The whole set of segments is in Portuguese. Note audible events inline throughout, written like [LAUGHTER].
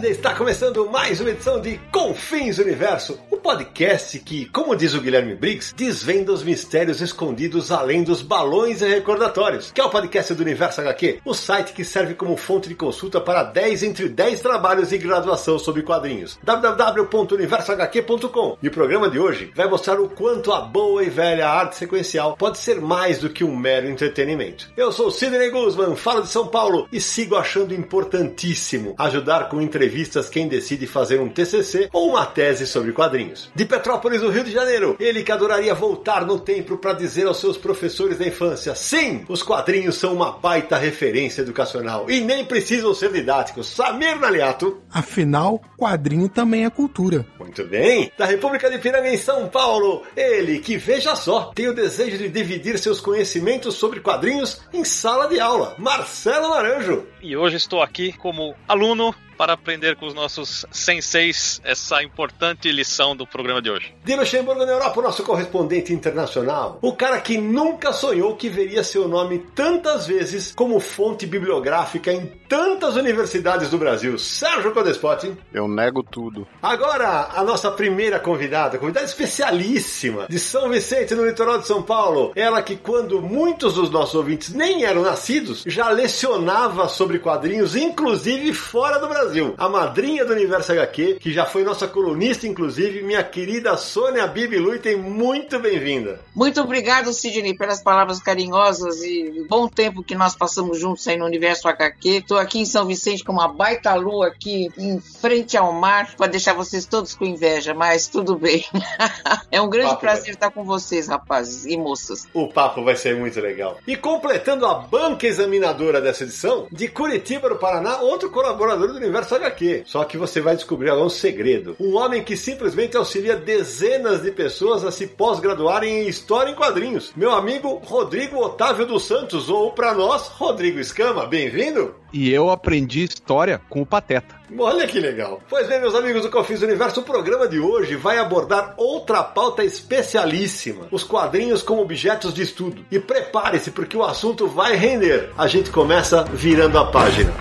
Bem-vinda! Está começando mais uma edição de Confins Universo, o podcast que, como diz o Guilherme Briggs, desvenda os mistérios escondidos além dos balões e recordatórios, que é o podcast do Universo HQ, o site que serve como fonte de consulta para 10 entre 10 trabalhos de graduação sobre quadrinhos. www.universohq.com E o programa de hoje vai mostrar o quanto a boa e velha arte sequencial pode ser mais do que um mero entretenimento. Eu sou Sidney Guzman, falo de São Paulo e sigo achando importantíssimo ajudar com entrevistas quem decide fazer um TCC ou uma tese sobre quadrinhos. De Petrópolis, no Rio de Janeiro, ele que adoraria voltar no tempo para dizer aos seus professores da infância: sim, os quadrinhos são uma baita referência educacional e nem precisam ser didáticos. Samir Naliato. Afinal, quadrinho também é cultura. Muito bem. Da República de Piranga, em São Paulo, ele que, veja só, tem o desejo de dividir seus conhecimentos sobre quadrinhos em sala de aula. Marcelo Naranjo. E hoje estou aqui como aluno para aprender com os nossos senseis essa importante lição do programa de hoje. De Luxemburgo, na Europa, o nosso correspondente internacional. O cara que nunca sonhou que veria seu nome tantas vezes como fonte bibliográfica em tantas universidades do Brasil. Sérgio Codespot. Eu nego tudo. Agora, a nossa primeira convidada, convidada especialíssima de São Vicente, no litoral de São Paulo. Ela que, quando muitos dos nossos ouvintes nem eram nascidos, já lecionava sobre quadrinhos, inclusive fora do Brasil. A madrinha do Universo HQ, que já foi nossa colunista, inclusive, minha querida Sônia Bibi Luiten, muito bem-vinda. Muito obrigado, Sidney, pelas palavras carinhosas e bom tempo que nós passamos juntos aí no Universo HQ. Estou aqui em São Vicente com uma baita lua aqui em frente ao mar para deixar vocês todos com inveja, mas tudo bem. [LAUGHS] é um grande Papo prazer vai. estar com vocês, rapazes e moças. O papo vai ser muito legal. E completando a banca examinadora dessa edição, de Curitiba, no Paraná, outro colaborador do Universo HQ. Só que você vai descobrir agora um segredo. Um homem que simplesmente auxilia dezenas de pessoas a se pós-graduarem em História em Quadrinhos. Meu amigo Rodrigo Otávio dos Santos, ou para nós, Rodrigo Escama. Bem-vindo! E eu aprendi história com o Pateta. Olha que legal. Pois bem, meus amigos do Confins Universo, o programa de hoje vai abordar outra pauta especialíssima: os quadrinhos como objetos de estudo. E prepare-se, porque o assunto vai render. A gente começa virando a página.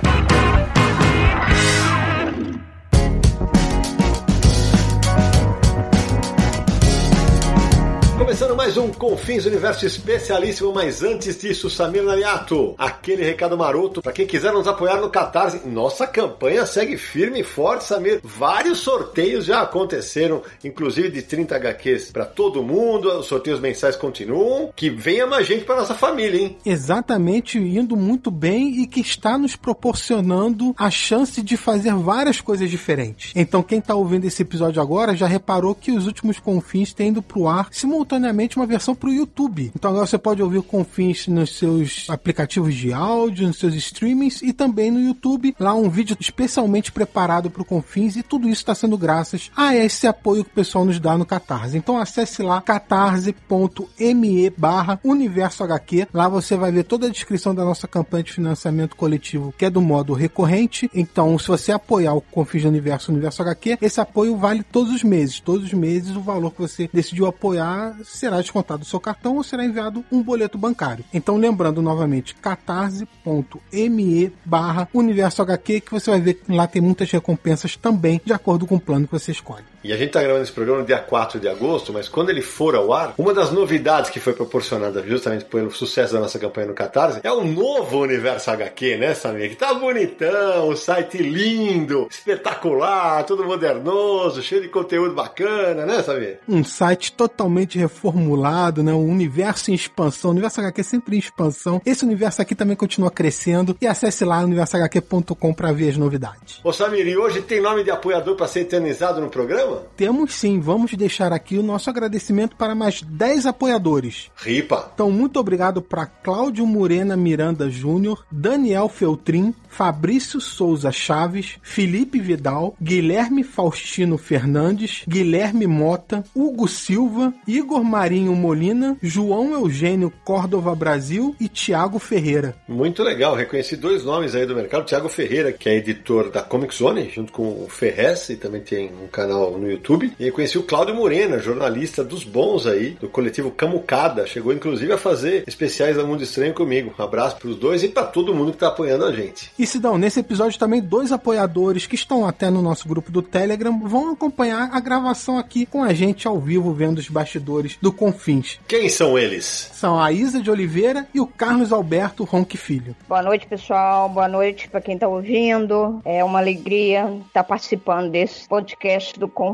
Mais um Confins Universo especialíssimo, mas antes disso, Samir Naliato, aquele recado maroto para quem quiser nos apoiar no Catarse. Nossa campanha segue firme e forte, Samir. Vários sorteios já aconteceram, inclusive de 30 HQs para todo mundo. Os sorteios mensais continuam. Que venha mais gente para nossa família, hein? Exatamente, indo muito bem e que está nos proporcionando a chance de fazer várias coisas diferentes. Então, quem está ouvindo esse episódio agora já reparou que os últimos confins têm ido pro ar simultaneamente uma versão pro YouTube. Então agora você pode ouvir o confins nos seus aplicativos de áudio, nos seus streamings e também no YouTube. Lá um vídeo especialmente preparado pro confins e tudo isso está sendo graças a esse apoio que o pessoal nos dá no Catarse. Então acesse lá catarse.me barra Universo HQ. Lá você vai ver toda a descrição da nossa campanha de financiamento coletivo, que é do modo recorrente. Então, se você apoiar o Confins do Universo, Universo HQ, esse apoio vale todos os meses. Todos os meses o valor que você decidiu apoiar será descontado do seu cartão ou será enviado um boleto bancário. Então, lembrando novamente, catarse.me barra Universo HQ, que você vai ver que lá tem muitas recompensas também, de acordo com o plano que você escolhe. E a gente tá gravando esse programa no dia 4 de agosto, mas quando ele for ao ar, uma das novidades que foi proporcionada justamente pelo sucesso da nossa campanha no Catarse é o novo Universo HQ, né, Samir? Que tá bonitão, o site lindo, espetacular, todo modernoso, cheio de conteúdo bacana, né, Samir? Um site totalmente reformulado, né? Um universo em expansão. O universo HQ é sempre em expansão. Esse universo aqui também continua crescendo. E acesse lá universohq.com para ver as novidades. Ô Samir, e hoje tem nome de apoiador para ser eternizado no programa? Programa? Temos sim, vamos deixar aqui o nosso agradecimento para mais 10 apoiadores. Ripa. Então, muito obrigado para Cláudio Morena Miranda Júnior, Daniel Feltrin, Fabrício Souza Chaves, Felipe Vidal, Guilherme Faustino Fernandes, Guilherme Mota, Hugo Silva, Igor Marinho Molina, João Eugênio Córdova Brasil e Tiago Ferreira. Muito legal, reconheci dois nomes aí do mercado. Tiago Ferreira, que é editor da Comic Zone, junto com o Ferrez, e também tem um canal no YouTube. E conheci o Cláudio Morena, jornalista dos bons aí, do coletivo Camucada. Chegou inclusive a fazer especiais da Mundo Estranho comigo. Um abraço pros dois e para todo mundo que tá apoiando a gente. E Sidão, nesse episódio também dois apoiadores que estão até no nosso grupo do Telegram vão acompanhar a gravação aqui com a gente ao vivo, vendo os bastidores do Confins. Quem são eles? São a Isa de Oliveira e o Carlos Alberto Ronque Filho. Boa noite, pessoal. Boa noite para quem está ouvindo. É uma alegria estar participando desse podcast do Confins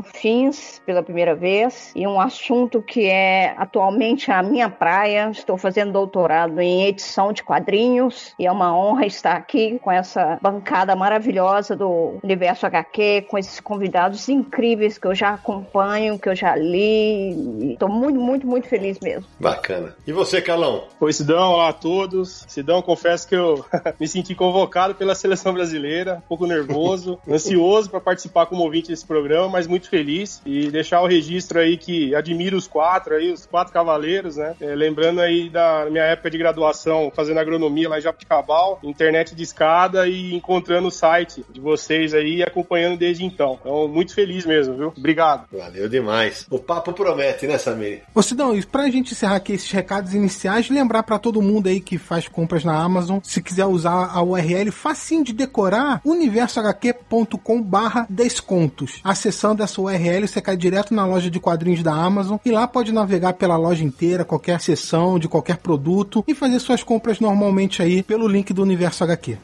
pela primeira vez e um assunto que é atualmente a minha praia. Estou fazendo doutorado em edição de quadrinhos e é uma honra estar aqui com essa bancada maravilhosa do Universo HQ, com esses convidados incríveis que eu já acompanho, que eu já li. Estou muito, muito, muito feliz mesmo. Bacana. E você, Calão? Oi, Sidão. Olá a todos. Sidão, confesso que eu [LAUGHS] me senti convocado pela seleção brasileira, um pouco nervoso, [LAUGHS] ansioso para participar como ouvinte desse programa, mas muito feliz e deixar o registro aí que admiro os quatro aí, os quatro cavaleiros, né? É, lembrando aí da minha época de graduação, fazendo agronomia lá em Jabuticabal, internet de escada e encontrando o site de vocês aí e acompanhando desde então. Então, muito feliz mesmo, viu? Obrigado. Valeu demais. O papo promete, né, Samir? Ô Sidão, e pra gente encerrar aqui esses recados iniciais, lembrar para todo mundo aí que faz compras na Amazon, se quiser usar a URL facinho de decorar, universohq.com barra descontos. Acessando essa URL, você cai direto na loja de quadrinhos da Amazon e lá pode navegar pela loja inteira, qualquer seção de qualquer produto e fazer suas compras normalmente aí pelo link do Universo HQ.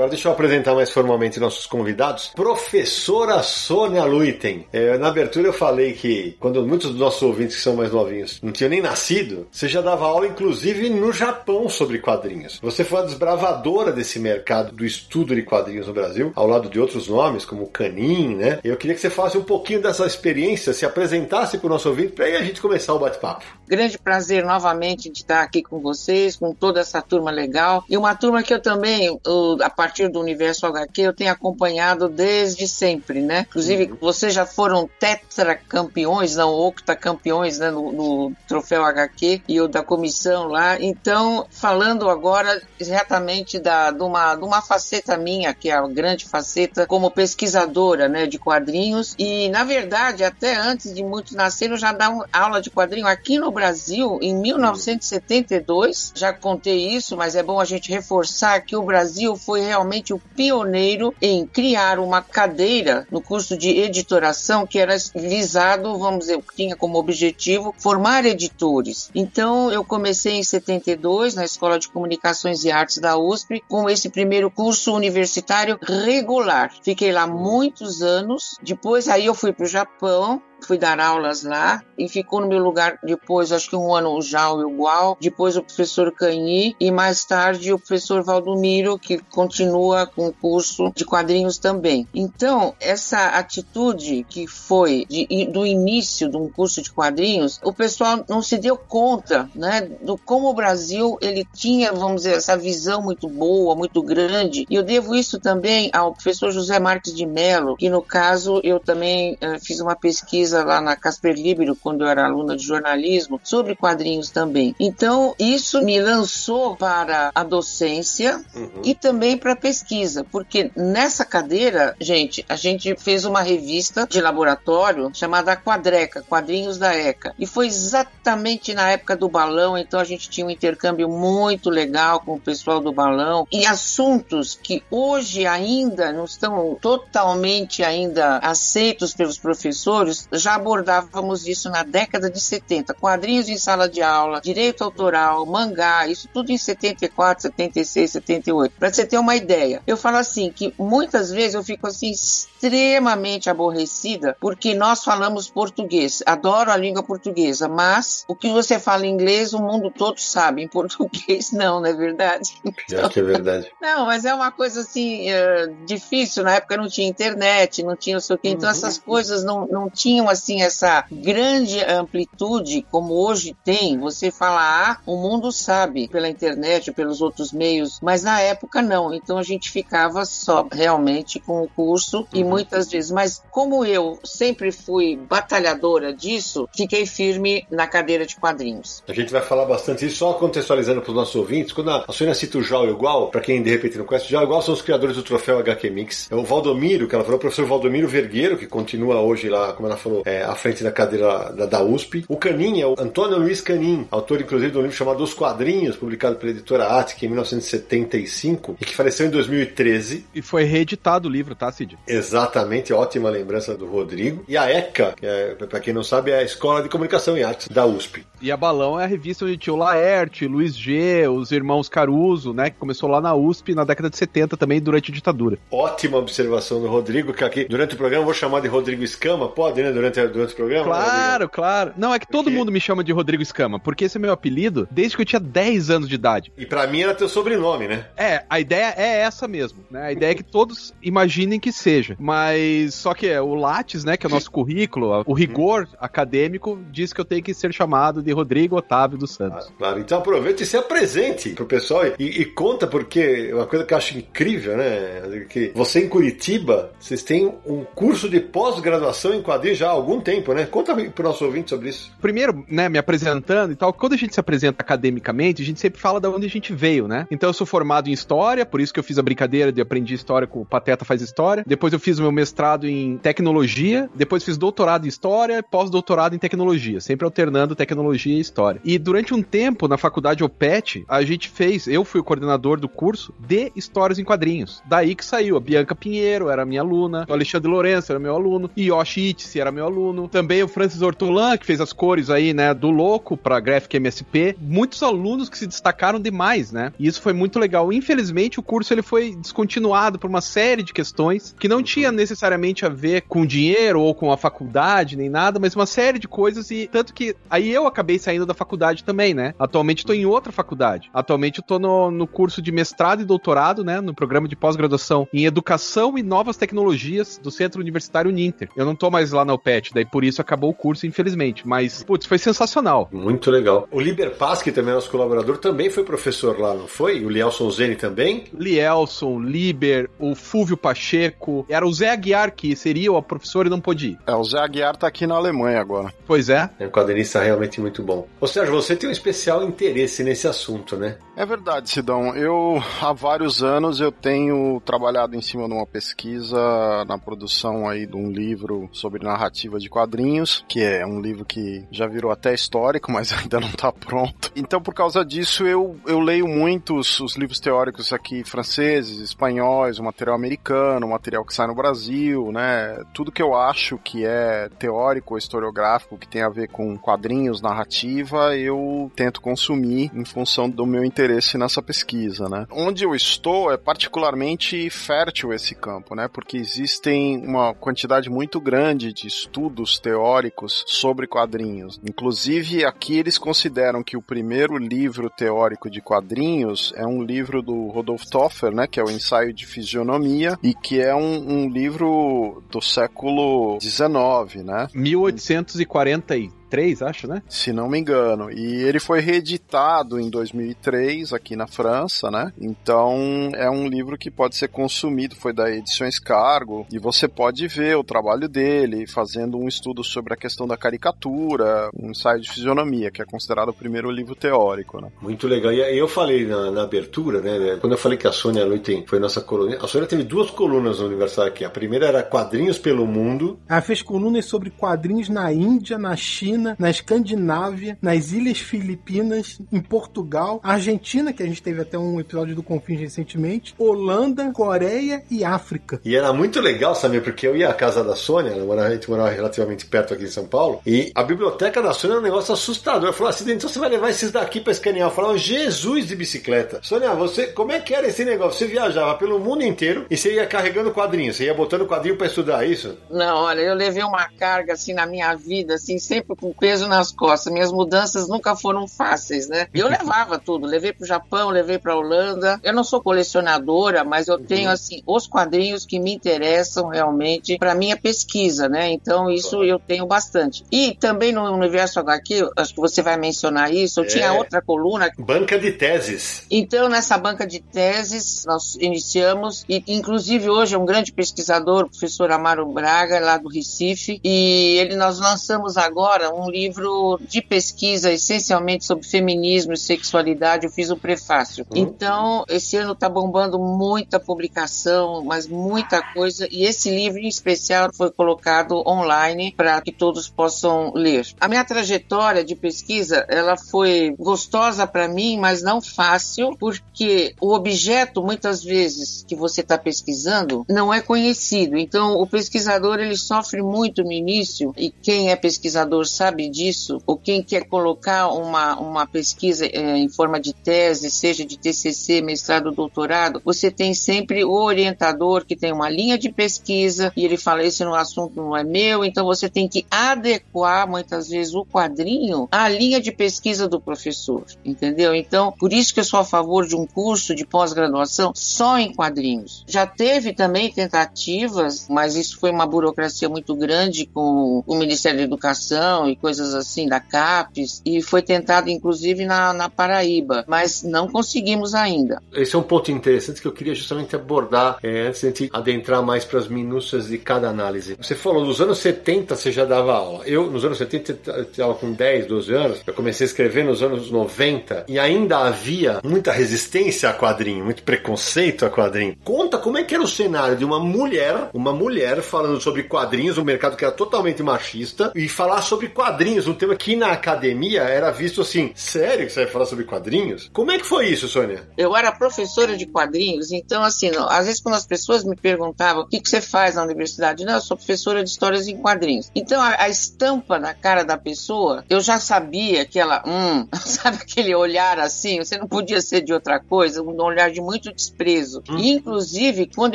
Agora deixa eu apresentar mais formalmente nossos convidados. Professora Sônia Luiten. É, na abertura eu falei que quando muitos dos nossos ouvintes que são mais novinhos não tinham nem nascido, você já dava aula inclusive no Japão sobre quadrinhos. Você foi a desbravadora desse mercado do estudo de quadrinhos no Brasil, ao lado de outros nomes como Canin, né? Eu queria que você falasse um pouquinho dessa experiência, se apresentasse para o nosso ouvinte, para aí a gente começar o bate-papo. Grande prazer novamente de estar aqui com vocês, com toda essa turma legal. E uma turma que eu também, a partir do universo HQ, eu tenho acompanhado desde sempre, né? Inclusive, uhum. vocês já foram tetracampeões, não octacampeões, né? No, no troféu HQ e o da comissão lá. Então, falando agora exatamente da, de, uma, de uma faceta minha, que é a grande faceta como pesquisadora, né? De quadrinhos. E, na verdade, até antes de muitos nascerem, eu já dava aula de quadrinho aqui no Brasil, em 1972. Já contei isso, mas é bom a gente reforçar que o Brasil foi realmente o pioneiro em criar uma cadeira no curso de editoração que era visado, vamos dizer, tinha como objetivo formar editores. Então eu comecei em 72 na Escola de Comunicações e Artes da USP com esse primeiro curso universitário regular. Fiquei lá muitos anos. Depois aí eu fui para o Japão fui dar aulas lá e ficou no meu lugar depois, acho que um ano o Jal igual, depois o professor Canhi e mais tarde o professor Valdomiro, que continua com o curso de quadrinhos também. Então, essa atitude que foi de, do início de um curso de quadrinhos, o pessoal não se deu conta, né, do como o Brasil ele tinha, vamos dizer, essa visão muito boa, muito grande. E eu devo isso também ao professor José Marques de Mello, que no caso eu também uh, fiz uma pesquisa pesquisa lá na Casper Libero, quando eu era aluna de jornalismo, sobre quadrinhos também. Então, isso me lançou para a docência uhum. e também para a pesquisa, porque nessa cadeira, gente, a gente fez uma revista de laboratório chamada Quadreca, Quadrinhos da ECA. E foi exatamente na época do balão, então a gente tinha um intercâmbio muito legal com o pessoal do balão e assuntos que hoje ainda não estão totalmente ainda aceitos pelos professores já abordávamos isso na década de 70. Quadrinhos em sala de aula, direito autoral, mangá, isso tudo em 74, 76, 78. Para você ter uma ideia, eu falo assim que muitas vezes eu fico assim extremamente aborrecida porque nós falamos português. Adoro a língua portuguesa, mas o que você fala em inglês, o mundo todo sabe. Em português, não, não é verdade? Então, que é verdade. [LAUGHS] Não, mas é uma coisa assim uh, difícil. Na época não tinha internet, não tinha não sei o quê. Então uhum. essas coisas não, não tinham assim essa grande amplitude como hoje tem. Você fala A, o mundo sabe pela internet, pelos outros meios, mas na época não. Então a gente ficava só realmente com o curso e uhum. muitas vezes. Mas como eu sempre fui batalhadora disso, fiquei firme na cadeira de quadrinhos. A gente vai falar bastante isso, só contextualizando para os nossos ouvintes. Quando a, a Sônia cita o Jal Igual, para quem de repente não conhece, o Jal Igual são os criadores do troféu HQ Mix. É o Valdomiro, que ela falou, o professor Valdomiro Vergueiro, que continua hoje lá, como ela falou, é, à frente da cadeira da, da USP. O Canin é o Antônio Luiz Canin, autor inclusive de um livro chamado Os Quadrinhos, publicado pela editora Attic em 1975 e que faleceu em 2013. E foi reeditado o livro, tá, Cid? Exatamente, ótima lembrança do Rodrigo. E a ECA, que é, para quem não sabe, é a Escola de Comunicação e Artes da USP. E a Balão é a revista onde tinha o Laerte, Luiz G, os irmãos Caruso, né, que começou lá na USP na década de 70 também, durante a ditadura. Ótima observação do Rodrigo, que aqui, durante o programa, eu vou chamar de Rodrigo Escama, pode, né, durante, durante o programa? Claro, claro. Não, é que todo porque... mundo me chama de Rodrigo Escama, porque esse é meu apelido desde que eu tinha 10 anos de idade. E para mim era teu sobrenome, né? É, a ideia é essa mesmo, né? A ideia é que todos imaginem que seja. Mas só que é o Lattes, né, que é o nosso currículo, o rigor acadêmico diz que eu tenho que ser chamado de Rodrigo Otávio dos Santos. Claro, claro. então aproveita e se apresente pro pessoal e, e, conta porque uma coisa que eu acho incrível, né, que você em Curitiba, vocês têm um curso de pós-graduação em quadrinhos já há algum tempo, né? Conta pro nosso ouvinte sobre isso. Primeiro, né, me apresentando e tal, quando a gente se apresenta academicamente, a gente sempre fala de onde a gente veio, né? Então eu sou formado em História, por isso que eu fiz a brincadeira de aprender História com o Pateta faz História. Depois eu fiz o meu mestrado em Tecnologia, depois fiz doutorado em História, pós-doutorado em Tecnologia, sempre alternando Tecnologia e História. E durante um tempo, na faculdade OPET, a gente fez, eu fui o coordenador do curso de Histórias em Quadrinhos. Daí que saiu a Bianca Pinheiro, era minha aluna, o Alexandre Lourenço era meu aluno, e Yoshi Itse era meu aluno. Também o Francis Ortolan, que fez as cores aí, né, do Louco pra Graphic MSP. Muitos alunos que se destacaram demais, né? E isso foi muito legal. Infelizmente, o curso ele foi descontinuado por uma série de questões que não tinha necessariamente a ver com dinheiro ou com a faculdade, nem nada, mas uma série de coisas e tanto que aí eu acabei saindo da faculdade também, né? Atualmente estou em outra faculdade. Atualmente estou no, no curso de mestrado e doutorado, né? No programa de pós-graduação em Educação e Novas Tecnologias do Centro Universitário Ninter. Eu não tô mais lá na Daí por isso acabou o curso, infelizmente. Mas, putz, foi sensacional. Muito legal. O Liber Paz, que também é nosso colaborador, também foi professor lá, não foi? O Lielson Zene também? Lielson, Liber, o Fúvio Pacheco. Era o Zé Aguiar que seria o professor e não podia ir. É, o Zé Aguiar tá aqui na Alemanha agora. Pois é. É um quadrinista realmente muito bom. Ou seja, você tem um especial interesse nesse assunto, né? É verdade, Sidão. Eu, há vários anos, eu tenho trabalhado em cima de uma pesquisa na produção aí de um livro sobre narrativa de quadrinhos, que é um livro que já virou até histórico, [LAUGHS] mas ainda não tá pronto. Então, por causa disso, eu, eu leio muitos os livros teóricos aqui franceses, espanhóis, o material americano, o material que sai no Brasil, né? Tudo que eu acho que é teórico ou historiográfico, que tem a ver com quadrinhos, narrativa, eu tento consumir em função do meu interesse nessa pesquisa, né? Onde eu estou é particularmente fértil esse campo, né? Porque existem uma quantidade muito grande de estudos teóricos sobre quadrinhos. Inclusive, aqui eles consideram que o primeiro livro teórico de quadrinhos é um livro do Rodolf Toffer, né? Que é o Ensaio de Fisionomia e que é um, um livro do século XIX, né? 1840 2003, acho, né? Se não me engano. E ele foi reeditado em 2003 aqui na França, né? Então é um livro que pode ser consumido, foi da Edições Cargo, e você pode ver o trabalho dele fazendo um estudo sobre a questão da caricatura, um ensaio de fisionomia, que é considerado o primeiro livro teórico, né? Muito legal. E eu falei na, na abertura, né? Quando eu falei que a Sônia Luiten foi nossa coluna, a Sônia teve duas colunas no aniversário aqui. A primeira era Quadrinhos pelo Mundo. Ela fez colunas sobre quadrinhos na Índia, na China China, na Escandinávia, nas Ilhas Filipinas, em Portugal, Argentina, que a gente teve até um episódio do Confins recentemente, Holanda, Coreia e África. E era muito legal, sabe? Porque eu ia à casa da Sônia, ela morava, a gente morava relativamente perto aqui em São Paulo, e a biblioteca da Sônia era um negócio assustador. Eu falei assim, então você vai levar esses daqui pra escanear. Eu falava, Jesus de bicicleta. Sônia, você, como é que era esse negócio? Você viajava pelo mundo inteiro e você ia carregando quadrinhos, você ia botando quadrinho pra estudar é isso? Não, olha, eu levei uma carga assim na minha vida, assim, sempre com peso nas costas. Minhas mudanças nunca foram fáceis, né? Eu levava tudo, levei pro Japão, levei pra Holanda. Eu não sou colecionadora, mas eu tenho uhum. assim os quadrinhos que me interessam realmente para minha pesquisa, né? Então isso eu tenho bastante. E também no universo HQ, acho que você vai mencionar isso, eu é. tinha outra coluna. Banca de teses. Então nessa banca de teses nós iniciamos e inclusive hoje é um grande pesquisador, o professor Amaro Braga, lá do Recife, e ele nós lançamos agora um livro de pesquisa essencialmente sobre feminismo e sexualidade. Eu fiz o prefácio. Uhum. Então esse ano está bombando muita publicação, mas muita coisa, e esse livro em especial foi colocado online para que todos possam ler. A minha trajetória de pesquisa, ela foi gostosa para mim, mas não fácil, porque o objeto muitas vezes que você está pesquisando não é conhecido. Então o pesquisador ele sofre muito no início e quem é pesquisador sabe disso. Ou quem quer colocar uma uma pesquisa é, em forma de tese, seja de TCC, mestrado, doutorado, você tem sempre o orientador que tem uma linha de pesquisa e ele fala esse no assunto não é meu, então você tem que adequar muitas vezes o quadrinho à linha de pesquisa do professor, entendeu? Então, por isso que eu sou a favor de um curso de pós-graduação só em quadrinhos. Já teve também tentativas, mas isso foi uma burocracia muito grande com o Ministério da Educação e coisas assim, da CAPES, e foi tentado inclusive na, na Paraíba, mas não conseguimos ainda. Esse é um ponto interessante que eu queria justamente abordar é, antes de a gente adentrar mais para as minúcias de cada análise. Você falou, nos anos 70 você já dava aula. Eu, nos anos 70, estava com 10, 12 anos, eu comecei a escrever nos anos 90 e ainda havia muita resistência a quadrinho, muito preconceito a quadrinho. Conta como é que era o cenário de uma mulher, uma mulher falando sobre quadrinhos, um mercado que era totalmente machista, e falar sobre quadrinhos, um tema que na academia era visto assim, sério que você vai falar sobre quadrinhos? Como é que foi isso, Sônia? Eu era professora de quadrinhos, então assim, não, às vezes quando as pessoas me perguntavam o que, que você faz na universidade, não, eu sou professora de histórias em quadrinhos. Então a, a estampa na cara da pessoa, eu já sabia que ela, hum, [LAUGHS] sabe aquele olhar assim, você não podia ser de outra coisa, um olhar de muito desprezo. Hum. E, inclusive, quando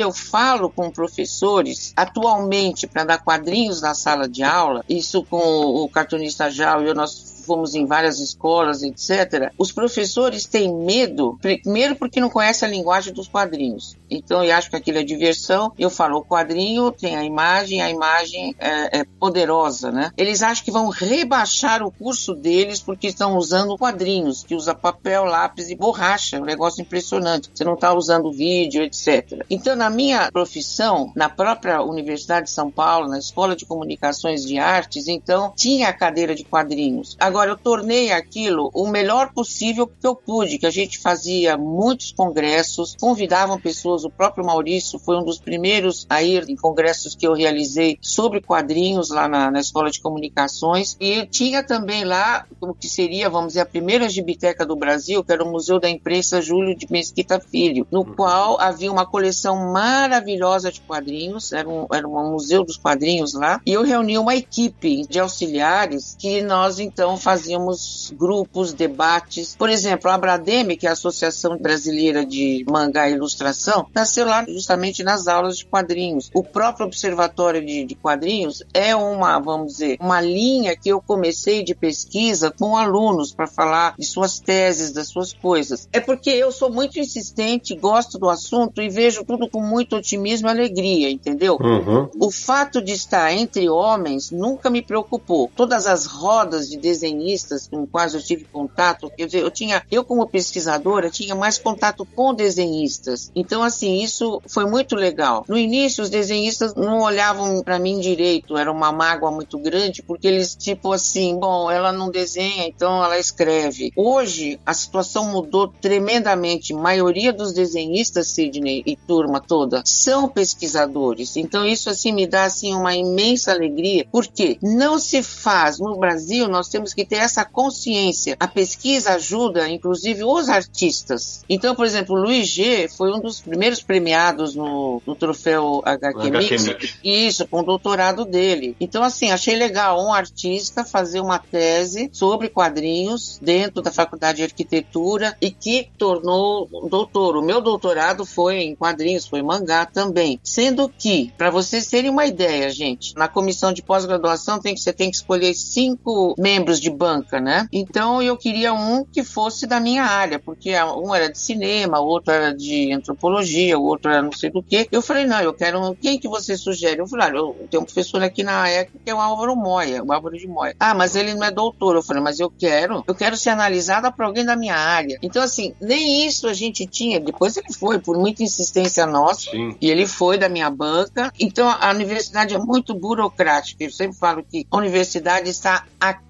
eu falo com professores, atualmente, para dar quadrinhos na sala de aula, isso com o cartunista Jal e eu, nós fomos em várias escolas, etc., os professores têm medo, primeiro porque não conhecem a linguagem dos quadrinhos. Então, eu acho que aquilo é diversão. Eu falo, o quadrinho tem a imagem, a imagem é, é poderosa, né? Eles acham que vão rebaixar o curso deles porque estão usando quadrinhos, que usa papel, lápis e borracha. É um negócio impressionante. Você não está usando vídeo, etc. Então, na minha profissão, na própria Universidade de São Paulo, na Escola de Comunicações de Artes, então, tinha a cadeira de quadrinhos. Agora, Agora, eu tornei aquilo o melhor possível que eu pude, que a gente fazia muitos congressos, convidavam pessoas, o próprio Maurício foi um dos primeiros a ir em congressos que eu realizei sobre quadrinhos lá na, na Escola de Comunicações, e tinha também lá o que seria, vamos dizer, a primeira gibiteca do Brasil, que era o Museu da Imprensa Júlio de Mesquita Filho, no qual havia uma coleção maravilhosa de quadrinhos, era um, era um museu dos quadrinhos lá, e eu reuni uma equipe de auxiliares que nós então fazíamos grupos, debates. Por exemplo, a Abrademe, que é a Associação Brasileira de Mangá e Ilustração, nasceu lá justamente nas aulas de quadrinhos. O próprio Observatório de, de Quadrinhos é uma, vamos dizer, uma linha que eu comecei de pesquisa com alunos para falar de suas teses, das suas coisas. É porque eu sou muito insistente, gosto do assunto e vejo tudo com muito otimismo e alegria, entendeu? Uhum. O fato de estar entre homens nunca me preocupou. Todas as rodas de desenho desenhistas com quais eu tive contato, quer dizer, eu tinha, eu como pesquisadora, tinha mais contato com desenhistas. Então, assim, isso foi muito legal. No início, os desenhistas não olhavam para mim direito, era uma mágoa muito grande, porque eles, tipo assim, bom, ela não desenha, então ela escreve. Hoje, a situação mudou tremendamente. A maioria dos desenhistas, Sidney e turma toda, são pesquisadores. Então, isso, assim, me dá, assim, uma imensa alegria, porque não se faz, no Brasil, nós temos que ter essa consciência. A pesquisa ajuda, inclusive, os artistas. Então, por exemplo, o Luiz G foi um dos primeiros premiados no, no troféu HQ Mix. Isso, com o doutorado dele. Então, assim, achei legal um artista fazer uma tese sobre quadrinhos dentro da Faculdade de Arquitetura e que tornou doutor. O meu doutorado foi em quadrinhos, foi mangá também. Sendo que, para vocês terem uma ideia, gente, na comissão de pós-graduação tem que você tem que escolher cinco membros de banca, né? Então eu queria um que fosse da minha área, porque um era de cinema, o outro era de antropologia, o outro era não sei do que. Eu falei, não, eu quero. Quem que você sugere? Eu falei, ah, eu tenho um professor aqui na ECA que é o Álvaro Moia, o Álvaro de Moia. Ah, mas ele não é doutor. Eu falei, mas eu quero, eu quero ser analisada por alguém da minha área. Então, assim, nem isso a gente tinha. Depois ele foi, por muita insistência nossa, Sim. e ele foi da minha banca. Então, a universidade é muito burocrática. Eu sempre falo que a universidade está aqui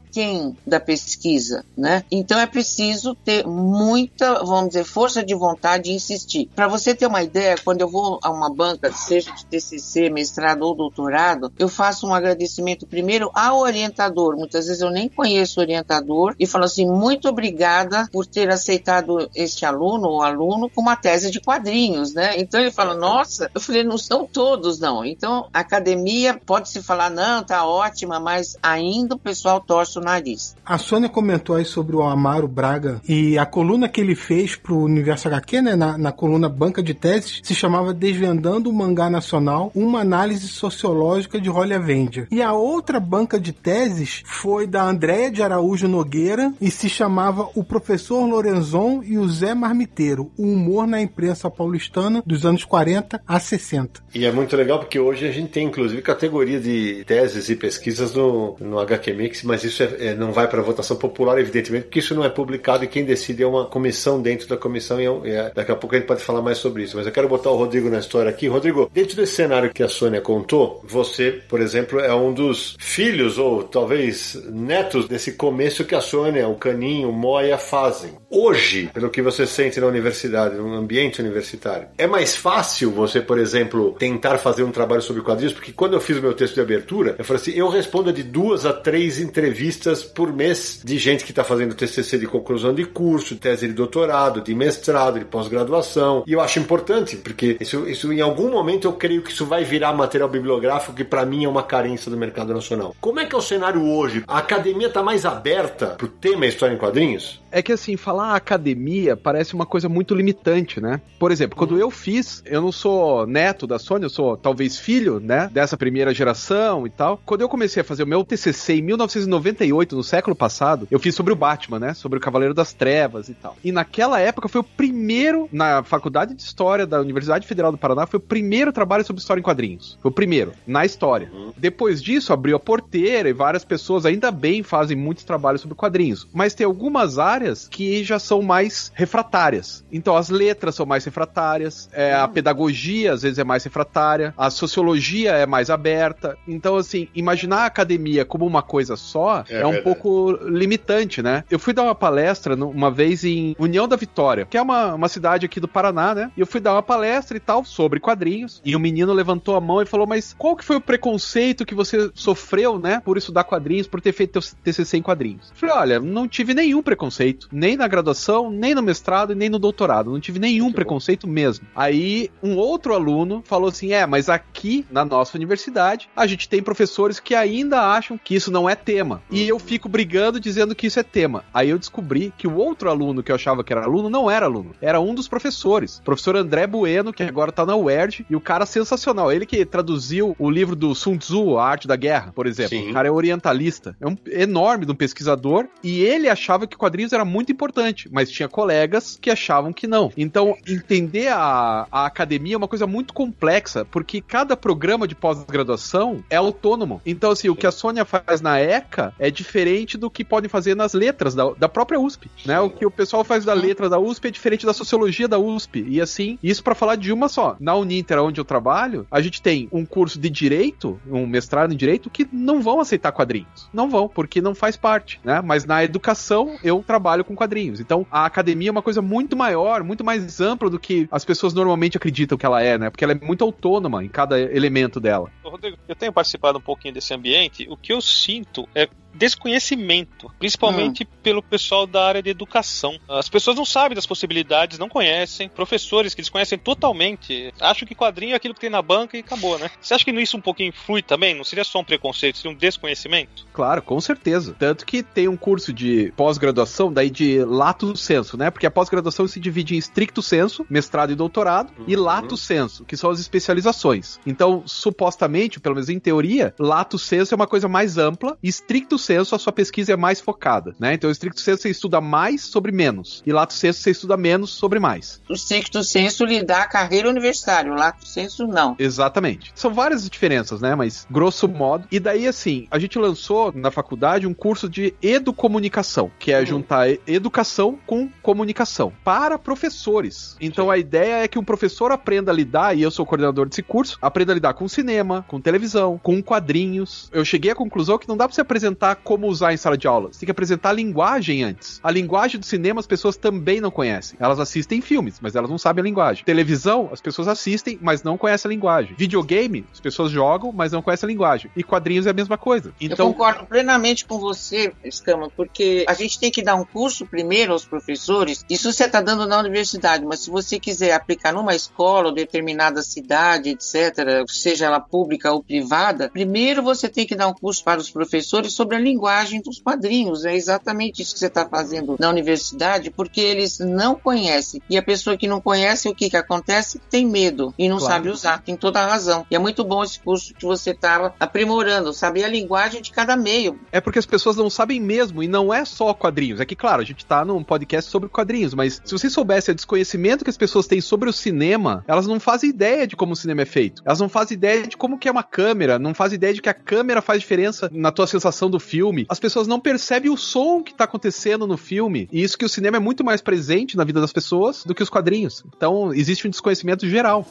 da pesquisa, né? Então é preciso ter muita, vamos dizer, força de vontade e insistir. Para você ter uma ideia, quando eu vou a uma banca, seja de TCC, mestrado ou doutorado, eu faço um agradecimento primeiro ao orientador. Muitas vezes eu nem conheço o orientador e falo assim, muito obrigada por ter aceitado este aluno ou aluno com uma tese de quadrinhos, né? Então ele fala, nossa, eu falei, não são todos, não. Então, a academia pode se falar, não, tá ótima, mas ainda o pessoal torce o nariz. A Sônia comentou aí sobre o Amaro Braga e a coluna que ele fez pro Universo HQ, né, na, na coluna Banca de Teses, se chamava Desvendando o Mangá Nacional, uma análise sociológica de Holly Avenger. E a outra banca de teses foi da Andréia de Araújo Nogueira e se chamava O Professor Lorenzon e o Zé Marmiteiro, o humor na imprensa paulistana dos anos 40 a 60. E é muito legal porque hoje a gente tem inclusive categoria de teses e pesquisas no, no HQ Mix, mas isso é é, não vai para votação popular, evidentemente, porque isso não é publicado e quem decide é uma comissão dentro da comissão. E é, é, daqui a pouco a gente pode falar mais sobre isso. Mas eu quero botar o Rodrigo na história aqui. Rodrigo, dentro desse cenário que a Sônia contou, você, por exemplo, é um dos filhos ou talvez netos desse começo que a Sônia, o Caninho, o Moia fazem. Hoje, pelo que você sente na universidade, no ambiente universitário, é mais fácil você, por exemplo, tentar fazer um trabalho sobre quadrinhos? Porque quando eu fiz o meu texto de abertura, eu falei assim: eu respondo de duas a três entrevistas entrevistas por mês de gente que está fazendo TCC de conclusão de curso, tese de doutorado, de mestrado, de pós-graduação. E eu acho importante, porque isso, isso em algum momento eu creio que isso vai virar material bibliográfico que para mim é uma carência do mercado nacional. Como é que é o cenário hoje? A academia está mais aberta para o tema história em quadrinhos? É que assim, falar academia parece uma coisa muito limitante, né? Por exemplo, quando eu fiz, eu não sou neto da Sony, eu sou talvez filho, né, dessa primeira geração e tal. Quando eu comecei a fazer o meu TCC em 1998, 98, no século passado, eu fiz sobre o Batman, né? Sobre o Cavaleiro das Trevas e tal. E naquela época foi o primeiro, na Faculdade de História da Universidade Federal do Paraná, foi o primeiro trabalho sobre história em quadrinhos. Foi o primeiro, na história. Uhum. Depois disso, abriu a porteira e várias pessoas ainda bem fazem muitos trabalhos sobre quadrinhos. Mas tem algumas áreas que já são mais refratárias. Então, as letras são mais refratárias, é, a pedagogia às vezes é mais refratária, a sociologia é mais aberta. Então, assim, imaginar a academia como uma coisa só é, é um pouco limitante, né? Eu fui dar uma palestra uma vez em União da Vitória, que é uma, uma cidade aqui do Paraná, né? E eu fui dar uma palestra e tal sobre quadrinhos. E o menino levantou a mão e falou: Mas qual que foi o preconceito que você sofreu, né? Por estudar quadrinhos, por ter feito TCC em quadrinhos? Eu falei: Olha, não tive nenhum preconceito, nem na graduação, nem no mestrado e nem no doutorado. Não tive nenhum Muito preconceito bom. mesmo. Aí um outro aluno falou assim: É, mas aqui na nossa universidade a gente tem professores que ainda acham que isso não é tema. E eu fico brigando dizendo que isso é tema. Aí eu descobri que o outro aluno que eu achava que era aluno não era aluno, era um dos professores. O professor André Bueno, que agora tá na UERJ, e o cara sensacional. Ele que traduziu o livro do Sun Tzu, A Arte da Guerra, por exemplo. Sim. O cara é orientalista. É um enorme de um pesquisador, e ele achava que quadrinhos era muito importante, mas tinha colegas que achavam que não. Então, entender a, a academia é uma coisa muito complexa, porque cada programa de pós-graduação é autônomo. Então, assim, Sim. o que a Sônia faz na ECA é diferente do que podem fazer nas letras da, da própria USP, né? O que o pessoal faz da letra da USP é diferente da sociologia da USP. E assim, isso para falar de uma só. Na Uninter, onde eu trabalho, a gente tem um curso de direito, um mestrado em direito, que não vão aceitar quadrinhos. Não vão, porque não faz parte, né? Mas na educação eu trabalho com quadrinhos. Então a academia é uma coisa muito maior, muito mais ampla do que as pessoas normalmente acreditam que ela é, né? Porque ela é muito autônoma em cada elemento dela. Rodrigo, eu tenho participado um pouquinho desse ambiente. O que eu sinto é desconhecimento, principalmente hum. pelo pessoal da área de educação. As pessoas não sabem das possibilidades, não conhecem, professores que desconhecem totalmente, acham que quadrinho é aquilo que tem na banca e acabou, né? Você acha que isso um pouquinho influi também? Não seria só um preconceito, seria um desconhecimento? Claro, com certeza. Tanto que tem um curso de pós-graduação, daí de lato senso, né? Porque a pós-graduação se divide em estricto senso, mestrado e doutorado, uhum. e lato senso, que são as especializações. Então, supostamente, pelo menos em teoria, lato senso é uma coisa mais ampla, e estricto senso a sua pesquisa é mais focada, né? Então, estricto senso você estuda mais sobre menos, e lato senso você estuda menos sobre mais. O estricto senso lhe dá a carreira universitária, o lato senso não. Exatamente. São várias diferenças, né? Mas grosso modo. E daí, assim, a gente lançou na faculdade um curso de educomunicação, que é uhum. juntar educação com comunicação para professores. Então Sim. a ideia é que um professor aprenda a lidar, e eu sou coordenador desse curso, aprenda a lidar com cinema, com televisão, com quadrinhos. Eu cheguei à conclusão que não dá para você apresentar como usar em sala de aula. Você tem que apresentar a linguagem antes. A linguagem do cinema as pessoas também não conhecem. Elas assistem filmes, mas elas não sabem a linguagem. Televisão, as pessoas assistem, mas não conhecem a linguagem. Videogame, as pessoas jogam, mas não conhecem a linguagem. E quadrinhos é a mesma coisa. Então, eu concordo plenamente com você, Escama, porque a gente tem que dar um curso primeiro aos professores. Isso você está dando na universidade, mas se você quiser aplicar numa escola ou determinada cidade, etc., seja ela pública ou privada, primeiro você tem que dar um curso para os professores sobre a linguagem dos quadrinhos. É exatamente isso que você está fazendo na universidade, porque eles não conhecem. E a pessoa que não conhece, o que, que acontece? Tem medo e não claro. sabe usar. Tem toda a razão. E é muito bom esse curso que você está aprimorando, saber a linguagem de cada meio. É porque as pessoas não sabem mesmo, e não é só quadrinhos. É que, claro, a gente está num podcast sobre quadrinhos, mas se você soubesse o desconhecimento que as pessoas têm sobre o cinema, elas não fazem ideia de como o cinema é feito. Elas não fazem ideia de como que é uma câmera, não fazem ideia de que a câmera faz diferença na tua sensação do filme. As pessoas não percebem o som que está acontecendo no filme. E isso que o cinema é muito mais presente na vida das pessoas do que os quadrinhos. Então, existe um desconhecimento geral.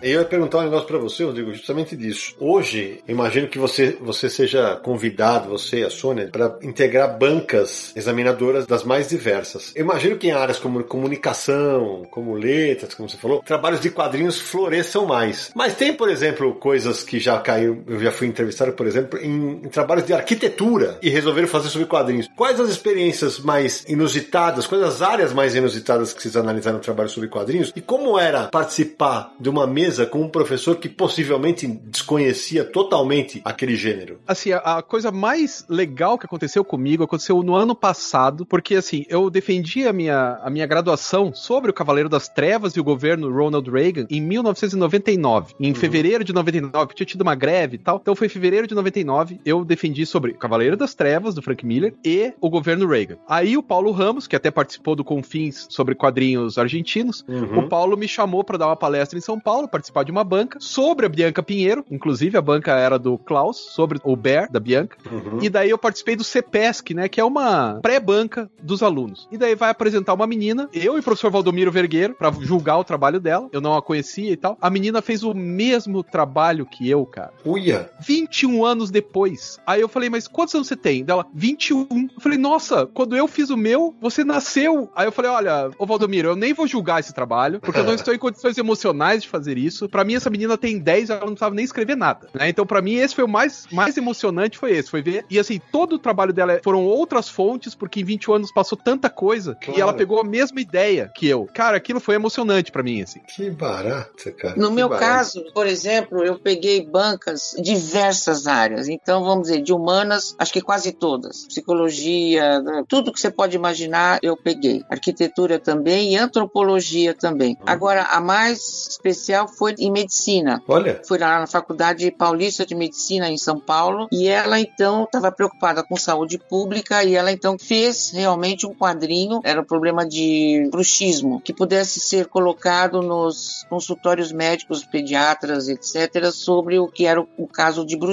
Eu ia perguntar um negócio para você, Rodrigo, justamente disso. Hoje, imagino que você, você seja convidado, você e a Sônia, para integrar bancas examinadoras das mais diversas. Eu imagino que em áreas como comunicação, como letras, como você falou, trabalhos de quadrinhos floresçam mais. Mas tem, por exemplo, coisas que já caiu, eu já fui entrevistado, por exemplo, em, em trabalhos de arquitetura e resolveram fazer sobre quadrinhos. Quais as experiências mais inusitadas, quais as áreas mais inusitadas que vocês analisaram no trabalho sobre quadrinhos? E como era participar de uma mesa mesa com um professor que possivelmente desconhecia totalmente aquele gênero? Assim, a, a coisa mais legal que aconteceu comigo aconteceu no ano passado, porque assim, eu defendi a minha, a minha graduação sobre o Cavaleiro das Trevas e o governo Ronald Reagan em 1999. Em uhum. fevereiro de 99, tinha tido uma greve e tal. Então foi em fevereiro de 99, eu defendi sobre o Cavaleiro das Trevas, do Frank Miller, e o governo Reagan. Aí o Paulo Ramos, que até participou do Confins sobre quadrinhos argentinos, uhum. o Paulo me chamou para dar uma palestra em São Paulo, participar de uma banca sobre a Bianca Pinheiro. Inclusive, a banca era do Klaus, sobre o Bear da Bianca. Uhum. E daí eu participei do CEPESC, né? Que é uma pré-banca dos alunos. E daí vai apresentar uma menina, eu e o professor Valdomiro Vergueiro, para julgar o trabalho dela. Eu não a conhecia e tal. A menina fez o mesmo trabalho que eu, cara. Uia! 21 anos depois. Aí eu falei, mas quantos anos você tem? Dela, 21. Eu falei, nossa, quando eu fiz o meu, você nasceu. Aí eu falei, olha, ô Valdomiro, eu nem vou julgar esse trabalho, porque eu não [LAUGHS] estou em condições emocionais de fazer isso. Para mim, essa menina tem 10, ela não precisava nem escrever nada. Né? Então, para mim, esse foi o mais, mais emocionante, foi esse, foi ver. E assim, todo o trabalho dela foram outras fontes, porque em 20 anos passou tanta coisa claro. e ela pegou a mesma ideia que eu. Cara, aquilo foi emocionante para mim, assim. Que barato, cara. No que meu barato. caso, por exemplo, eu peguei bancas diversas diversas áreas. Então, vamos dizer, de humanas, acho que quase todas. Psicologia, tudo que você pode imaginar, eu peguei. Arquitetura também e antropologia também. Uhum. Agora, a mais especial foi em medicina. Olha. Fui lá na Faculdade Paulista de Medicina em São Paulo e ela então estava preocupada com saúde pública e ela então fez realmente um quadrinho, era um problema de bruxismo, que pudesse ser colocado nos consultórios médicos, pediatras, etc., sobre o que era o, o caso de bruxismo.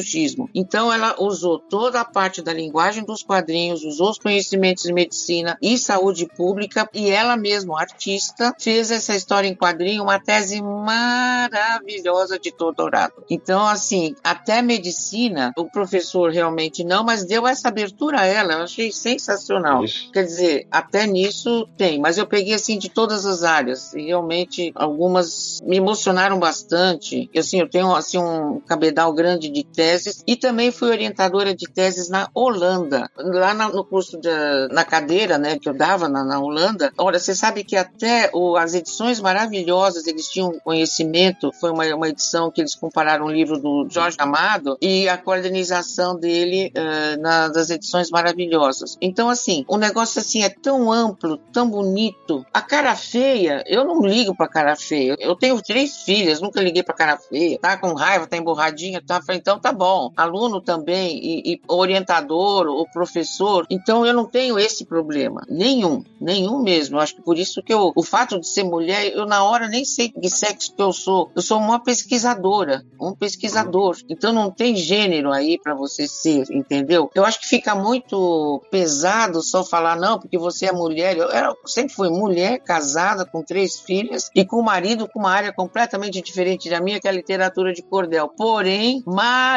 Então ela usou toda a parte da linguagem dos quadrinhos, usou os conhecimentos de medicina e saúde pública e ela mesma, artista, fez essa história em quadrinho, uma tese maravilhosa de doutorado. Então, assim, até medicina, o professor realmente não, mas deu essa abertura a ela, eu achei sensacional. Isso. Quer dizer, até nisso tem, mas eu peguei assim de todas as áreas e realmente algumas me emocionaram bastante. E, assim, eu tenho assim um cabedal grande de teses e também fui orientadora de teses na Holanda, lá no curso da, na cadeira, né, que eu dava na, na Holanda. Olha, você sabe que até o- as edições maravilhosas eles tinham conhecimento. Foi uma, uma edição que eles compararam um livro do Jorge Amado e a coordenação dele eh, na- das edições maravilhosas. Então, assim, o negócio assim é tão amplo, tão bonito. A cara feia, eu não ligo pra cara feia. Eu tenho três filhas, nunca liguei pra cara feia. Tá com raiva, tá emborradinha, tá? Então tá bom. Aluno também, e, e orientador, o professor. Então eu não tenho esse problema. Nenhum. Nenhum mesmo. Acho que por isso que eu, o fato de ser mulher, eu na hora nem sei que sexo que eu sou. Eu sou uma pesquisadora. Um pesquisador. Então não tem gênero aí pra você ser, entendeu? Eu acho que fica muito pesado só falar, não, porque você é mulher. Eu, era- sempre fui mulher, casada, com três filhas e com um marido com uma área completamente diferente da minha, que é a literatura de cordel. Porém,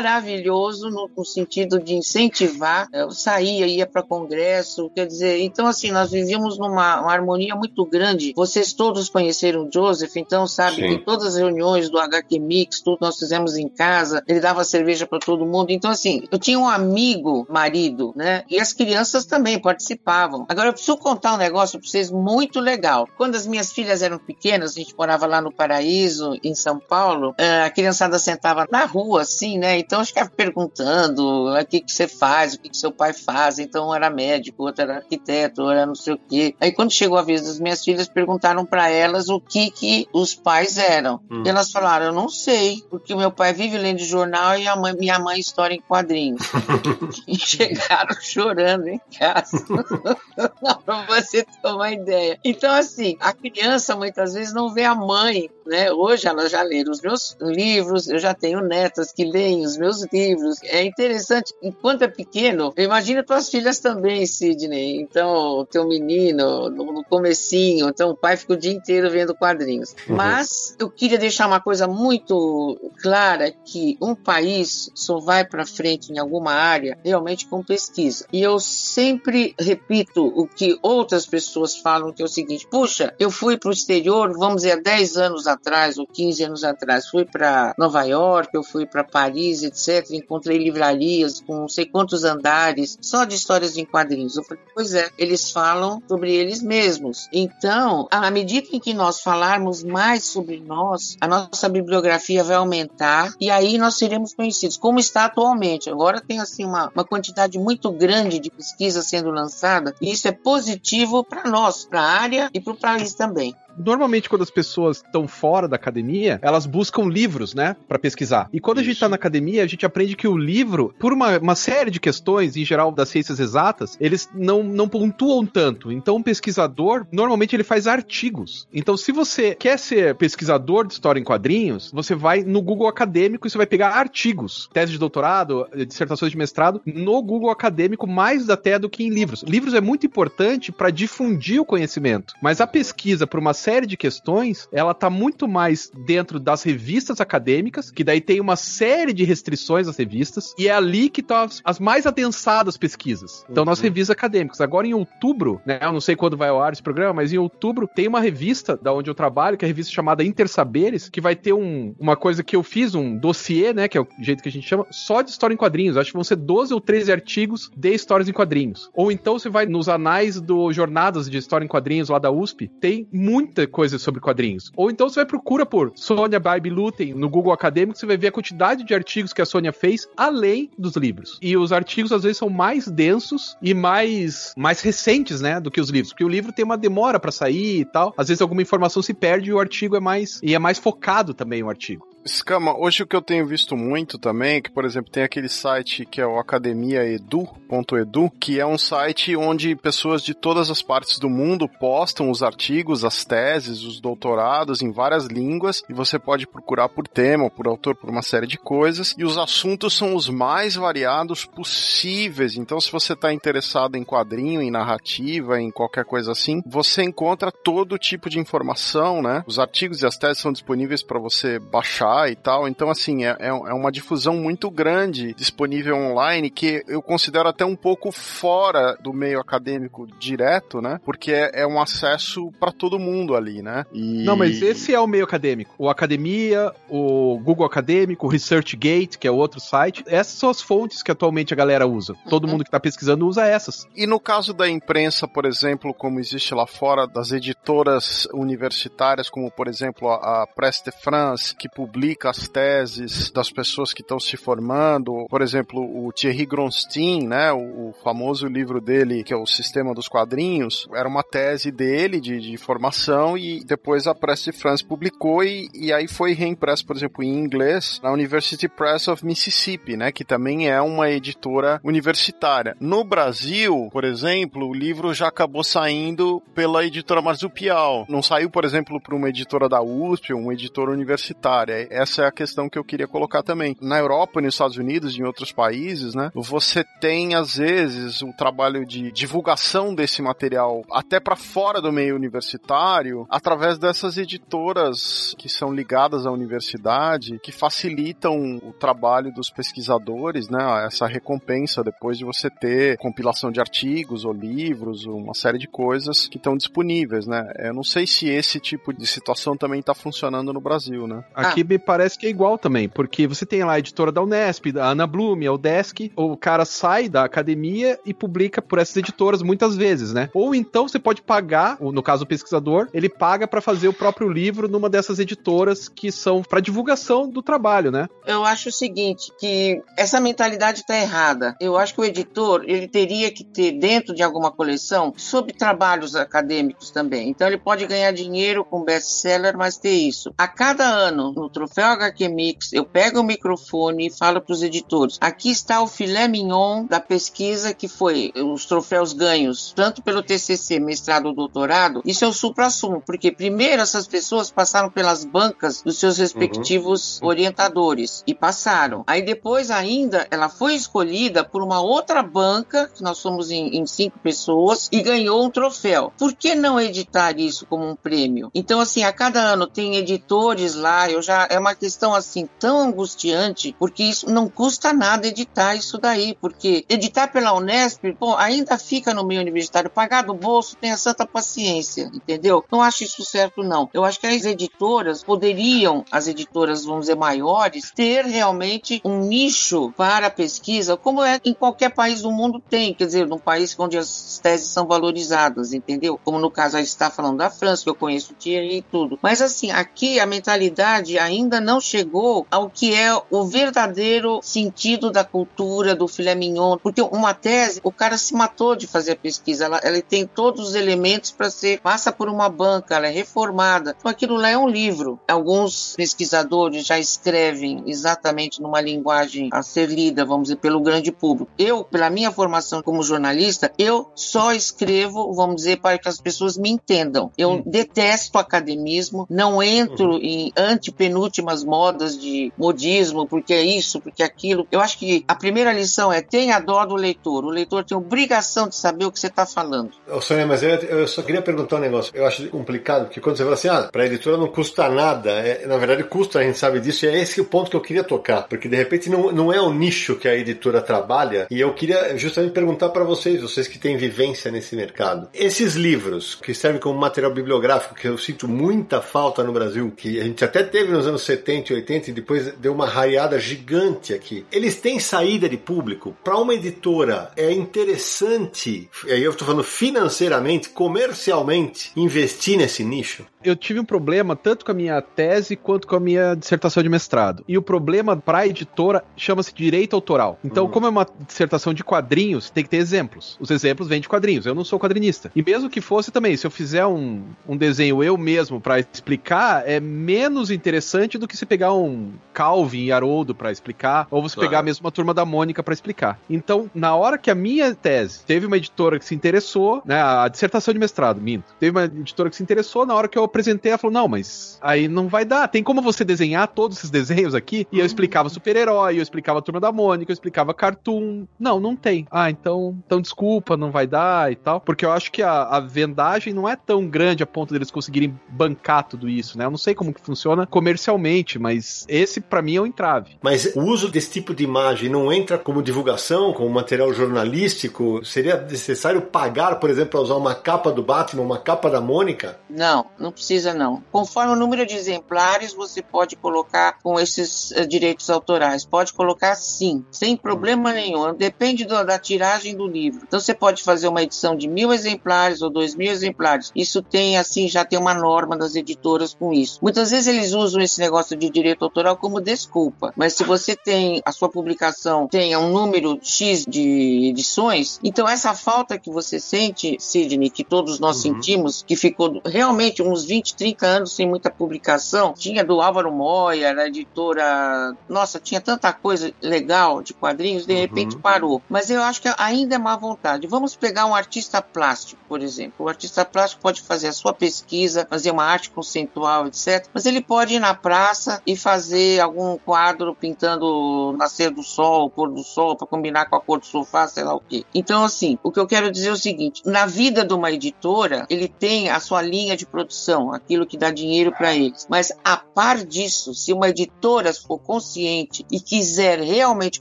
maravilhoso no, no sentido de incentivar. Eu saía, ia para congresso, quer dizer, então assim, nós vivíamos numa uma harmonia muito grande. Vocês todos conheceram o Joseph, então sabe Sim. que todas as reuniões do HQ Mix, tudo nós fizemos em casa, ele dava cerveja para todo mundo. Então assim, eu tinha um amigo, marido, né? E as crianças também participavam. Agora eu preciso contar um negócio para vocês muito legal. Quando as minhas filhas eram pequenas, a gente morava lá no Paraíso, em São Paulo, eh, a criançada sentava na rua, assim, né? Então eu ficava perguntando "Ah, o que, que você faz, o que, que seu pai faz. Então um era médico, outro era arquiteto, outro era não sei o quê. Aí quando chegou a vez das minhas filhas, perguntaram para elas o que, que os pais eram. Hum. E elas falaram: Eu não sei, porque o meu pai vive lendo jornal e a mãe- minha mãe história em quadrinhos. [LAUGHS] e chegaram chorando em casa. [LAUGHS] pra você ter uma ideia. Então, assim, a criança muitas vezes não vê a mãe, né? Hoje elas já leram os meus livros, eu já tenho netas que leem os meus livros. É interessante, enquanto é pequeno, imagina tuas filhas também, Sidney. Então, teu menino, no, no comecinho, então o pai fica o dia inteiro vendo quadrinhos. Uhum. Mas eu queria deixar uma coisa muito clara que um país só vai para frente em alguma área realmente com pesquisa. E eu sempre repito o que outras pessoas falam, que é o seguinte: puxa, eu fui para o exterior, vamos dizer, há 10 anos atrás ou 15 anos atrás, fui para Nova York, eu fui para Paris, etc. Encontrei livrarias com não sei quantos andares só de histórias em quadrinhos. Eu falei, pois é, eles falam sobre eles mesmos. Então, à medida em que nós falarmos mais sobre nós, a nossa bibliografia vai aumentar e aí nós seremos conhecidos, como está atualmente. Agora tem assim uma, uma quantidade muito grande de pesquisa sendo lançada e isso é positivo para nós, para a área e para o país também. Normalmente, quando as pessoas estão fora da academia, elas buscam livros, né, Pra pesquisar. E quando a gente Isso. tá na academia, a gente aprende que o livro, por uma, uma série de questões, em geral das ciências exatas, eles não, não pontuam tanto. Então, um pesquisador, normalmente, ele faz artigos. Então, se você quer ser pesquisador de história em quadrinhos, você vai no Google Acadêmico e você vai pegar artigos, tese de doutorado, dissertações de mestrado, no Google Acadêmico, mais até do que em livros. Livros é muito importante para difundir o conhecimento, mas a pesquisa por uma série de questões, ela tá muito mais dentro das revistas acadêmicas, que daí tem uma série de restrições às revistas, e é ali que estão as, as mais adensadas pesquisas. Então, nas revistas acadêmicas. Agora, em outubro, né, eu não sei quando vai ao ar esse programa, mas em outubro tem uma revista da onde eu trabalho, que é a revista chamada Intersaberes, que vai ter um, uma coisa que eu fiz, um dossiê, né, que é o jeito que a gente chama, só de história em quadrinhos. Acho que vão ser 12 ou 13 artigos de histórias em quadrinhos. Ou então você vai nos anais do Jornadas de História em Quadrinhos lá da USP, tem muita coisa sobre quadrinhos. Ou então você vai procura por Sônia Barbie Lutem no Google Acadêmico, você vai ver a quantidade de artigos que a Sônia fez além dos livros. E os artigos às vezes são mais densos e mais mais recentes, né, do que os livros, porque o livro tem uma demora para sair e tal. Às vezes alguma informação se perde e o artigo é mais e é mais focado também o artigo. Escama, hoje o que eu tenho visto muito também, que por exemplo tem aquele site que é o academiaedu.edu, que é um site onde pessoas de todas as partes do mundo postam os artigos, as teses, os doutorados em várias línguas e você pode procurar por tema, por autor, por uma série de coisas e os assuntos são os mais variados possíveis. Então se você está interessado em quadrinho, em narrativa, em qualquer coisa assim, você encontra todo tipo de informação, né? Os artigos e as teses são disponíveis para você baixar e tal. Então, assim, é, é, é uma difusão muito grande disponível online que eu considero até um pouco fora do meio acadêmico direto, né? Porque é, é um acesso para todo mundo ali, né? E... Não, mas esse é o meio acadêmico. O Academia, o Google Acadêmico, o ResearchGate, que é outro site. Essas são as fontes que atualmente a galera usa. Todo uhum. mundo que está pesquisando usa essas. E no caso da imprensa, por exemplo, como existe lá fora, das editoras universitárias, como por exemplo a, a Presse de France, que publica publica as teses das pessoas que estão se formando. Por exemplo, o Thierry Gronstein, né, o, o, famoso livro dele, que é o Sistema dos Quadrinhos, era uma tese dele de, de formação e depois a Press de France publicou e, e aí foi reimpresso, por exemplo, em inglês na University Press of Mississippi, né, que também é uma editora universitária. No Brasil, por exemplo, o livro já acabou saindo pela editora Marzupial. Não saiu, por exemplo, para uma editora da USP, uma editora universitária essa é a questão que eu queria colocar também. Na Europa, nos Estados Unidos e em outros países, né, você tem às vezes o trabalho de divulgação desse material até para fora do meio universitário, através dessas editoras que são ligadas à universidade, que facilitam o trabalho dos pesquisadores, né, essa recompensa depois de você ter compilação de artigos ou livros, uma série de coisas que estão disponíveis, né? Eu não sei se esse tipo de situação também está funcionando no Brasil, né? Aqui ah parece que é igual também, porque você tem lá a editora da Unesp, da Ana Blume, a Udesc, o cara sai da academia e publica por essas editoras muitas vezes, né? Ou então você pode pagar, no caso o pesquisador, ele paga para fazer o próprio livro numa dessas editoras que são para divulgação do trabalho, né? Eu acho o seguinte, que essa mentalidade está errada. Eu acho que o editor, ele teria que ter dentro de alguma coleção sobre trabalhos acadêmicos também. Então ele pode ganhar dinheiro com best-seller, mas ter isso. A cada ano, no troféu HQ Mix, eu pego o microfone e falo para os editores: aqui está o filé mignon da pesquisa que foi os troféus ganhos, tanto pelo TCC, mestrado ou doutorado. Isso é o supra-sumo, porque primeiro essas pessoas passaram pelas bancas dos seus respectivos uhum. orientadores e passaram. Aí depois ainda ela foi escolhida por uma outra banca, que nós somos em, em cinco pessoas, e ganhou um troféu. Por que não editar isso como um prêmio? Então, assim, a cada ano tem editores lá, eu já é uma questão assim tão angustiante, porque isso não custa nada editar isso daí, porque editar pela Unesp, pô, ainda fica no meio universitário, pagar do bolso, tenha santa paciência, entendeu? Não acho isso certo, não. Eu acho que as editoras poderiam, as editoras, vamos dizer, maiores, ter realmente um nicho para pesquisa, como é em qualquer país do mundo tem, quer dizer, num país onde as teses são valorizadas, entendeu? Como no caso a gente está falando da França, que eu conheço o Thierry e tudo. Mas assim, aqui a mentalidade ainda ainda não chegou ao que é o verdadeiro sentido da cultura do filé mignon, porque uma tese, o cara se matou de fazer a pesquisa, ela, ela tem todos os elementos para ser, passa por uma banca, ela é reformada. Então aquilo lá é um livro. Alguns pesquisadores já escrevem exatamente numa linguagem a ser lida, vamos dizer, pelo grande público. Eu, pela minha formação como jornalista, eu só escrevo, vamos dizer, para que as pessoas me entendam. Eu hum. detesto academismo, não entro uhum. em antepenúltimo últimas modas de modismo, porque é isso, porque é aquilo. Eu acho que a primeira lição é tenha dó do leitor. O leitor tem obrigação de saber o que você está falando. Ô, Sônia, mas eu, eu, só queria perguntar um negócio. Eu acho complicado, porque quando você fala assim, ah, para a editora não custa nada, é, na verdade custa, a gente sabe disso, e é esse o ponto que eu queria tocar, porque de repente não, não é o nicho que a editora trabalha, e eu queria justamente perguntar para vocês, vocês que têm vivência nesse mercado, esses livros que servem como material bibliográfico, que eu sinto muita falta no Brasil, que a gente até teve nos anos 70 e 80 e depois deu uma raiada gigante aqui. Eles têm saída de público. Para uma editora é interessante, e aí eu estou falando financeiramente, comercialmente, investir nesse nicho? Eu tive um problema tanto com a minha tese quanto com a minha dissertação de mestrado. E o problema para a editora chama-se direito autoral. Então, Uhum. como é uma dissertação de quadrinhos, tem que ter exemplos. Os exemplos vêm de quadrinhos. Eu não sou quadrinista. E mesmo que fosse também, se eu fizer um, um desenho eu mesmo para explicar, é menos interessante do que se pegar um Calvin e Haroldo para explicar, ou você Claro. pegar mesmo uma turma da Mônica para explicar. Então, na hora que a minha tese teve uma editora que se interessou, né, a dissertação de mestrado, minto, teve uma editora que se interessou, na hora que eu apresentei, ela falou: não, mas aí não vai dar. Tem como você desenhar todos esses desenhos aqui? E eu explicava super-herói, eu explicava a turma da Mônica, eu explicava cartoon. Não, não tem. Ah, então, então desculpa, não vai dar e tal. Porque eu acho que a, a vendagem não é tão grande a ponto deles conseguirem bancar tudo isso, né? Eu não sei como que funciona comercialmente, mas esse pra mim é um entrave. Mas o uso desse tipo de imagem não entra como divulgação, como material jornalístico? Seria necessário pagar, por exemplo, para usar uma capa do Batman, uma capa da Mônica? Não, não precisa não. Conforme o número de exemplares, você pode colocar com esses eh, direitos autorais. Pode colocar sim, sem problema nenhum. Depende do- da tiragem do livro. Então você pode fazer uma edição de mil exemplares ou dois mil exemplares. Isso tem assim, já tem uma norma das editoras com isso. Muitas vezes eles usam esse negócio de direito autoral como desculpa. Mas se você tem a sua publicação tenha um número X de edições, então essa falta que você sente, Sidney, que todos nós sentimos, que ficou realmente uns 20, 30 anos sem muita publicação, tinha do Álvaro Moya, da editora. Nossa, tinha tanta coisa legal de quadrinhos, de repente parou. Mas eu acho que ainda é má vontade. Vamos pegar um artista plástico, por exemplo. O artista plástico pode fazer a sua pesquisa, fazer uma arte conceitual, etc. Mas ele pode ir na praça e fazer algum quadro pintando o nascer do sol, o pôr do sol, para combinar com a cor do sofá, sei lá o quê. Então, assim, o que eu quero dizer é o seguinte: na vida de uma editora, ele tem a sua linha de produção, aquilo que dá dinheiro para eles. Mas a par disso, se uma editora for consciente e quiser realmente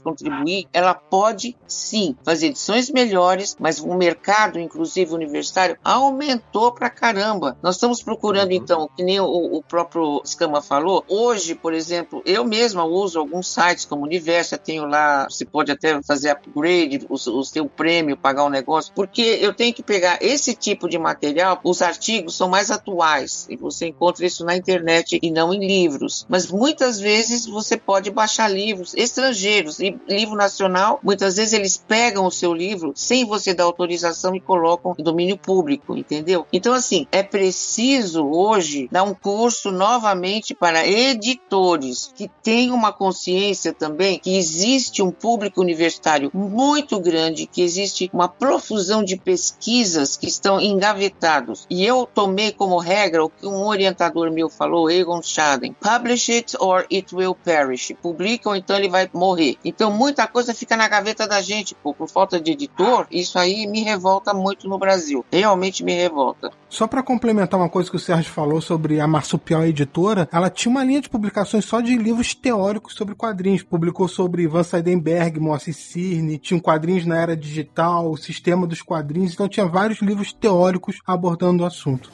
contribuir, ela pode sim fazer edições melhores, mas o mercado, inclusive universitário, aumentou pra caramba. Nós estamos procurando, então, que nem o, o próprio Scama falou, hoje, por exemplo, eu mesma uso alguns sites como Universo, tenho lá, você pode até fazer upgrade, o seu prêmio, pagar um negócio, porque eu tenho que pegar esse tipo de material, os artigos são mais atuais, e você encontra isso na internet e não em livros. Mas muitas vezes você pode baixar livros estrangeiros, e livro nacional, muitas vezes eles pegam o seu livro sem você dar autorização e colocam em domínio público, entendeu? Então, assim, é preciso hoje dar um curso novamente para editores que tenham uma consciência também que existe um público universitário muito grande, que existe uma profusão de pesquisas que estão engavetados. E eu tomei como regra o que um orientador meu falou, Egon Schaden: publish it or it will perish. Publica ou então ele vai morrer. Então muita coisa fica na gaveta da gente, pô, por falta de editor. Isso aí me revolta muito no Brasil. Realmente me revolta. Só pra complementar uma coisa que o Sérgio falou sobre a Marsupial Editora, ela tinha uma linha de publicações só de livros teóricos sobre quadrinhos. Publicou sobre Ivan Seidenberg, Moacir Cirne, tinha quadrinhos na era digital, o sistema dos quadrinhos, então tinha vários livros teóricos abordando o assunto.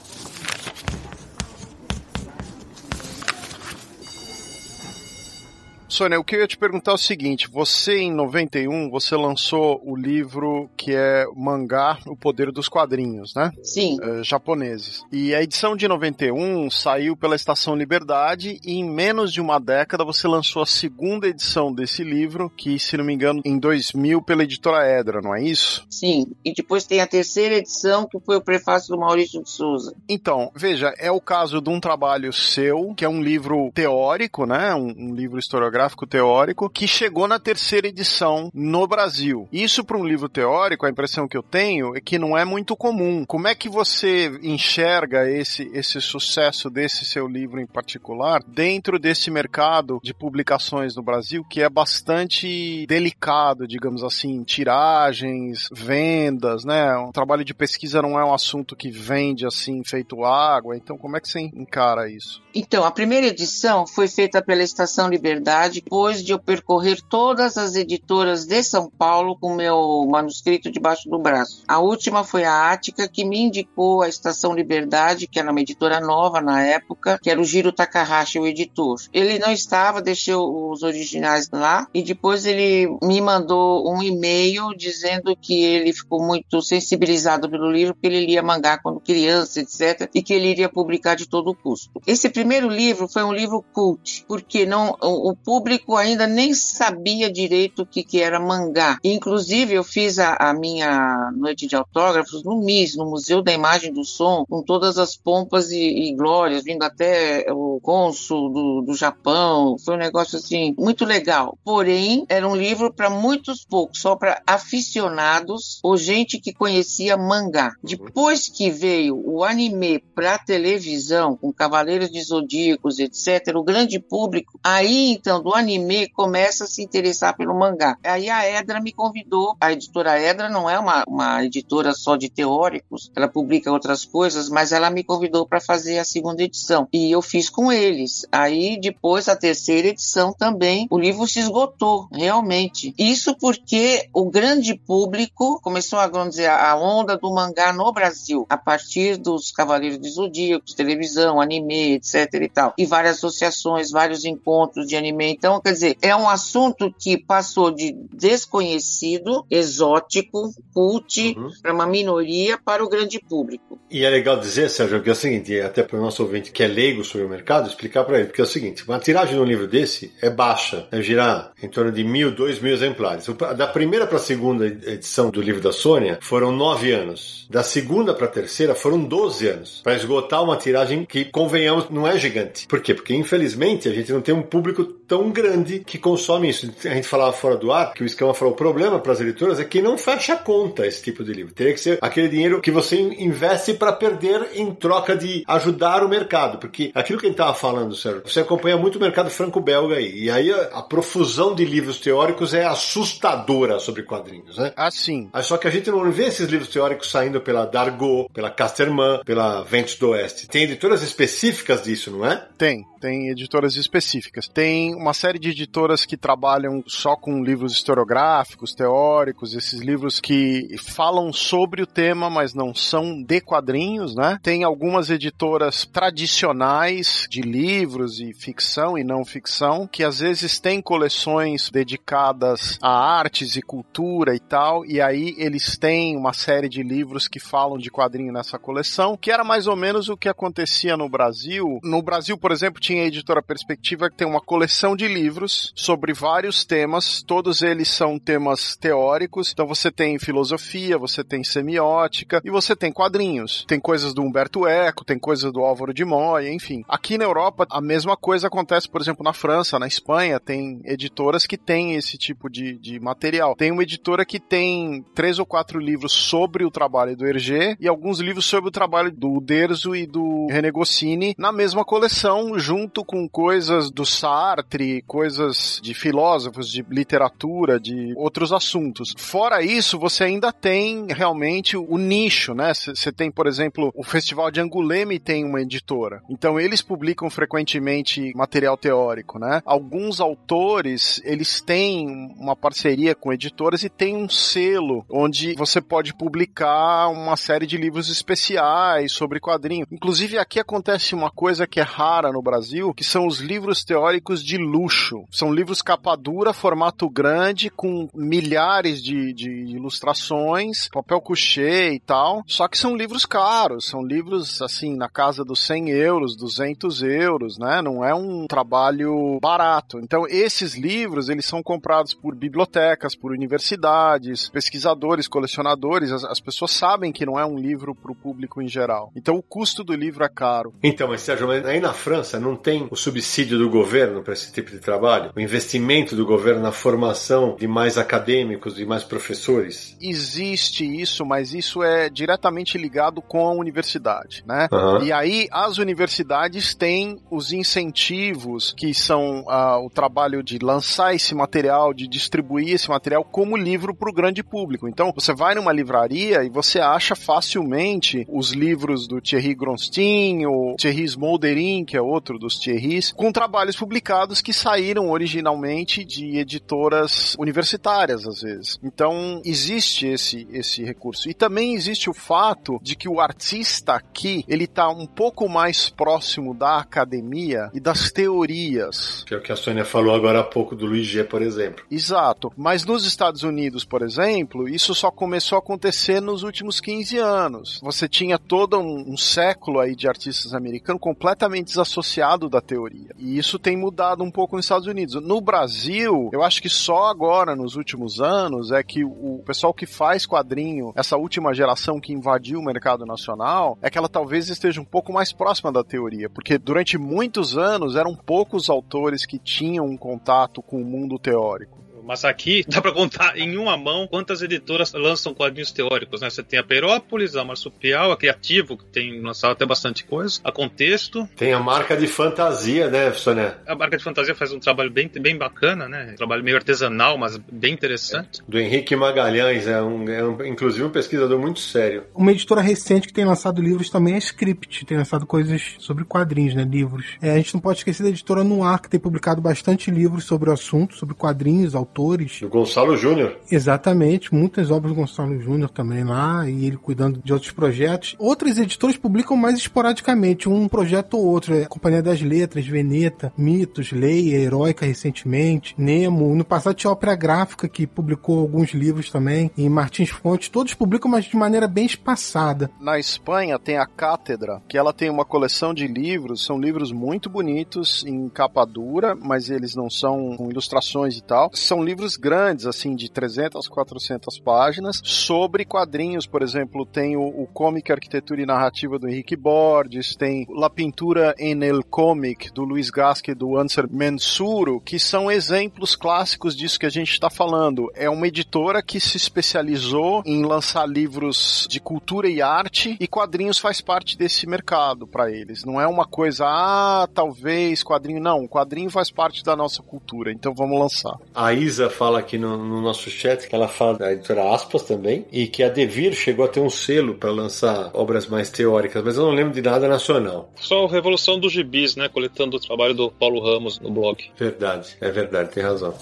Sônia, o que eu ia te perguntar é o seguinte: você em 91 você lançou o livro que é Mangá, o Poder dos Quadrinhos, né? Sim. Eh, japoneses. E a edição de 91 saiu pela Estação Liberdade e em menos de uma década você lançou a segunda edição desse livro, que se não me engano em 2000 pela editora Edra, não é isso? Sim. E depois tem a terceira edição, que foi o prefácio do Maurício de Souza. Então, veja, é o caso de um trabalho seu, que é um livro teórico, né? Um, um livro historiográfico teórico, que chegou na terceira edição no Brasil. Isso para um livro teórico, a impressão que eu tenho é que não é muito comum. Como é que você enxerga esse, esse sucesso desse seu livro em particular dentro desse mercado de publicações no Brasil, que é bastante delicado, digamos assim, tiragens, vendas, né? Um trabalho de pesquisa não é um assunto que vende assim feito água. Então, como é que você encara isso? Então, a primeira edição foi feita pela Estação liberdade depois de eu percorrer todas as editoras de São Paulo com meu manuscrito debaixo do braço. A última foi a Ática, que me indicou a Estação Liberdade, que era uma editora nova na época, que era o Giro Takahashi, o editor. Ele não estava, deixei os originais lá e depois ele me mandou um e-mail dizendo que ele ficou muito sensibilizado pelo livro, porque ele lia mangá quando criança, etc, e que ele iria publicar de todo custo. Esse primeiro livro foi um livro cult, porque não o público ainda nem sabia direito o que, que era mangá. Inclusive, eu fiz a, a minha noite de autógrafos no MIS, no Museu da Imagem do Som, com todas as pompas e, e glórias, vindo até o cônsul do, do Japão. Foi um negócio assim muito legal. Porém, era um livro para muitos poucos, só para aficionados ou gente que conhecia mangá. Depois que veio o anime para televisão, com Cavaleiros de Zodíacos, etc., o grande público, aí então do anime começa a se interessar pelo mangá. Aí a Edra me convidou, a editora Edra não é uma, uma editora só de teóricos, ela publica outras coisas, mas ela me convidou para fazer a segunda edição. E eu fiz com eles. Aí depois, a terceira edição também, o livro se esgotou, realmente. Isso porque o grande público começou a, vamos dizer, a onda do mangá no Brasil, a partir dos Cavaleiros de Zodíacos, televisão, anime, etc e tal. E várias associações, vários encontros de anime. Então, quer dizer, é um assunto que passou de desconhecido, exótico, cult, uhum. para uma minoria, para o grande público. E é legal dizer, Sérgio, que é o seguinte, até para o nosso ouvinte que é leigo sobre o mercado, explicar para ele, porque é o seguinte, uma tiragem de um livro desse é baixa, é girar em torno de mil, dois mil exemplares. Da primeira para a segunda edição do livro da Sônia foram nove anos. Da segunda para a terceira foram doze anos. Para esgotar uma tiragem que, convenhamos, não é gigante. Por quê? Porque, infelizmente, a gente não tem um público tão grande que consome isso. A gente falava fora do ar, que o Escama falou, o problema para as editoras é que não fecha a conta esse tipo de livro. Teria que ser aquele dinheiro que você investe para perder em troca de ajudar o mercado. Porque aquilo que a gente estava falando, Sérgio, você acompanha muito o mercado franco-belga aí. E aí a, a, profusão de livros teóricos é assustadora sobre quadrinhos, né? Assim. Só que a gente não vê esses livros teóricos saindo pela Dargaud, pela Casterman, pela Ventos do Oeste. Tem editoras específicas disso, não é? Tem tem editoras específicas. Tem uma série de editoras que trabalham só com livros historiográficos, teóricos, esses livros que falam sobre o tema, mas não são de quadrinhos, né? Tem algumas editoras tradicionais de livros e ficção e não ficção, que às vezes têm coleções dedicadas a artes e cultura e tal, e aí eles têm uma série de livros que falam de quadrinho nessa coleção, que era mais ou menos o que acontecia no Brasil. No Brasil, por exemplo, tinha a editora Perspectiva que tem uma coleção de livros sobre vários temas, todos eles são temas teóricos. Então você tem filosofia, você tem semiótica e você tem quadrinhos. Tem coisas do Humberto Eco, tem coisas do Álvaro de Moya, enfim. Aqui na Europa a mesma coisa acontece, por exemplo, na França, na Espanha, tem editoras que têm esse tipo de, de material. Tem uma editora que tem três ou quatro livros sobre o trabalho do Hergé e alguns livros sobre o trabalho do Derzo e do René Goscinny na mesma coleção, junto com coisas do Sartre, coisas de filósofos, de literatura, de outros assuntos. Fora isso, você ainda tem realmente o nicho, né? Você tem, por exemplo, o Festival de Angoulême tem uma editora. Então eles publicam frequentemente material teórico, né? Alguns autores, eles têm uma parceria com editoras e tem um selo onde você pode publicar uma série de livros especiais sobre quadrinho. Inclusive aqui acontece uma coisa que é rara no Brasil, que são os livros teóricos de luxo. São livros capa dura, formato grande, com milhares de, de ilustrações, papel couché e tal. Só que são livros caros, são livros, assim, na casa dos 100 euros, 200 euros, né? Não é um trabalho barato. Então, esses livros, eles são comprados por bibliotecas, por universidades, pesquisadores, colecionadores. As, as pessoas sabem que não é um livro para o público em geral. Então, o custo do livro é caro. Então, mas Sérgio, aí na França não tem o subsídio do governo para esse tipo de trabalho? O investimento do governo na formação de mais acadêmicos, de mais professores? Existe isso, mas isso é diretamente ligado com a universidade, né? Uhum. E aí as universidades têm os incentivos que são uh, o trabalho de lançar esse material, de distribuir esse material como livro para o grande público. Então você vai numa livraria e você acha facilmente os livros do Thierry Gronstein, ou Thierry Smolderin, que é outro dos dos Thierrys, com trabalhos publicados que saíram originalmente de editoras universitárias, às vezes. Então, existe esse, esse recurso. E também existe o fato de que o artista aqui, ele tá um pouco mais próximo da academia e das teorias. Que é o que a Sônia falou agora há pouco do Luiz G, por exemplo. Exato. Mas nos Estados Unidos, por exemplo, isso só começou a acontecer nos últimos 15 anos. Você tinha todo um, um século aí de artistas americanos completamente desassociado da teoria. E isso tem mudado um pouco nos Estados Unidos. No Brasil, eu acho que só agora, nos últimos anos, é que o pessoal que faz quadrinho, essa última geração que invadiu o mercado nacional, é que ela talvez esteja um pouco mais próxima da teoria. Porque durante muitos anos eram poucos autores que tinham um contato com o mundo teórico. Mas aqui [LAUGHS] dá para contar em uma mão quantas editoras lançam quadrinhos teóricos, né? Você tem a Perópolis, a Marsupial, a Criativo, que tem lançado até bastante coisa, a Contexto. Tem a marca de fantasia, né, Sônia? A marca de fantasia faz um trabalho bem, bem bacana, né? Um trabalho meio artesanal, mas bem interessante. Do Henrique Magalhães, é um, é um, inclusive um pesquisador muito sério. Uma editora recente que tem lançado livros também é Script, tem lançado coisas sobre quadrinhos, né? Livros. É, a gente não pode esquecer da editora Noir, que tem publicado bastante livros sobre o assunto, sobre quadrinhos, autores autores. Do Gonçalo Júnior. Exatamente, muitas obras do Gonçalo Júnior também lá, e ele cuidando de outros projetos. Outras editoras publicam mais esporadicamente, um projeto ou outro. É Companhia das Letras, Veneta, Mitos, Leia, Heróica recentemente, Nemo. No passado tinha a Ópera Gráfica, que publicou alguns livros também, e Martins Fontes. Todos publicam, mas de maneira bem espaçada. Na Espanha tem a Cátedra, que ela tem uma coleção de livros, são livros muito bonitos, em capa dura, mas eles não são com ilustrações e tal. São livros grandes, assim, de 300, 400 páginas, sobre quadrinhos, por exemplo, tem o, o Comic Arquitetura e Narrativa do Henrique Borges, tem La Pintura en el Comic, do Luiz Gasque e do Answer Mensuro, que são exemplos clássicos disso que a gente está falando. É uma editora que se especializou em lançar livros de cultura e arte, e quadrinhos faz parte desse mercado para eles. Não é uma coisa, ah, talvez quadrinho. Não, quadrinho faz parte da nossa cultura, então vamos lançar. A Isa fala aqui no, no, nosso chat que ela fala da editora Aspas também e que a Devir chegou a ter um selo para lançar obras mais teóricas, mas eu não lembro de nada nacional. Só a Revolução dos Gibis, né? Coletando o trabalho do Paulo Ramos no blog. Verdade, é verdade, tem razão.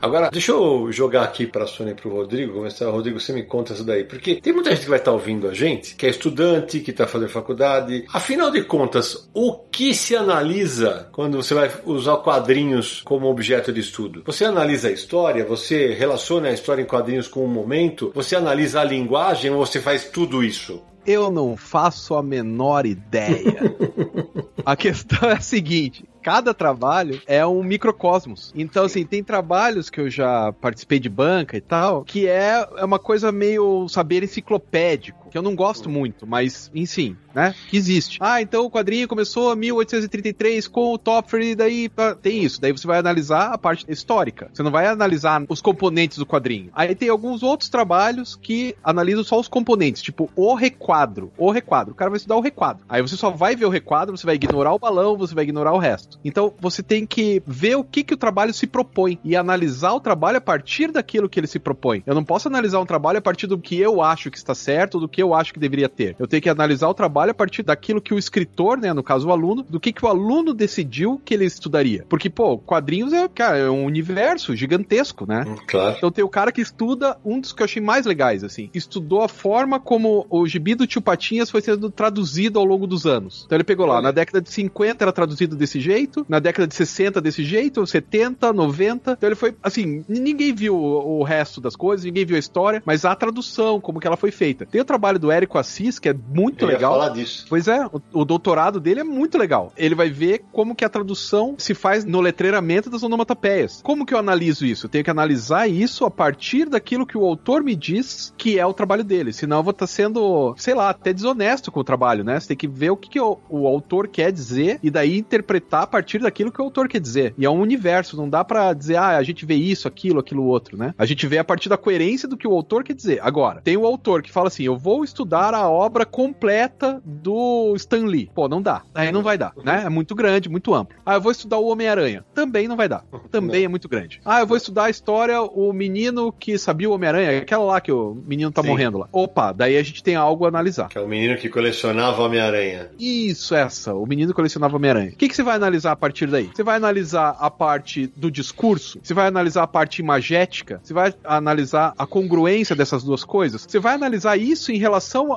Agora, deixa eu jogar aqui para a Sônia e para o Rodrigo, começar. Rodrigo, você me conta isso daí. Porque tem muita gente que vai estar tá ouvindo a gente, que é estudante, que está fazendo faculdade. Afinal de contas, o que se analisa quando você vai usar quadrinhos como objeto de estudo? Você analisa a história, você relaciona a história em quadrinhos com o momento, você analisa a linguagem ou você faz tudo isso? Eu não faço a menor ideia. [LAUGHS] a questão é a seguinte: cada trabalho é um microcosmos. Então, assim, tem trabalhos que eu já participei de banca e tal, que é, é uma coisa meio saber enciclopédico, que eu não gosto muito, mas, enfim, né? Que existe. Ah, então o quadrinho começou em 1833 com o Topfer, e daí tem isso. Daí você vai analisar a parte histórica. Você não vai analisar os componentes do quadrinho. Aí tem alguns outros trabalhos que analisam só os componentes, tipo o requadro. O requadro. O cara vai estudar o requadro. Aí você só vai ver o requadro, você vai ignorar o balão, você vai ignorar o resto. Então você tem que ver o que, que o trabalho se propõe e analisar o trabalho a partir daquilo que ele se propõe. Eu não posso analisar um trabalho a partir do que eu acho que está certo, do que eu acho que deveria ter. Eu tenho que analisar o trabalho a partir daquilo que o escritor, né, no caso o aluno, do que, que o aluno decidiu que ele estudaria. Porque, pô, quadrinhos é, cara, é um universo gigantesco, né? Hum, claro. Então tem o cara que estuda um dos que eu achei mais legais, assim. Estudou a forma como o gibi do Tio Patinhas foi sendo traduzido ao longo dos anos. Então ele pegou lá, na década de 50 era traduzido desse jeito, na década de 60 desse jeito, 70, 90. Então ele foi, assim, ninguém viu o, o resto das coisas, ninguém viu a história, mas a tradução, como que ela foi feita. Tem o trabalho do Érico Assis, que é muito eu legal. Ia falar disso. Pois é, o, o, doutorado dele é muito legal. Ele vai ver como que a tradução se faz no letreiramento das onomatopeias. Como que eu analiso isso? Eu tenho que analisar isso a partir daquilo que o autor me diz que é o trabalho dele. Senão eu vou estar tá sendo, sei lá, até desonesto com o trabalho, né? Você tem que ver o que, que o, o autor quer dizer e daí interpretar partir daquilo que o autor quer dizer. E é um universo, não dá para dizer, ah, a gente vê isso, aquilo, aquilo outro, né? A gente vê a partir da coerência do que o autor quer dizer. Agora, tem o autor que fala assim: eu vou estudar a obra completa do Stan Lee. Pô, não dá. Aí não vai dar, né? É muito grande, muito amplo. Ah, eu vou estudar o Homem-Aranha. Também não vai dar. Também é muito grande. Ah, eu vou estudar a história, o menino que sabia o Homem-Aranha, aquela lá que o menino tá Sim. morrendo lá. Opa, daí a gente tem algo a analisar. Que é o menino que colecionava Homem-Aranha. Isso, essa. O menino colecionava Homem-Aranha. O que, que você vai analisar a partir daí? Você vai analisar a parte do discurso? Você vai analisar a parte imagética? Você vai analisar a congruência dessas duas coisas? Você vai analisar isso em relação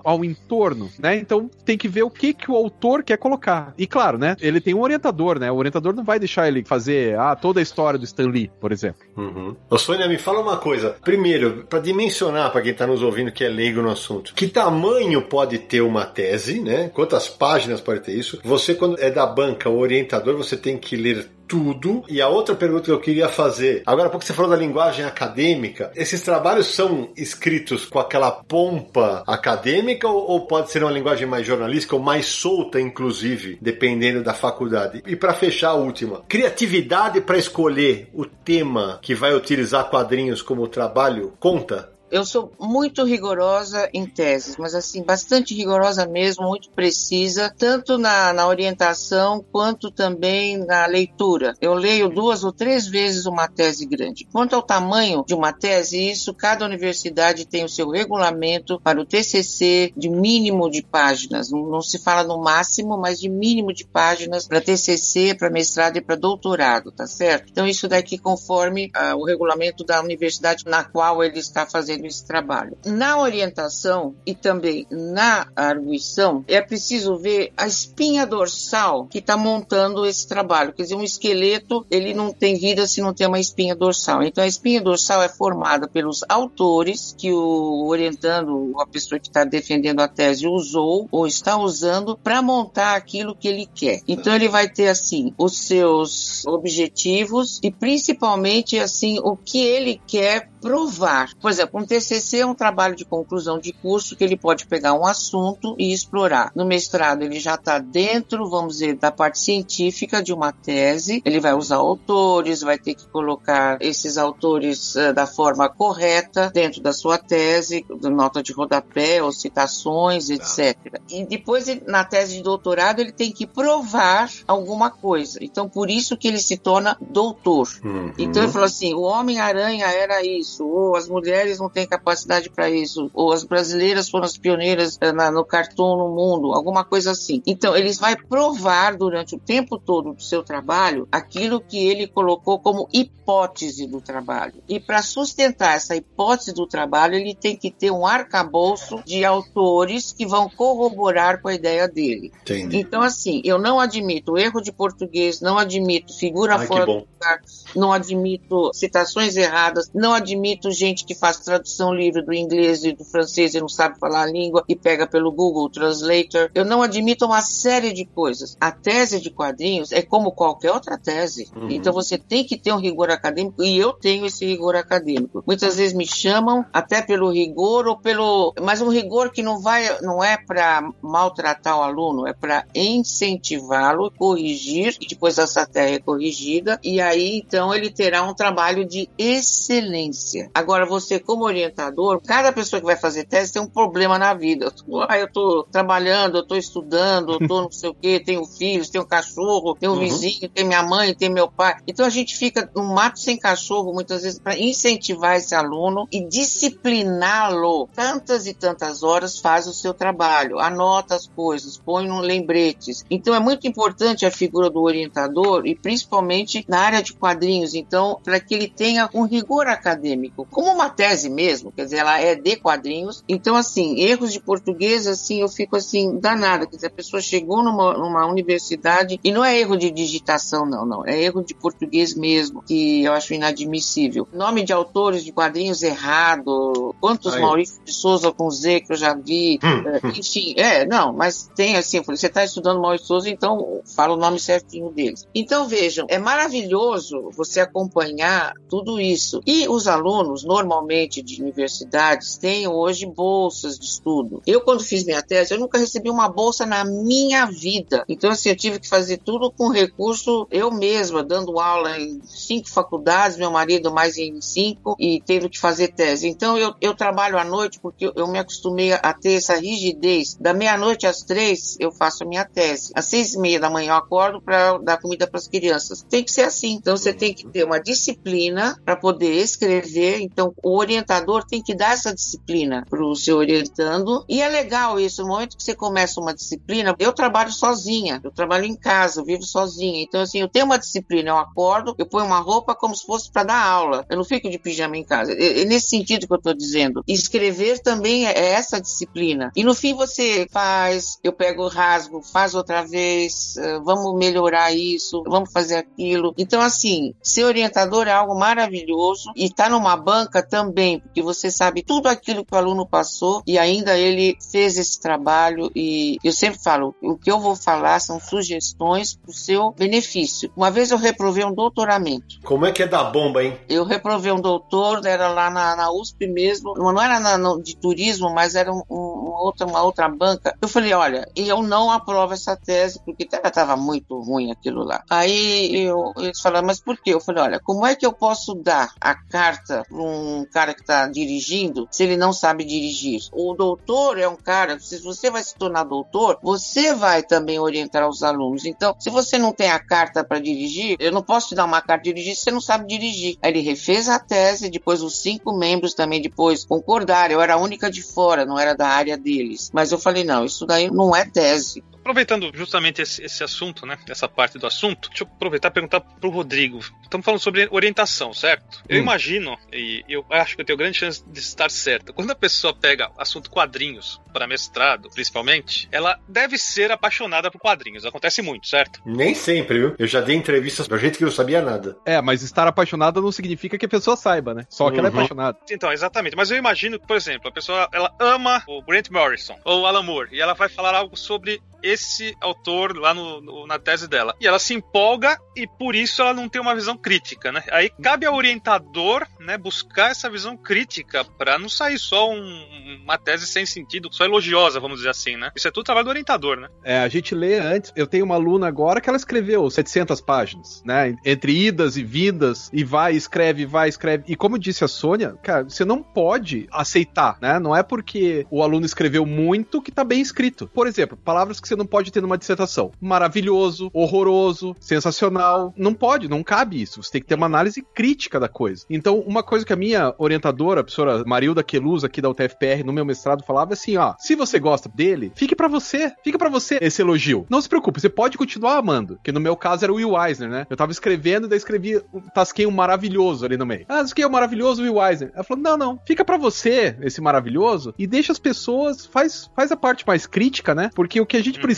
ao entorno, né? Então tem que ver o que, que o autor quer colocar. E claro, né? Ele tem um orientador, né? O orientador não vai deixar ele fazer ah, toda a história do Stan Lee, por exemplo. Uhum. Ô Sônia, me fala uma coisa. Primeiro, para dimensionar para quem tá nos ouvindo que é leigo no assunto, que tamanho pode ter uma tese, né? Quantas páginas pode ter isso? Você, quando é da banca, o orientador, você tem que ler tudo. E a outra pergunta que eu queria fazer, agora pouco você falou da linguagem acadêmica, esses trabalhos são escritos com aquela pompa acadêmica ou, ou pode ser uma linguagem mais jornalística ou mais solta, inclusive, dependendo da faculdade? E para fechar a última, criatividade para escolher o tema que vai utilizar quadrinhos como trabalho conta? Eu sou muito rigorosa em teses, mas assim, bastante rigorosa mesmo, muito precisa, tanto na, na, orientação quanto também na leitura. Eu leio duas ou três vezes uma tese grande. Quanto ao tamanho de uma tese, isso cada universidade tem o seu regulamento para o TCC de mínimo de páginas. Não, não se fala no máximo, mas de mínimo de páginas para TCC, para mestrado e para doutorado, tá certo? Então isso daqui conforme ah, o regulamento da universidade na qual ele está fazendo esse trabalho. Na orientação e também na arguição, é preciso ver a espinha dorsal que está montando esse trabalho. Quer dizer, um esqueleto, ele não tem vida se não tem uma espinha dorsal. Então, a espinha dorsal é formada pelos autores que o orientando, a pessoa que está defendendo a tese usou ou está usando para montar aquilo que ele quer. Então, ele vai ter, assim, os seus objetivos e, principalmente, assim, o que ele quer provar. Por exemplo, um TCC é um trabalho de conclusão de curso que ele pode pegar um assunto e explorar. No mestrado, ele já está dentro, vamos dizer, da parte científica de uma tese. Ele vai usar autores, vai ter que colocar esses autores uh, da forma correta dentro da sua tese, nota de rodapé ou citações, tá. etc. E depois, na tese de doutorado, ele tem que provar alguma coisa. Então, por isso que ele se torna doutor. Uhum. Então, ele falou assim: o Homem-Aranha era isso isso, ou as mulheres não têm capacidade para isso, ou as brasileiras foram as pioneiras eh, na, no cartoon no mundo, alguma coisa assim. Então, eles vai provar durante o tempo todo do seu trabalho aquilo que ele colocou como hipótese do trabalho. E para sustentar essa hipótese do trabalho, ele tem que ter um arcabouço de autores que vão corroborar com a ideia dele. Entendi. Então, assim, eu não admito erro de português, não admito figura Ai, fora do lugar, não admito citações erradas, não admito gente que faz tradução livre do inglês e do francês e não sabe falar a língua e pega pelo Google Translator. Eu não admito uma série de coisas. A tese de quadrinhos é como qualquer outra tese. Uhum. Então você tem que ter um rigor acadêmico e eu tenho esse rigor acadêmico. Muitas vezes me chamam até pelo rigor ou pelo, mas um rigor que não vai, não é para maltratar o aluno, é para incentivá-lo, corrigir e depois essa terra é corrigida e aí então ele terá um trabalho de excelência. Agora, você, como orientador, cada pessoa que vai fazer tese tem um problema na vida. [LAUGHS] Ah, eu tô trabalhando, eu tô estudando, eu tô não sei o quê, tenho filhos, tenho cachorro, tenho um uhum. vizinho, tenho minha mãe, tenho meu pai. Então a gente fica no mato sem cachorro, muitas vezes, para incentivar esse aluno e discipliná-lo. Tantas e tantas horas faz o seu trabalho, anota as coisas, põe no lembretes. Então é muito importante a figura do orientador e principalmente na área de quadrinhos. Então, para que ele tenha um rigor acadêmico acadêmico, como uma tese mesmo, quer dizer, ela é de quadrinhos. Então, assim, erros de português, assim, eu fico assim, danada. Quer dizer, a pessoa chegou numa, numa universidade e não é erro de digitação, não, não. É erro de português mesmo, que eu acho inadmissível. Nome de autores de quadrinhos errado, quantos Aí. Maurício de Souza com Z que eu já vi, hum, é, hum. enfim, é, não, mas tem assim, você está estudando Maurício de Souza, então fala o nome certinho deles. Então, vejam, é maravilhoso você acompanhar tudo isso. E os alunos, normalmente de universidades têm hoje bolsas de estudo. Eu, quando fiz minha tese, eu nunca recebi uma bolsa na minha vida. Então, assim, eu tive que fazer tudo com recurso eu mesma, dando aula em cinco faculdades, meu marido mais em cinco, e tendo que fazer tese. Então, eu, eu trabalho à noite porque eu, eu me acostumei a ter essa rigidez. Da meia-noite às três, eu faço a minha tese. Às seis e meia da manhã, eu acordo para dar comida para as crianças. Tem que ser assim. Então, você tem que ter uma disciplina para poder escrever. Então, o orientador tem que dar essa disciplina para o seu orientando. E é legal isso. No momento que você começa uma disciplina, eu trabalho sozinha. Eu trabalho em casa, eu vivo sozinha. Então, assim, eu tenho uma disciplina. Eu acordo, eu ponho uma roupa como se fosse para dar aula. Eu não fico de pijama em casa. É, é nesse sentido que eu estou dizendo. Escrever também é essa disciplina. E no fim você faz, eu pego o rasgo, faz outra vez, eh, vamos melhorar isso, vamos fazer aquilo. Então, assim, ser orientador é algo maravilhoso e estar tá numa banca também, porque você sabe tudo aquilo que o aluno passou e ainda ele fez esse trabalho e eu sempre falo, o que eu vou falar são sugestões para o seu benefício. Uma vez eu reprovei um doutoramento. Como é que é da bomba, hein? Eu reprovei um doutor, era lá na, na USP mesmo, não era na, no, de turismo, mas era um, um, outra, uma outra banca. Eu falei, olha, eu não aprovo essa tese, porque estava muito ruim aquilo lá. Aí eu, eles falaram, mas por quê? Eu falei, olha, como é que eu posso dar a carta para um cara que está dirigindo se ele não sabe dirigir? O doutor é um cara, se você vai se tornar doutor, você vai também orientar os alunos. Então, se você não tem a carta para dirigir, eu não posso te dar uma carta de dirigir se você não sabe dirigir. Aí ele refez a tese, depois os cinco membros também depois concordaram. Eu era a única de fora, não era da área deles. Mas eu falei, não, isso daí não é tese. Aproveitando justamente esse, esse, assunto, né? Essa parte do assunto, deixa eu aproveitar e perguntar pro Rodrigo. Estamos falando sobre orientação, certo? Eu hum. imagino, e eu acho que eu tenho grande chance de estar certo. Quando a pessoa pega assunto quadrinhos para mestrado, principalmente, ela deve ser apaixonada por quadrinhos. Acontece muito, certo? Nem sempre, viu? Eu já dei entrevistas pra gente que não sabia nada. É, mas estar apaixonada não significa que a pessoa saiba, né? Só que uhum. ela é uhum. apaixonada. Então, exatamente. Mas eu imagino, por exemplo, a pessoa ela ama o Grant Morrison ou o Alan Moore e ela vai falar algo sobre esse autor lá no, no, na tese dela. E ela se empolga e por isso ela não tem uma visão crítica, né? Aí cabe ao orientador, né, buscar essa visão crítica para não sair só um, uma tese sem sentido, só elogiosa, vamos dizer assim, né? Isso é tudo trabalho do orientador, né? É, a gente lê antes. Eu tenho uma aluna agora que ela escreveu 700 páginas, né? Entre idas e vindas e vai, escreve, vai, escreve. E como disse a Sônia, cara, você não pode aceitar, né? Não é porque o aluno escreveu muito que tá bem escrito. Por exemplo, palavras que você não pode ter numa dissertação. Maravilhoso, horroroso, sensacional. Não pode, não cabe isso. Você tem que ter uma análise crítica da coisa. Então, uma coisa que a minha orientadora, a professora Marilda Queluz, aqui da UTFPR, no meu mestrado, falava assim: ó, se você gosta dele, fique para você, fica para você esse elogio. Não se preocupe, você pode continuar amando. Que no meu caso era o Will Eisner, né? Eu tava escrevendo, daí escrevi, tasquei um maravilhoso ali no meio. Ah, tasquei o um maravilhoso Will Eisner. Ela falou: não, não, fica para você esse maravilhoso e deixa as pessoas, faz, faz a parte mais crítica, né? Porque o que a gente precisa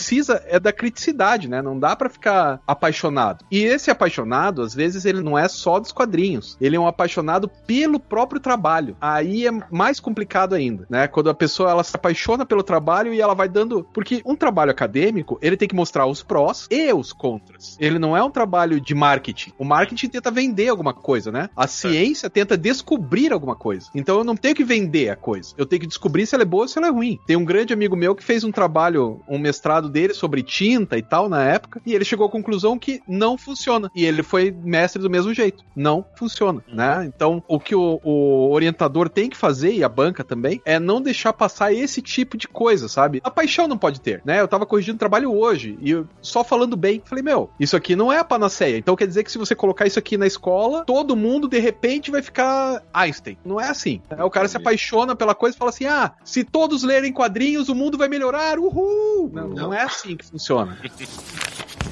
é da criticidade, né? Não dá para ficar apaixonado. E esse apaixonado, às vezes, ele não é só dos quadrinhos. Ele é um apaixonado pelo próprio trabalho. Aí é mais complicado ainda, né? Quando a pessoa ela se apaixona pelo trabalho e ela vai dando, porque um trabalho acadêmico, ele tem que mostrar os prós e os contras. Ele não é um trabalho de marketing. O marketing tenta vender alguma coisa, né? A ciência tenta descobrir alguma coisa. Então eu não tenho que vender a coisa. Eu tenho que descobrir se ela é boa ou se ela é ruim. Tem um grande amigo meu que fez um trabalho, um mestrado mestrado dele sobre tinta e tal na época, e ele chegou à conclusão que não funciona. E ele foi mestre do mesmo jeito. Não funciona, uhum. né? Então, o que o, o, orientador tem que fazer, e a banca também, é não deixar passar esse tipo de coisa, sabe? A paixão não pode ter, né? Eu tava corrigindo trabalho hoje, e eu, só falando bem, falei, meu, isso aqui não é a panaceia. Então quer dizer que se você colocar isso aqui na escola, todo mundo, de repente, vai ficar Einstein. Não é assim. É, o cara se apaixona pela coisa e fala assim, ah, se todos lerem quadrinhos, o mundo vai melhorar, uhul! Não, não, não é assim que funciona. [LAUGHS]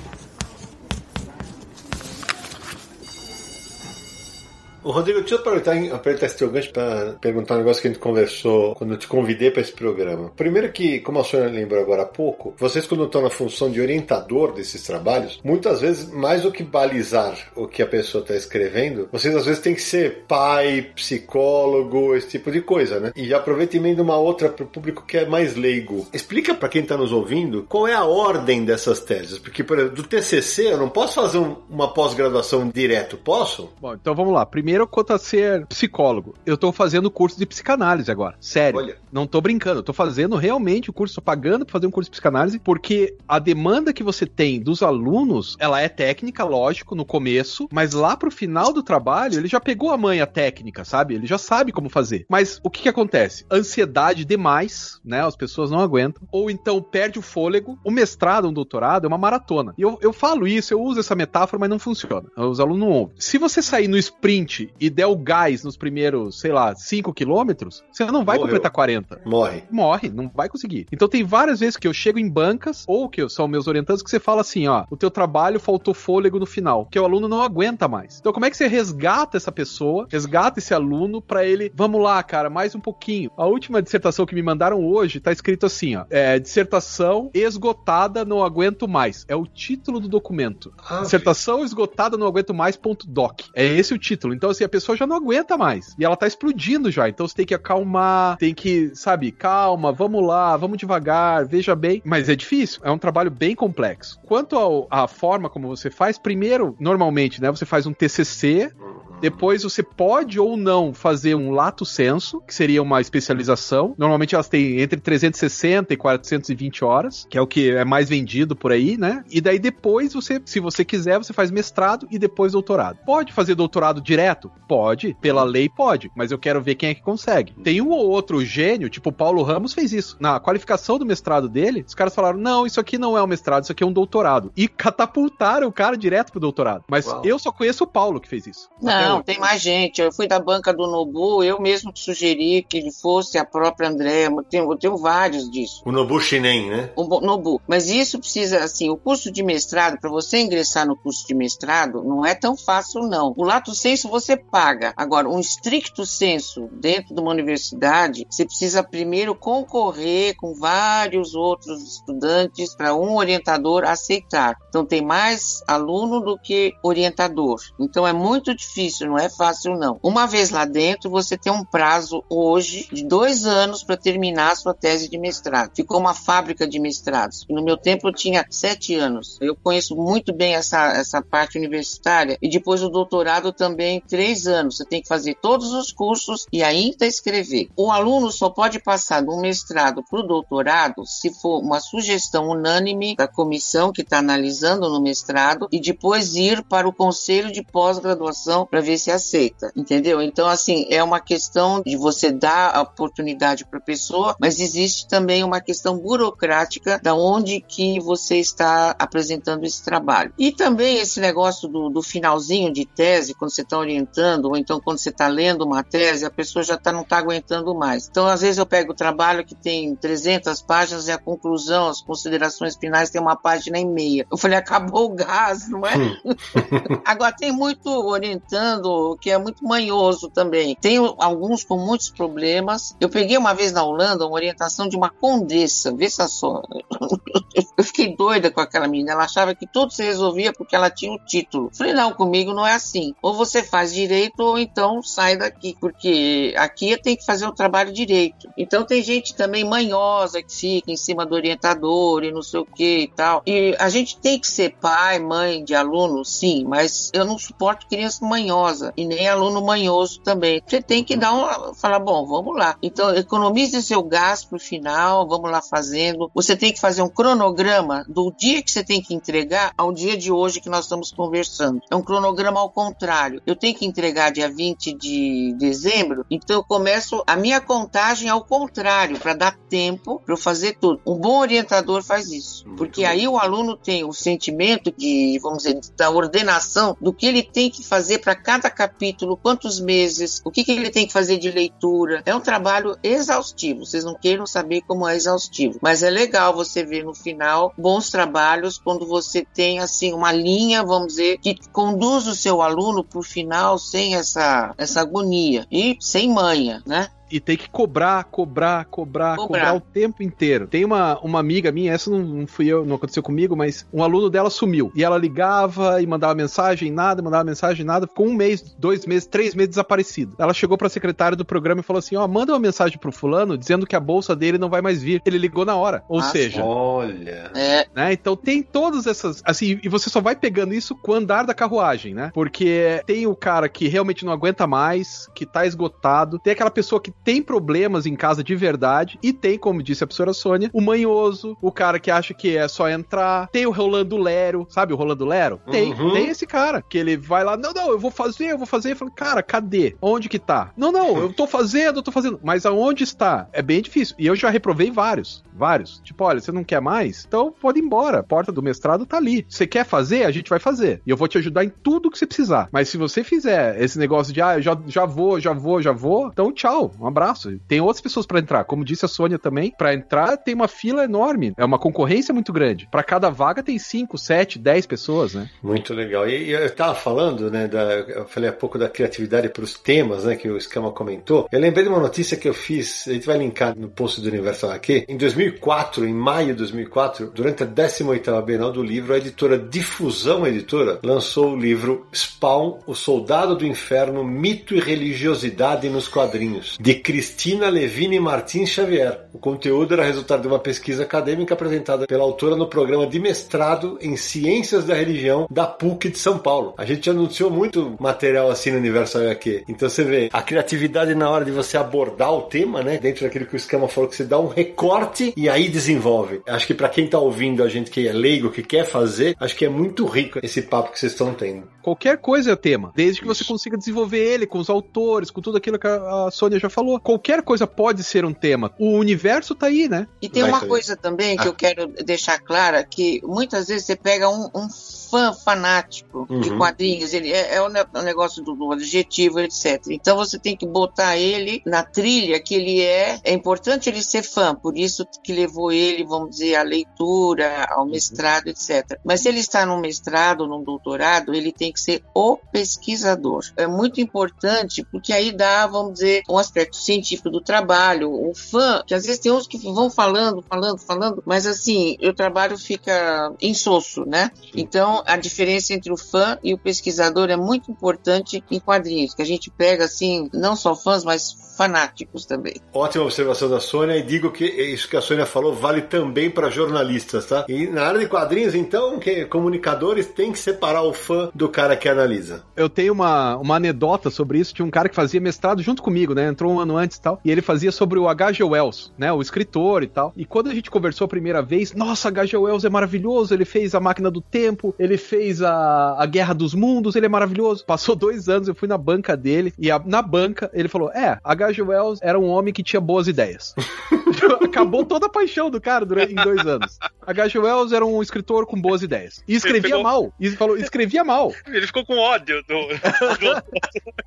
Ô, Rodrigo, deixa eu aproveitar, aproveitar esse teu gancho para perguntar um negócio que a gente conversou quando eu te convidei para esse programa. Primeiro que, como a senhora lembrou agora há pouco, vocês quando estão na função de orientador desses trabalhos, muitas vezes, mais do que balizar o que a pessoa está escrevendo, vocês às vezes têm que ser pai, psicólogo, esse tipo de coisa, né? E aproveita emenda uma outra para o público que é mais leigo. Explica para quem está nos ouvindo qual é a ordem dessas teses, porque, por exemplo, do TCC eu não posso fazer um, uma pós-graduação direto, posso? Bom, então vamos lá. Primeiro primeiro quanto a ser psicólogo. Eu tô fazendo curso de psicanálise agora. Sério. Olha. Não tô brincando. Eu tô fazendo realmente o curso, tô pagando pra fazer um curso de psicanálise, porque a demanda que você tem dos alunos, ela é técnica, lógico, no começo, mas lá pro final do trabalho, ele já pegou a manha técnica, sabe? Ele já sabe como fazer. Mas o que que acontece? Ansiedade demais, né? As pessoas não aguentam. Ou então perde o fôlego. O mestrado, um doutorado, é uma maratona. E eu, eu falo isso, eu uso essa metáfora, mas não funciona. Os alunos não ouvem. Se você sair no sprint e der o gás nos primeiros, sei lá, 5 quilômetros, você não vai Morreu. completar 40 Morre. morre, não vai conseguir. Então tem várias vezes que eu chego em bancas, ou que são meus orientantes, que você fala assim, ó, o teu trabalho faltou fôlego no final, que o aluno não aguenta mais. Então como é que você resgata essa pessoa, resgata esse aluno pra ele, vamos lá, cara, mais um pouquinho. A última dissertação que me mandaram hoje tá escrito assim, ó, é, dissertação esgotada, não aguento mais. É o título do documento. Ah, Dissertação esgotada, não aguento mais, ponto doc. É esse o título. Então, assim, a pessoa já não aguenta mais. E ela tá explodindo já. Então você tem que acalmar, tem que, sabe, calma, vamos lá, vamos devagar, veja bem. Mas é difícil, é um trabalho bem complexo. Quanto à forma como você faz, primeiro, normalmente, né, você faz um TCC, depois você pode ou não fazer um lato senso, que seria uma especialização. Normalmente elas têm entre 360 e 420 horas, que é o que é mais vendido por aí, né? E daí depois você, se você quiser, você faz mestrado e depois doutorado. Pode fazer doutorado direto? Pode, pela lei pode, mas eu quero ver quem é que consegue. Tem um ou outro gênio, tipo o Paulo Ramos fez isso. Na qualificação do mestrado dele, os caras falaram: "Não, isso aqui não é um mestrado, isso aqui é um doutorado". E catapultaram o cara direto pro doutorado. Mas Uau. eu só conheço o Paulo que fez isso. Até Não, tem mais gente. Eu fui da banca do Nobu, eu mesmo sugeri que ele fosse a própria André. Eu tenho, eu tenho vários disso. O Nobu Shinen, né? O Nobu. Mas isso precisa, assim, o curso de mestrado, para você ingressar no curso de mestrado, não é tão fácil, não. O lato senso você paga. Agora, um estricto senso dentro de uma universidade, você precisa primeiro concorrer com vários outros estudantes para um orientador aceitar. Então, tem mais aluno do que orientador. Então, é muito difícil, não é fácil, não. Uma vez lá dentro, você tem um prazo hoje de dois anos para terminar a sua tese de mestrado. Ficou uma fábrica de mestrados. No meu tempo, eu tinha sete anos. Eu conheço muito bem essa, essa parte universitária. E depois o doutorado também, três anos. Você tem que fazer todos os cursos e ainda escrever. O aluno só pode passar do mestrado para o doutorado se for uma sugestão unânime da comissão que está analisando no mestrado e depois ir para o conselho de pós-graduação para ver se aceita, entendeu? Então, assim, é uma questão de você dar a oportunidade para a pessoa, mas existe também uma questão burocrática da onde que você está apresentando esse trabalho. E também esse negócio do, do finalzinho de tese, quando você está orientando, ou então quando você está lendo uma tese, a pessoa já tá, não está aguentando mais. Então, às vezes eu pego o trabalho que tem 300 páginas e a conclusão, as considerações finais tem uma página e meia. Eu falei, acabou o gás, não é? [LAUGHS] Agora, tem muito orientando que é muito manhoso também. Tem alguns com muitos problemas. Eu peguei uma vez na Holanda uma orientação de uma condessa, se só. [LAUGHS] Eu fiquei doida com aquela menina. Ela achava que tudo se resolvia porque ela tinha o título. Falei, não, comigo não é assim. Ou você faz direito ou então sai daqui, porque aqui tem que fazer o trabalho direito. Então tem gente também manhosa que fica em cima do orientador e não sei o que e tal. E a gente tem que ser pai, mãe de aluno, sim, mas eu não suporto criança manhosa e nem aluno manhoso também. Você tem que dar uma, falar, bom, vamos lá. Então economize seu gás pro final, vamos lá fazendo. Você tem que fazer um cronograma do dia que você tem que entregar ao dia de hoje que nós estamos conversando. É um cronograma ao contrário. Eu tenho que entregar dia 20 de dezembro, então eu começo a minha contagem ao contrário, para dar tempo para eu fazer tudo. Um bom orientador faz isso, porque aí o aluno tem o sentimento de, vamos dizer, da ordenação do que ele tem que fazer para cada capítulo, quantos meses, o que, que ele tem que fazer de leitura. É um trabalho exaustivo. Vocês não queiram saber como é exaustivo, mas é legal você ver no final bons trabalhos quando você tem assim uma linha, vamos dizer, que conduz o seu aluno para o final sem essa essa agonia e sem manha, né? E tem que cobrar, cobrar, cobrar, cobrar, Cobrar. o tempo inteiro. Tem uma, uma amiga minha, essa não, não fui eu, não aconteceu comigo, mas um aluno dela sumiu. E ela ligava e mandava mensagem, nada, mandava mensagem, nada. Ficou um mês, dois meses, três meses desaparecido. Ela chegou pra secretária do programa e falou assim: ó, manda uma mensagem pro fulano dizendo que a bolsa dele não vai mais vir. Ele ligou na hora. Ou Ah, seja, Olha. É, né? Então tem todas essas. Assim, e você só vai pegando isso com o andar da carruagem, né? Porque tem o cara que realmente não aguenta mais, que tá esgotado, tem aquela pessoa que tem problemas em casa de verdade, e tem, como disse a professora Sônia, o manhoso, o cara que acha que é só entrar, tem o Rolando Lero, sabe o Rolando Lero? Tem, Uhum. tem esse cara, que ele vai lá, não, não, eu vou fazer, eu vou fazer. Eu falo, cara, cadê? Onde que tá? Não, não, eu tô fazendo, eu tô fazendo. Mas aonde está? É bem difícil. E eu já reprovei vários, vários. Tipo, olha, você não quer mais? Então pode ir embora. A porta do mestrado tá ali. Você quer fazer? A gente vai fazer. E eu vou te ajudar em tudo que você precisar. Mas se você fizer esse negócio de, ah, eu já, já vou, já vou, já vou, então tchau, um abraço. Tem outras pessoas pra entrar. Como disse a Sônia também, pra entrar tem uma fila enorme. É uma concorrência muito grande. Pra cada vaga tem 5, 7, 10 pessoas, né? Muito legal. E, e eu estava falando, né, da, eu falei há pouco da criatividade para os temas, né, que o Escama comentou. Eu lembrei de uma notícia que eu fiz, a gente vai linkar no post do Universal aqui. Em 2004, em maio de 2004, durante a 18ª Bienal do Livro, a editora Difusão Editora lançou o livro Spawn, o Soldado do Inferno, Mito e Religiosidade nos Quadrinhos, de Cristina Levine Martins Xavier. O conteúdo era resultado de uma pesquisa acadêmica apresentada pela autora no programa de mestrado em Ciências da Religião da PUC de São Paulo. A gente anunciou muito material assim no Universo HQ. Então você vê a criatividade na hora de você abordar o tema, né? Dentro daquilo que o Escama falou, que você dá um recorte e aí desenvolve. Acho que para quem tá ouvindo a gente que é leigo, que quer fazer, acho que é muito rico esse papo que vocês estão tendo. Qualquer coisa é tema, desde que você consiga desenvolver ele com os autores, com tudo aquilo que a a Sônia já falou. Qualquer coisa pode ser um tema. O universo tá aí, né? E tem Vai, uma Thaís. coisa também que Ah. eu quero deixar clara, que muitas vezes você pega um, um fã fanático de Uhum. quadrinhos, ele é, é o ne- o negócio do, do adjetivo, etc. Então você tem que botar ele na trilha que ele é. É importante ele ser fã, por isso que levou ele, vamos dizer, à leitura, ao mestrado, etc. Mas se ele está num mestrado, num doutorado, ele tem que ser o pesquisador. É muito importante porque aí dá, vamos dizer, um aspecto científico do trabalho. O fã, que às vezes tem uns que vão falando, falando, falando, mas assim, o trabalho fica insosso, né? Então, a diferença entre o fã e o pesquisador é muito importante em quadrinhos, que a gente pega assim, não só fãs, mas fanáticos também. Ótima observação da Sônia e digo que isso que a Sônia falou vale também para jornalistas, tá? E na área de quadrinhos, então, que comunicadores têm que separar o fã do cara que analisa. Eu tenho uma, uma anedota sobre isso. Tinha um cara que fazia mestrado junto comigo, né? Entrou um ano antes e tal. E ele fazia sobre o H.G. Wells, né? O escritor e tal. E quando a gente conversou a primeira vez, nossa, H.G. Wells é maravilhoso. Ele fez A Máquina do Tempo, ele fez a, a Guerra dos Mundos, ele é maravilhoso. Passou dois anos, eu fui na banca dele. E a- na banca, ele falou: É, H.G. Wells era um homem que tinha boas ideias. [LAUGHS] Acabou toda a paixão do cara durante, em dois anos. H.G. Wells era um escritor com boas ideias. E escrevia pegou- mal. E falou, escrevia mal. Ele ficou com ódio do.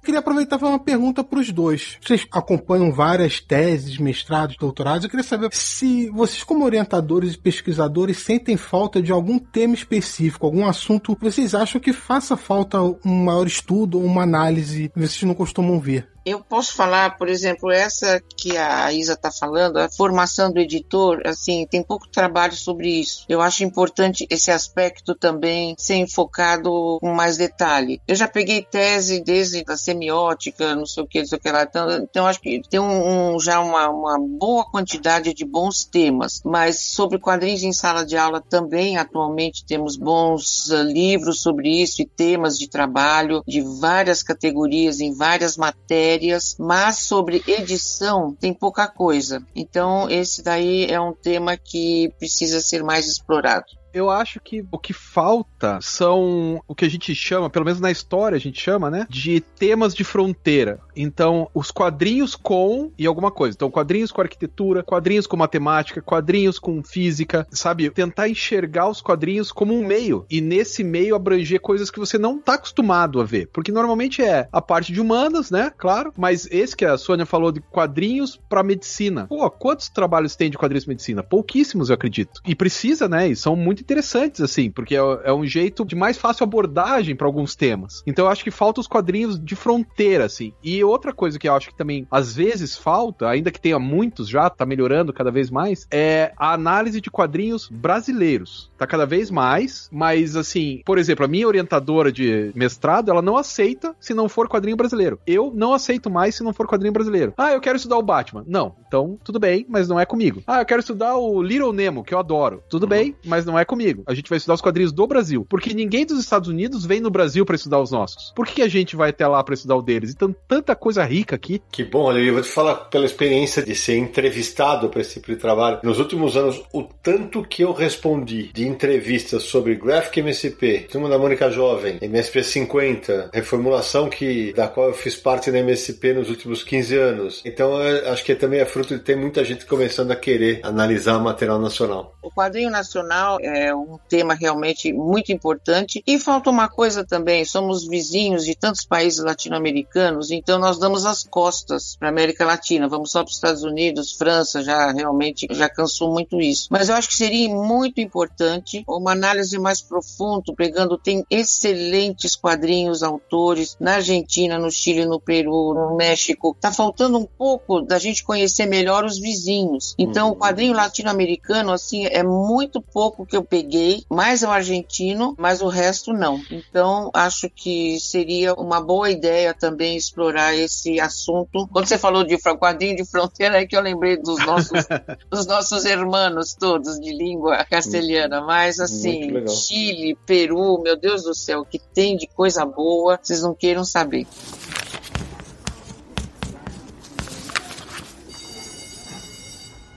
queria aproveitar e fazer uma pergunta para os dois. Vocês acompanham várias teses, mestrados, doutorados. Eu queria saber se vocês, como orientadores e pesquisadores, sentem falta de algum tema específico, algum assunto que vocês acham que faça falta um maior estudo ou uma análise que vocês não costumam ver. Eu posso falar, por exemplo, essa que a Isa está falando, a formação do editor, assim, tem pouco trabalho sobre isso. Eu acho importante esse aspecto também ser enfocado com mais detalhe. Eu já peguei tese desde a semiótica, não sei o que, não sei o que lá. Então, então acho que tem um, um- já uma, uma boa quantidade de bons temas. Mas sobre quadrinhos em sala de aula também, atualmente, temos bons ah, livros sobre isso e temas de trabalho de várias categorias, em várias matérias, mas sobre edição tem pouca coisa. Então, esse daí é um tema que precisa ser mais explorado. Eu acho que o que falta são o que a gente chama, pelo menos na história a gente chama, né? De temas de fronteira. Então, os quadrinhos com e alguma coisa. Então, quadrinhos com arquitetura, quadrinhos com matemática, quadrinhos com física, sabe? Tentar enxergar os quadrinhos como um meio. E nesse meio abranger coisas que você não tá acostumado a ver. Porque normalmente é a parte de humanas, né? Claro. Mas esse que a Sônia falou de quadrinhos pra medicina. Pô, quantos trabalhos tem de quadrinhos de medicina? Pouquíssimos, eu acredito. E precisa, né? E são muito interessantes, assim, porque é, é um jeito de mais fácil abordagem para alguns temas. Então eu acho que falta os quadrinhos de fronteira, assim. E outra coisa que eu acho que também às vezes falta, ainda que tenha muitos já, tá melhorando cada vez mais, é a análise de quadrinhos brasileiros. Tá cada vez mais, mas assim, por exemplo, a minha orientadora de mestrado, ela não aceita se não for quadrinho brasileiro. Eu não aceito mais se não for quadrinho brasileiro. Ah, eu quero estudar o Batman. Não. Então, tudo bem, mas não é comigo. Ah, eu quero estudar o Little Nemo, que eu adoro. Tudo bem, mas não é comigo. A gente vai estudar os quadrinhos do Brasil. Porque ninguém dos Estados Unidos vem no Brasil para estudar os nossos. Por que a gente vai até lá para estudar o deles? Então, tanta coisa rica aqui. Que bom, Olivia. Eu vou te falar pela experiência de ser entrevistado para esse tipo de trabalho. Nos últimos anos, o tanto que eu respondi de entrevistas sobre Graphic MSP, Turma da Mônica Jovem, MSP 50, reformulação que, da qual eu fiz parte da MSP nos últimos 15 anos. Então, acho que também é fruto de ter muita gente começando a querer analisar material nacional. O quadrinho nacional é um tema realmente muito importante. E falta uma coisa também: somos vizinhos de tantos países latino-americanos, então nós damos as costas para a América Latina. Vamos só para os Estados Unidos, França, já realmente já cansou muito isso. Mas eu acho que seria muito importante uma análise mais profunda, pegando, tem excelentes quadrinhos, autores na Argentina, no Chile, no Peru, no México. Tá faltando um pouco da gente conhecer melhor os vizinhos. Então, o quadrinho latino-americano, assim, é muito pouco que eu peguei, mais é o argentino, mas o resto não. Então, acho que seria uma boa ideia também explorar esse assunto. Quando você falou de quadrinho de fronteira, é que eu lembrei dos nossos, [LAUGHS] dos nossos hermanos todos de língua castelhana. Mas, assim, Chile, Peru, meu Deus do céu, o que tem de coisa boa, vocês não queiram saber.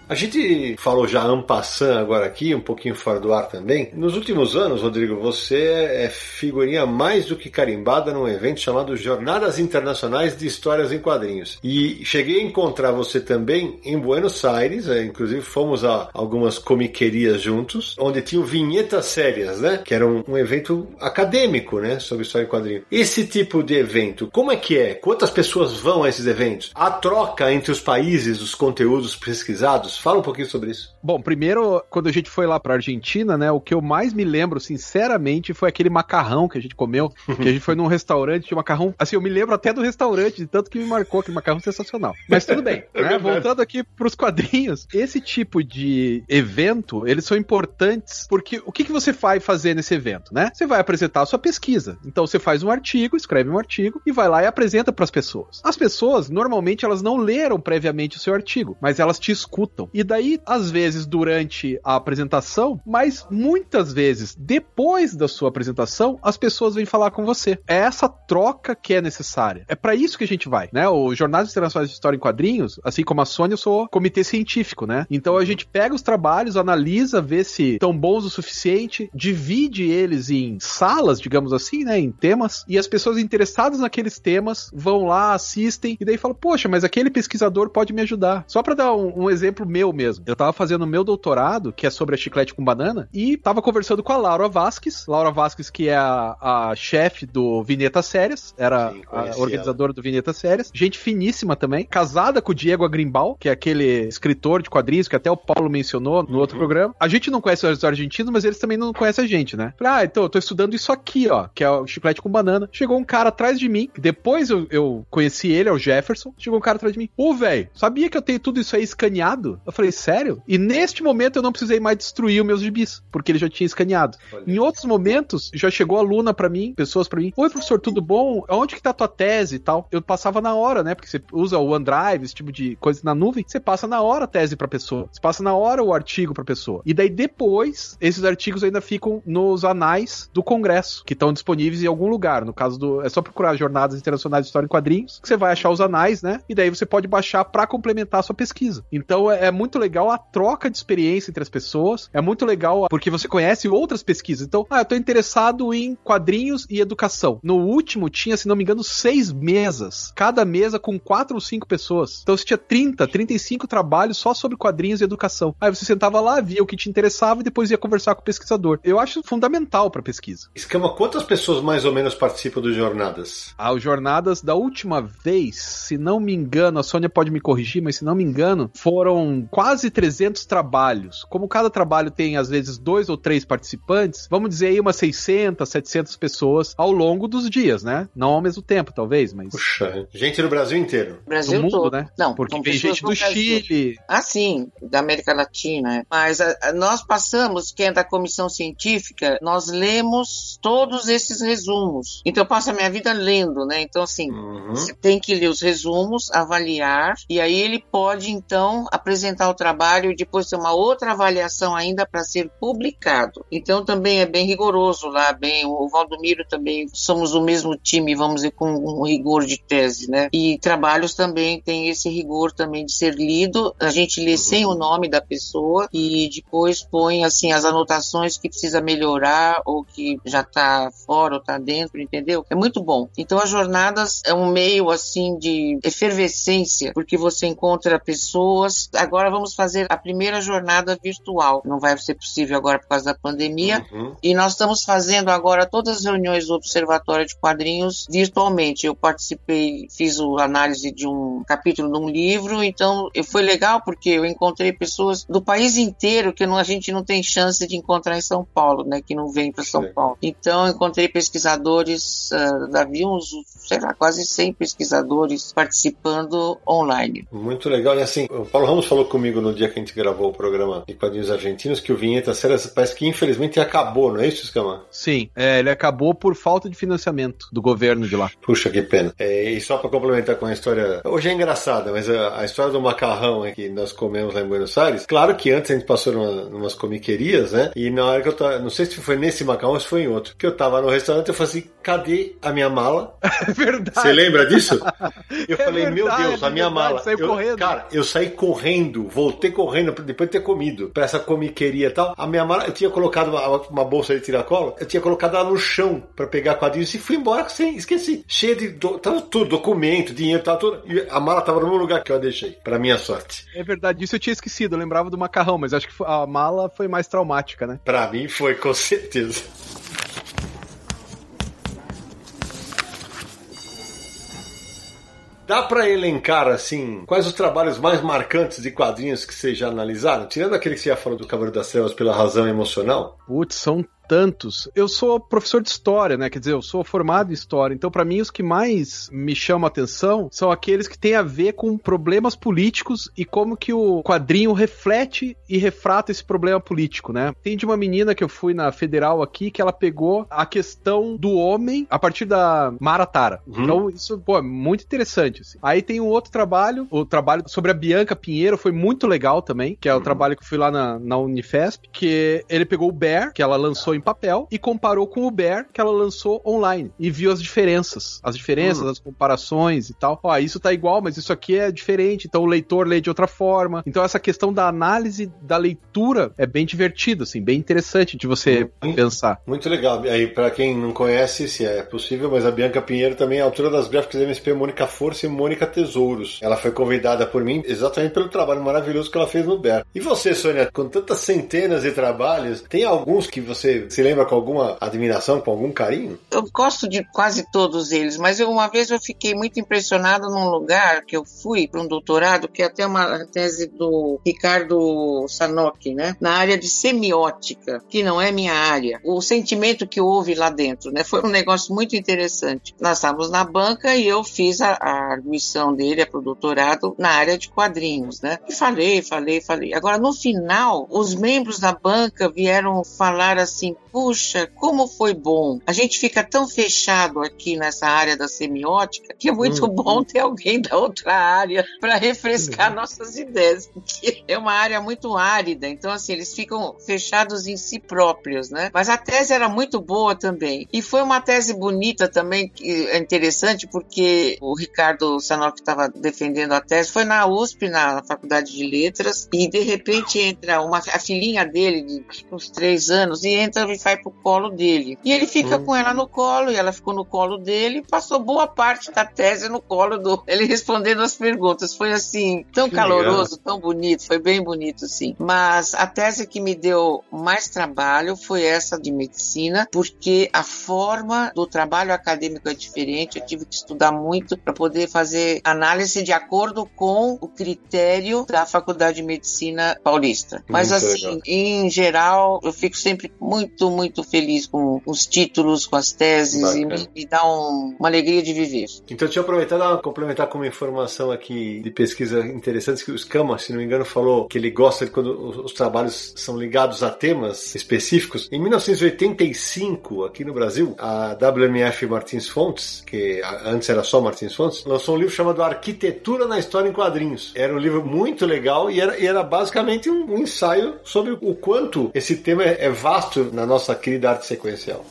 A gente falou já ampassan agora aqui, um pouquinho fora do ar também. Nos últimos anos, Rodrigo, você é figurinha mais do que carimbada num evento chamado Jornadas Internacionais de Histórias em Quadrinhos. E cheguei a encontrar você também em Buenos Aires, é, inclusive fomos a algumas comiquerias juntos, onde tinham vinhetas sérias, né? Que era um, um evento acadêmico, né? Sobre história em quadrinhos. Esse tipo de evento, como é que é? Quantas pessoas vão a esses eventos? A troca entre os países, os conteúdos pesquisados? Fala um pouquinho sobre isso. Bom, primeiro, quando a gente foi lá pra Argentina, né, o que eu mais me lembro, sinceramente, foi aquele macarrão que a gente comeu, [LAUGHS] que a gente foi num restaurante de macarrão, assim, eu me lembro até do restaurante, de tanto que me marcou aquele macarrão sensacional. Mas tudo bem, [LAUGHS] É né, voltando aqui pros quadrinhos, esse tipo de evento, eles são importantes, porque o que, que você vai fazer nesse evento, né? Você vai apresentar a sua pesquisa. Então você faz um artigo, escreve um artigo e vai lá e apresenta para as pessoas. As pessoas, normalmente, elas não leram previamente o seu artigo, mas elas te escutam. E daí, às vezes, durante a apresentação, mas muitas vezes depois da sua apresentação, as pessoas vêm falar com você. É essa troca que é necessária. É para isso que a gente vai, né? O Jornadas Internacionais de História em Quadrinhos, assim como a Sônia, eu sou comitê científico, né? Então a gente pega os trabalhos, analisa, vê se estão bons o suficiente, divide eles em salas, digamos assim, né? Em temas, e as pessoas interessadas naqueles temas vão lá, assistem, e daí falam, poxa, mas aquele pesquisador pode me ajudar. Só para dar um, um exemplo meu mesmo. Eu tava fazendo o meu doutorado, que é sobre a chiclete com banana, e tava conversando com a Laura Vasques. Laura Vasques, que é a, a chefe do Vinheta Sérias, era Sim, a organizadora do Vinheta Sérias. Gente finíssima também. Casada com o Diego Agrimbal, que é aquele escritor de quadrinhos que até o Paulo mencionou no outro programa. A gente não conhece os argentinos, mas eles também não conhecem a gente, né? Falei, ah, então eu tô estudando isso aqui, ó, que é o chiclete com banana. Chegou um cara atrás de mim, depois eu, eu conheci ele, é o Jefferson. Chegou um cara atrás de mim. Ô, velho, sabia que eu tenho tudo isso aí escaneado? Eu falei, sério? E neste momento eu não precisei mais destruir os meus gibis, porque ele já tinha escaneado. Em outros momentos, já chegou aluna pra mim, pessoas pra mim. Oi, professor, tudo bom? Onde que tá a tua tese e tal? Eu passava na hora, né? Porque você usa o OneDrive, esse tipo de coisa na nuvem. Você passa na hora a tese pra pessoa. Você passa na hora o artigo pra pessoa. E daí depois, esses artigos ainda ficam nos anais do Congresso, que estão disponíveis em algum lugar. No caso do. É só procurar Jornadas Internacionais de História em Quadrinhos, que você vai achar os anais, né? E daí você pode baixar pra complementar a sua pesquisa. Então é, é muito legal a troca de experiência entre as pessoas. É muito legal porque você conhece outras pesquisas. Então, ah, eu tô interessado em quadrinhos e educação. No último tinha, se não me engano, seis mesas. Cada mesa com quatro ou cinco pessoas. Então você tinha 30, 35 trabalhos só sobre quadrinhos e educação. Aí você sentava lá, via o que te interessava e depois ia conversar com o pesquisador. Eu acho fundamental pra pesquisa. Escama, quantas pessoas mais ou menos participam do Jornadas? As jornadas da última vez, se não me engano, a Sônia pode me corrigir, mas se não me engano, foram quase 300 trabalhos. Como cada trabalho tem às vezes dois ou três participantes, vamos dizer aí umas 600, 700 pessoas ao longo dos dias, né? Não ao mesmo tempo, talvez, mas. Puxa, gente do Brasil inteiro. Brasil do mundo, todo. né? Não, Porque pessoas gente do Brasil. Chile. Ah, sim, da América Latina. é. Mas a- a- nós passamos, quem é da comissão científica, nós lemos todos esses resumos. Então eu passo a minha vida lendo, né? Então, assim, Uhum. você tem que ler os resumos, avaliar, e aí ele pode, então, apresentar o trabalho e depois ter uma outra avaliação ainda para ser publicado. Então também é bem rigoroso lá, bem, o Valdomiro também, somos o mesmo time, vamos dizer, com um rigor de tese, né? E trabalhos também tem esse rigor também de ser lido, a gente lê sem o nome da pessoa e depois põe, assim, as anotações que precisa melhorar ou que já está fora ou está dentro, entendeu? É muito bom. Então as jornadas é um meio, assim, de efervescência, porque você encontra pessoas. Agora vamos fazer a primeira jornada virtual. Não vai ser possível agora por causa da pandemia. Uhum. E nós estamos fazendo agora todas as reuniões do Observatório de Quadrinhos virtualmente. Eu participei, fiz a análise de um capítulo de um livro, então foi legal porque eu encontrei pessoas do país inteiro que não- a gente não tem chance de encontrar em São Paulo, né? Que não vem para São Sim. Paulo. Então encontrei pesquisadores, uh, havia uns, sei lá, quase 100 pesquisadores participando online. Muito legal. E assim, o Paulo Ramos falou comigo no dia que a gente gravou o programa de quadrinhos argentinos que o Vinheta Séria parece que infelizmente acabou, não é isso, Escama? Sim, é, ele acabou por falta de financiamento do governo de lá. Puxa, que pena. É, e só para complementar com a história, hoje é engraçada, mas a, a história do macarrão é, que nós comemos lá em Buenos Aires, claro que antes a gente passou numa, numas comiquerias, né? E na hora que eu tava, não sei se foi nesse macarrão ou se foi em outro, que eu tava no restaurante, eu falei assim, cadê a minha mala? [LAUGHS] É verdade. Você lembra disso? [LAUGHS] Eu É falei, meu verdade, Deus, a minha é mala. Eu- correndo. Cara, eu saí correndo, voltei correndo depois de ter comido pra essa comiqueria e tal. A minha mala, eu tinha colocado uma, uma bolsa de tiracolo, eu tinha colocado ela no chão pra pegar quadrinhos e fui embora sem, esqueci. Cheia de. Do, tava tudo, documento, dinheiro, tava tudo. E a mala tava no mesmo lugar que eu a deixei, pra minha sorte. É verdade, isso eu tinha esquecido, eu lembrava do macarrão, mas acho que a mala foi mais traumática, né? Pra mim foi, com certeza. Dá pra elencar, assim, quais os trabalhos mais marcantes de quadrinhos que vocês já analisaram? Tirando aquele que você já falou do Cavaleiro das Trevas pela razão emocional? Putz, são tantos. Eu sou professor de história, né? Quer dizer, eu sou formado em história. Então, pra mim, os que mais me chamam a atenção são aqueles que têm a ver com problemas políticos e como que o quadrinho reflete e refrata esse problema político, né? Tem de uma menina que eu fui na federal aqui que ela pegou a questão do homem a partir da Maratara. Uhum. Então, isso, pô, é muito interessante. assim. Aí tem um outro trabalho, o trabalho sobre a Bianca Pinheiro foi muito legal também, que é o trabalho que eu fui lá na, na Unifesp, que ele pegou o Bear, que ela lançou em papel, e comparou com o Bear, que ela lançou online, e viu as diferenças, as diferenças, as comparações e tal. Ó, isso tá igual, mas isso aqui é diferente, então o leitor lê de outra forma. Então essa questão da análise da leitura é bem divertido, assim, bem interessante de você Uhum. pensar. Muito legal. Aí, pra quem não conhece, se é possível, mas a Bianca Pinheiro também é autora das gráficas MSP Mônica Força e Mônica Tesouros. Ela foi convidada por mim exatamente pelo trabalho maravilhoso que ela fez no BER. E você, Sônia, com tantas centenas de trabalhos, tem alguns que você se lembra com alguma admiração, com algum carinho? Eu gosto de quase todos eles, mas eu- uma vez eu fiquei muito impressionada num lugar que eu fui para um doutorado, que é até uma tese do Ricardo Sanoki, né? Na área de semiótica, que não é minha área. O sentimento que houve lá dentro, né? Foi um negócio muito interessante. Nós estávamos na banca e eu fiz a, a arguição dele para o doutorado na área de quadrinhos, né? E falei, falei, falei. Agora, no final, os membros da banca vieram falar assim: puxa, como foi bom. A gente fica tão fechado aqui nessa área da semiótica que é muito Hum. bom ter alguém da outra área para refrescar nossas ideias, porque é uma área muito árida. Então, assim, eles ficam fechados em si próprios, né? Mas a tese era muito boa também. E foi uma tese bonita também, que é interessante, porque o Ricardo Sanoc estava defendendo a tese, foi na USP, na Faculdade de Letras, e de repente entra uma, a filhinha dele, de uns três anos, e entra e vai pro colo dele. E ele fica Hum. com ela no colo, e ela ficou no colo dele, e passou boa parte da tese no colo do. [LAUGHS] Ele respondendo as perguntas. Foi assim, tão Que caloroso, tão bonito, foi bem bonito, sim. Mas a tese que me deu mais trabalho foi essa de medicina, porque a forma do trabalho acadêmico é diferente. Eu tive que estudar muito para poder fazer análise de acordo com o critério da Faculdade de Medicina Paulista. Mas Muito assim, legal. em geral, eu fico sempre muito, muito feliz com os títulos, com as teses, e me, me dá um- uma alegria de viver. Então, deixa eu aproveitar e complementar com uma informação aqui de pesquisa interessante, que o Scama, se não me engano, falou que ele gosta de quando os, os trabalhos são ligados a temas específicos. Em 1985, aqui no Brasil, a WMF Martins Fontes, que antes era só Martins Fontes, lançou um livro chamado Arquitetura na História em Quadrinhos. Era um livro muito legal e era, e era basicamente um, um ensaio sobre o quanto esse tema é, é vasto na nossa querida arte sequencial.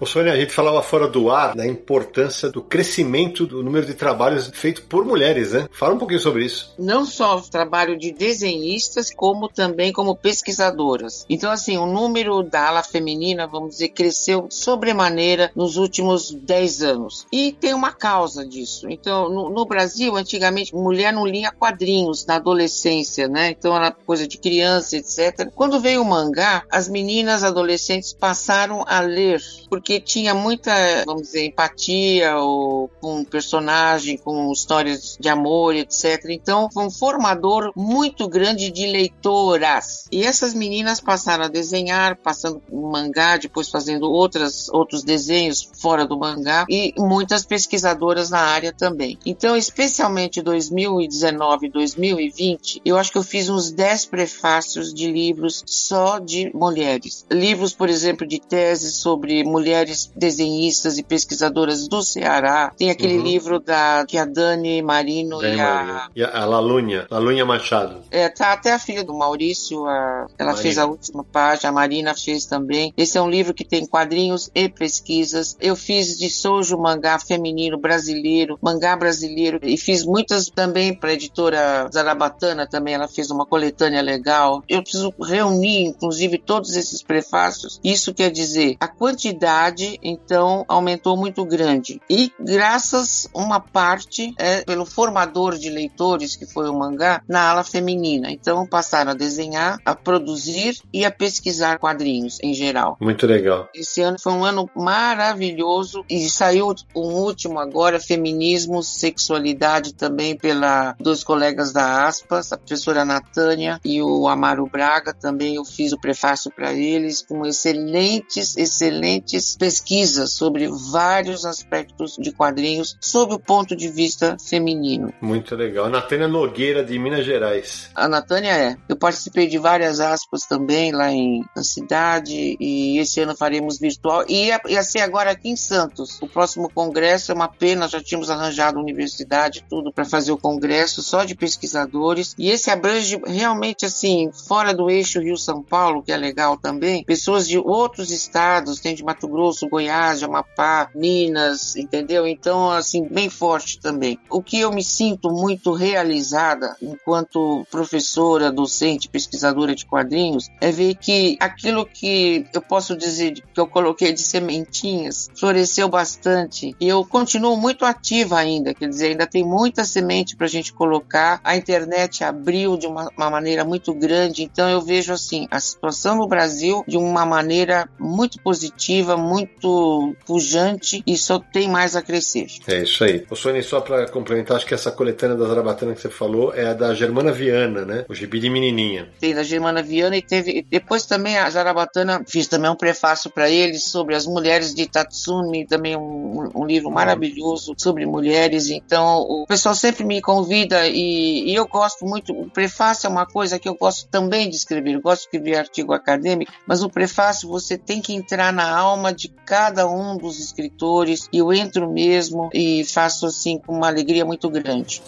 Ô Sônia, a gente falava fora do ar da importância do crescimento do número de trabalhos feito por mulheres, né? Fala um pouquinho sobre isso. não só o trabalho de desenhistas, como também como pesquisadoras. Então, assim, o número da ala feminina, vamos dizer, cresceu sobremaneira nos últimos 10 anos. E tem uma causa disso. Então, no, no Brasil, antigamente, mulher não lia quadrinhos na adolescência, né? Então, era coisa de criança, etc. Quando veio o mangá, as meninas adolescentes passaram a ler, porque tinha muita, vamos dizer, empatia ou, com personagem, com histórias de amor, etc. Então, foi um formador muito grande de leitoras. E essas meninas passaram a desenhar, passando um mangá, depois fazendo outras, outros desenhos fora do mangá, e muitas pesquisadoras na área também. Então, especialmente 2019 e 2020, eu acho que eu fiz uns 10 prefácios de livros só de mulheres. Livros, por exemplo, de teses sobre mulheres desenhistas e pesquisadoras do Ceará. Tem aquele Uhum. livro da que a Dani Marino Dani e a. E a, a Lalunha, Lalunha Machado. é, tá até a filha do Maurício, a- ela Marina. fez a última página, a Marina fez também. Esse é um livro que tem quadrinhos e pesquisas. Eu fiz de sojo mangá feminino brasileiro, mangá brasileiro, e fiz muitas também para a editora Zarabatana também, ela fez uma coletânea legal. Eu preciso reunir, inclusive, todos esses prefácios. Isso quer dizer, a quantidade, então, aumentou muito grande. E graças uma parte é pelo formador de leitores que foi o mangá na ala feminina. Então passaram a desenhar, a produzir e a pesquisar quadrinhos em geral. Muito legal. Esse ano foi um ano maravilhoso e saiu um último agora, Feminismo, Sexualidade, também pela dois colegas da Aspas, a professora Natânia e o Amaro Braga, também eu fiz o prefácio para eles, com excelentes, excelentes pesquisas sobre vários aspectos de quadrinhos sob o ponto de vista feminino. Muito legal. A Natânia Nogueira, de Minas Gerais. A Natânia é. Eu participei de várias aspas também lá em, na cidade e esse ano faremos virtual. E ia, ia ser agora aqui em Santos. O próximo congresso é uma pena, já tínhamos arranjado a universidade, tudo para fazer o congresso só de pesquisadores. E esse abrange realmente assim, fora do eixo Rio-São Paulo, que é legal também, pessoas de outros estados, tem de Mato Grosso, Goiás, Amapá, Minas, entendeu? Então, assim, bem forte também. O que eu me sinto muito realizada enquanto professora, docente, pesquisadora de quadrinhos, é ver que aquilo que eu posso dizer que eu coloquei de sementinhas floresceu bastante. E eu continuo muito ativa ainda, quer dizer, ainda tem muita semente para a gente colocar. A internet abriu de uma, uma maneira muito grande, então eu vejo assim a situação no Brasil de uma maneira muito positiva, muito pujante e só tem mais a crescer. É isso aí. Ô Sônia, só pra complementar, acho que essa coletânea da Zarabatana que você falou é a da Germana Viana, né? O gibi de menininha. tem da Germana Viana e teve depois também a Zarabatana fiz também um prefácio para eles sobre as mulheres de Tatsumi também um, um livro maravilhoso sobre mulheres então o pessoal sempre me convida e, e eu gosto muito o prefácio é uma coisa que eu gosto também de escrever eu gosto de escrever artigo acadêmico mas o prefácio você tem que entrar na alma de cada um dos escritores eu entro mesmo e faço assim com uma alegria muito grande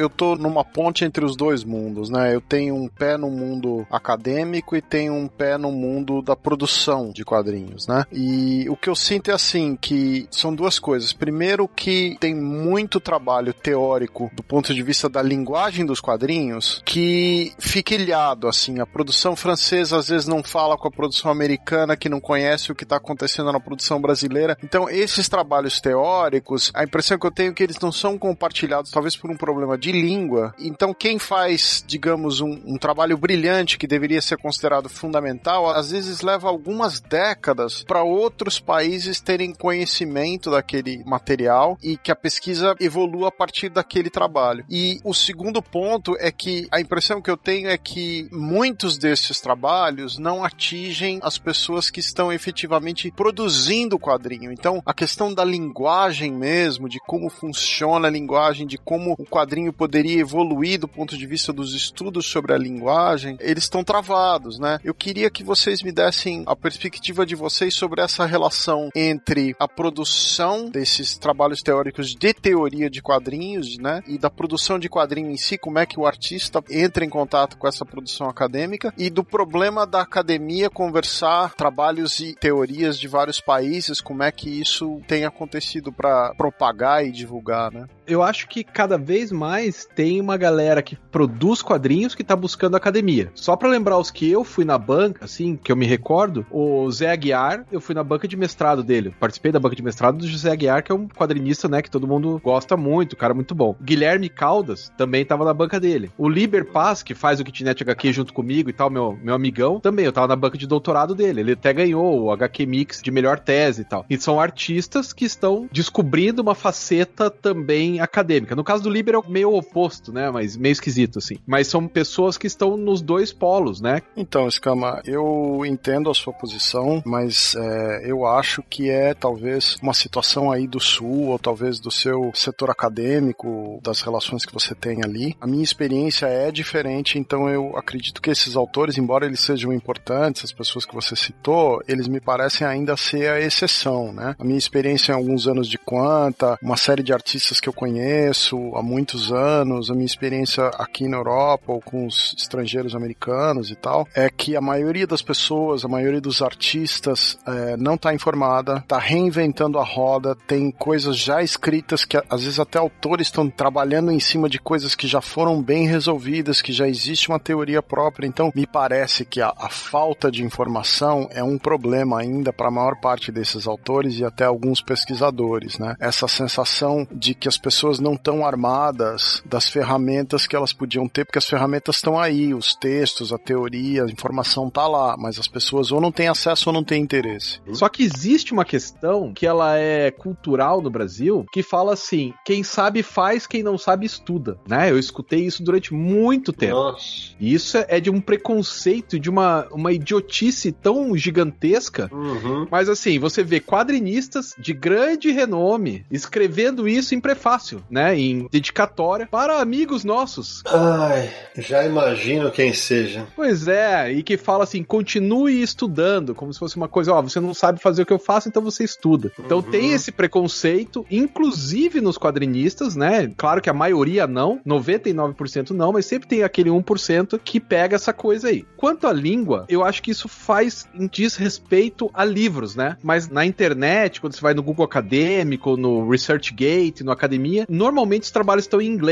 eu tô numa ponte entre os dois mundos, né? Eu tenho um pé no mundo acadêmico e tenho um pé no mundo da produção de quadrinhos, né? E o que eu sinto é assim, que são duas coisas. Primeiro que tem muito trabalho teórico do ponto de vista da linguagem dos quadrinhos que fica ilhado, assim. A produção francesa às vezes não fala com a produção americana que não conhece o que está acontecendo na produção brasileira. Então, esses trabalhos teóricos, a impressão que eu tenho é que eles não são compartilhados, talvez por um problema de língua. Então, quem faz, digamos, um, um trabalho brilhante que deveria ser considerado fundamental, às vezes leva algumas décadas para outros países terem conhecimento daquele material e que a pesquisa evolua a partir daquele trabalho. E o segundo ponto é que a impressão que eu tenho é que muitos desses trabalhos não atingem as pessoas que estão efetivamente produzindo o quadrinho. Então, a questão da linguagem mesmo, de como funciona a linguagem, de como o quadrinho poderia evoluir do ponto de vista dos estudos sobre a linguagem, eles estão travados, né? Eu queria que vocês me dessem a perspectiva de vocês sobre essa relação entre a produção desses trabalhos teóricos de teoria de quadrinhos, né? E da produção de quadrinho em si, como é que o artista entra em contato com essa produção acadêmica e do problema da academia conversar trabalhos e teorias de vários países, como é que isso tem acontecido para propagar e divulgar, né? eu acho que cada vez mais tem uma galera que produz quadrinhos que tá buscando academia. Só para lembrar os que eu fui na banca, assim, que eu me recordo, o Zé Aguiar, eu fui na banca de mestrado dele. Participei da banca de mestrado do José Aguiar, que é um quadrinista, né, que todo mundo gosta muito, cara muito bom. Guilherme Caldas também tava na banca dele. O Liber Paz, que faz o Kitnet HQ junto comigo e tal, meu, meu amigão, também eu tava na banca de doutorado dele. Ele até ganhou o HQ Mix de melhor tese e tal. E são artistas que estão descobrindo uma faceta também acadêmica. No caso do Liber é meio oposto, né? Mas meio esquisito, assim. Mas são pessoas que estão nos dois polos, né? Então, Escama, eu entendo a sua posição, mas é, eu acho que é talvez uma situação aí do Sul, ou talvez do seu setor acadêmico, das relações que você tem ali. A minha experiência é diferente, então eu acredito que esses autores, embora eles sejam importantes, as pessoas que você citou, eles me parecem ainda ser a exceção, né? A minha experiência em alguns anos de Quanta, uma série de artistas que eu conheço há muitos anos, a minha experiência aqui na Europa ou com os estrangeiros americanos e tal, é que a maioria das pessoas, a maioria dos artistas é, não está informada, está reinventando a roda, tem coisas já escritas que às vezes até autores estão trabalhando em cima de coisas que já foram bem resolvidas, que já existe uma teoria própria. Então, me parece que a, a falta de informação é um problema ainda para a maior parte desses autores e até alguns pesquisadores, né? Essa sensação de que as pessoas não estão armadas das ferramentas que elas podiam ter, porque as ferramentas estão aí, os textos, a teoria, a informação tá lá, mas as pessoas ou não têm acesso ou não têm interesse. Só que existe uma questão que ela é cultural no Brasil, que fala assim: quem sabe faz, quem não sabe estuda, né? Eu escutei isso durante muito tempo. Nossa. E isso é de um preconceito, de uma, uma idiotice tão gigantesca. Uhum. Mas assim, você vê quadrinistas de grande renome escrevendo isso em prefácio né? Em dedicatória para amigos nossos. Ai, já imagino quem seja. Pois é, e que fala assim: continue estudando, como se fosse uma coisa, ó, você não sabe fazer o que eu faço, então você estuda. Então uhum. tem esse preconceito, inclusive nos quadrinistas, né? Claro que a maioria não, 99% não, mas sempre tem aquele 1% que pega essa coisa aí. Quanto à língua, eu acho que isso faz desrespeito a livros, né? Mas na internet, quando você vai no Google Acadêmico, no ResearchGate, no academia, normalmente os trabalhos estão em inglês.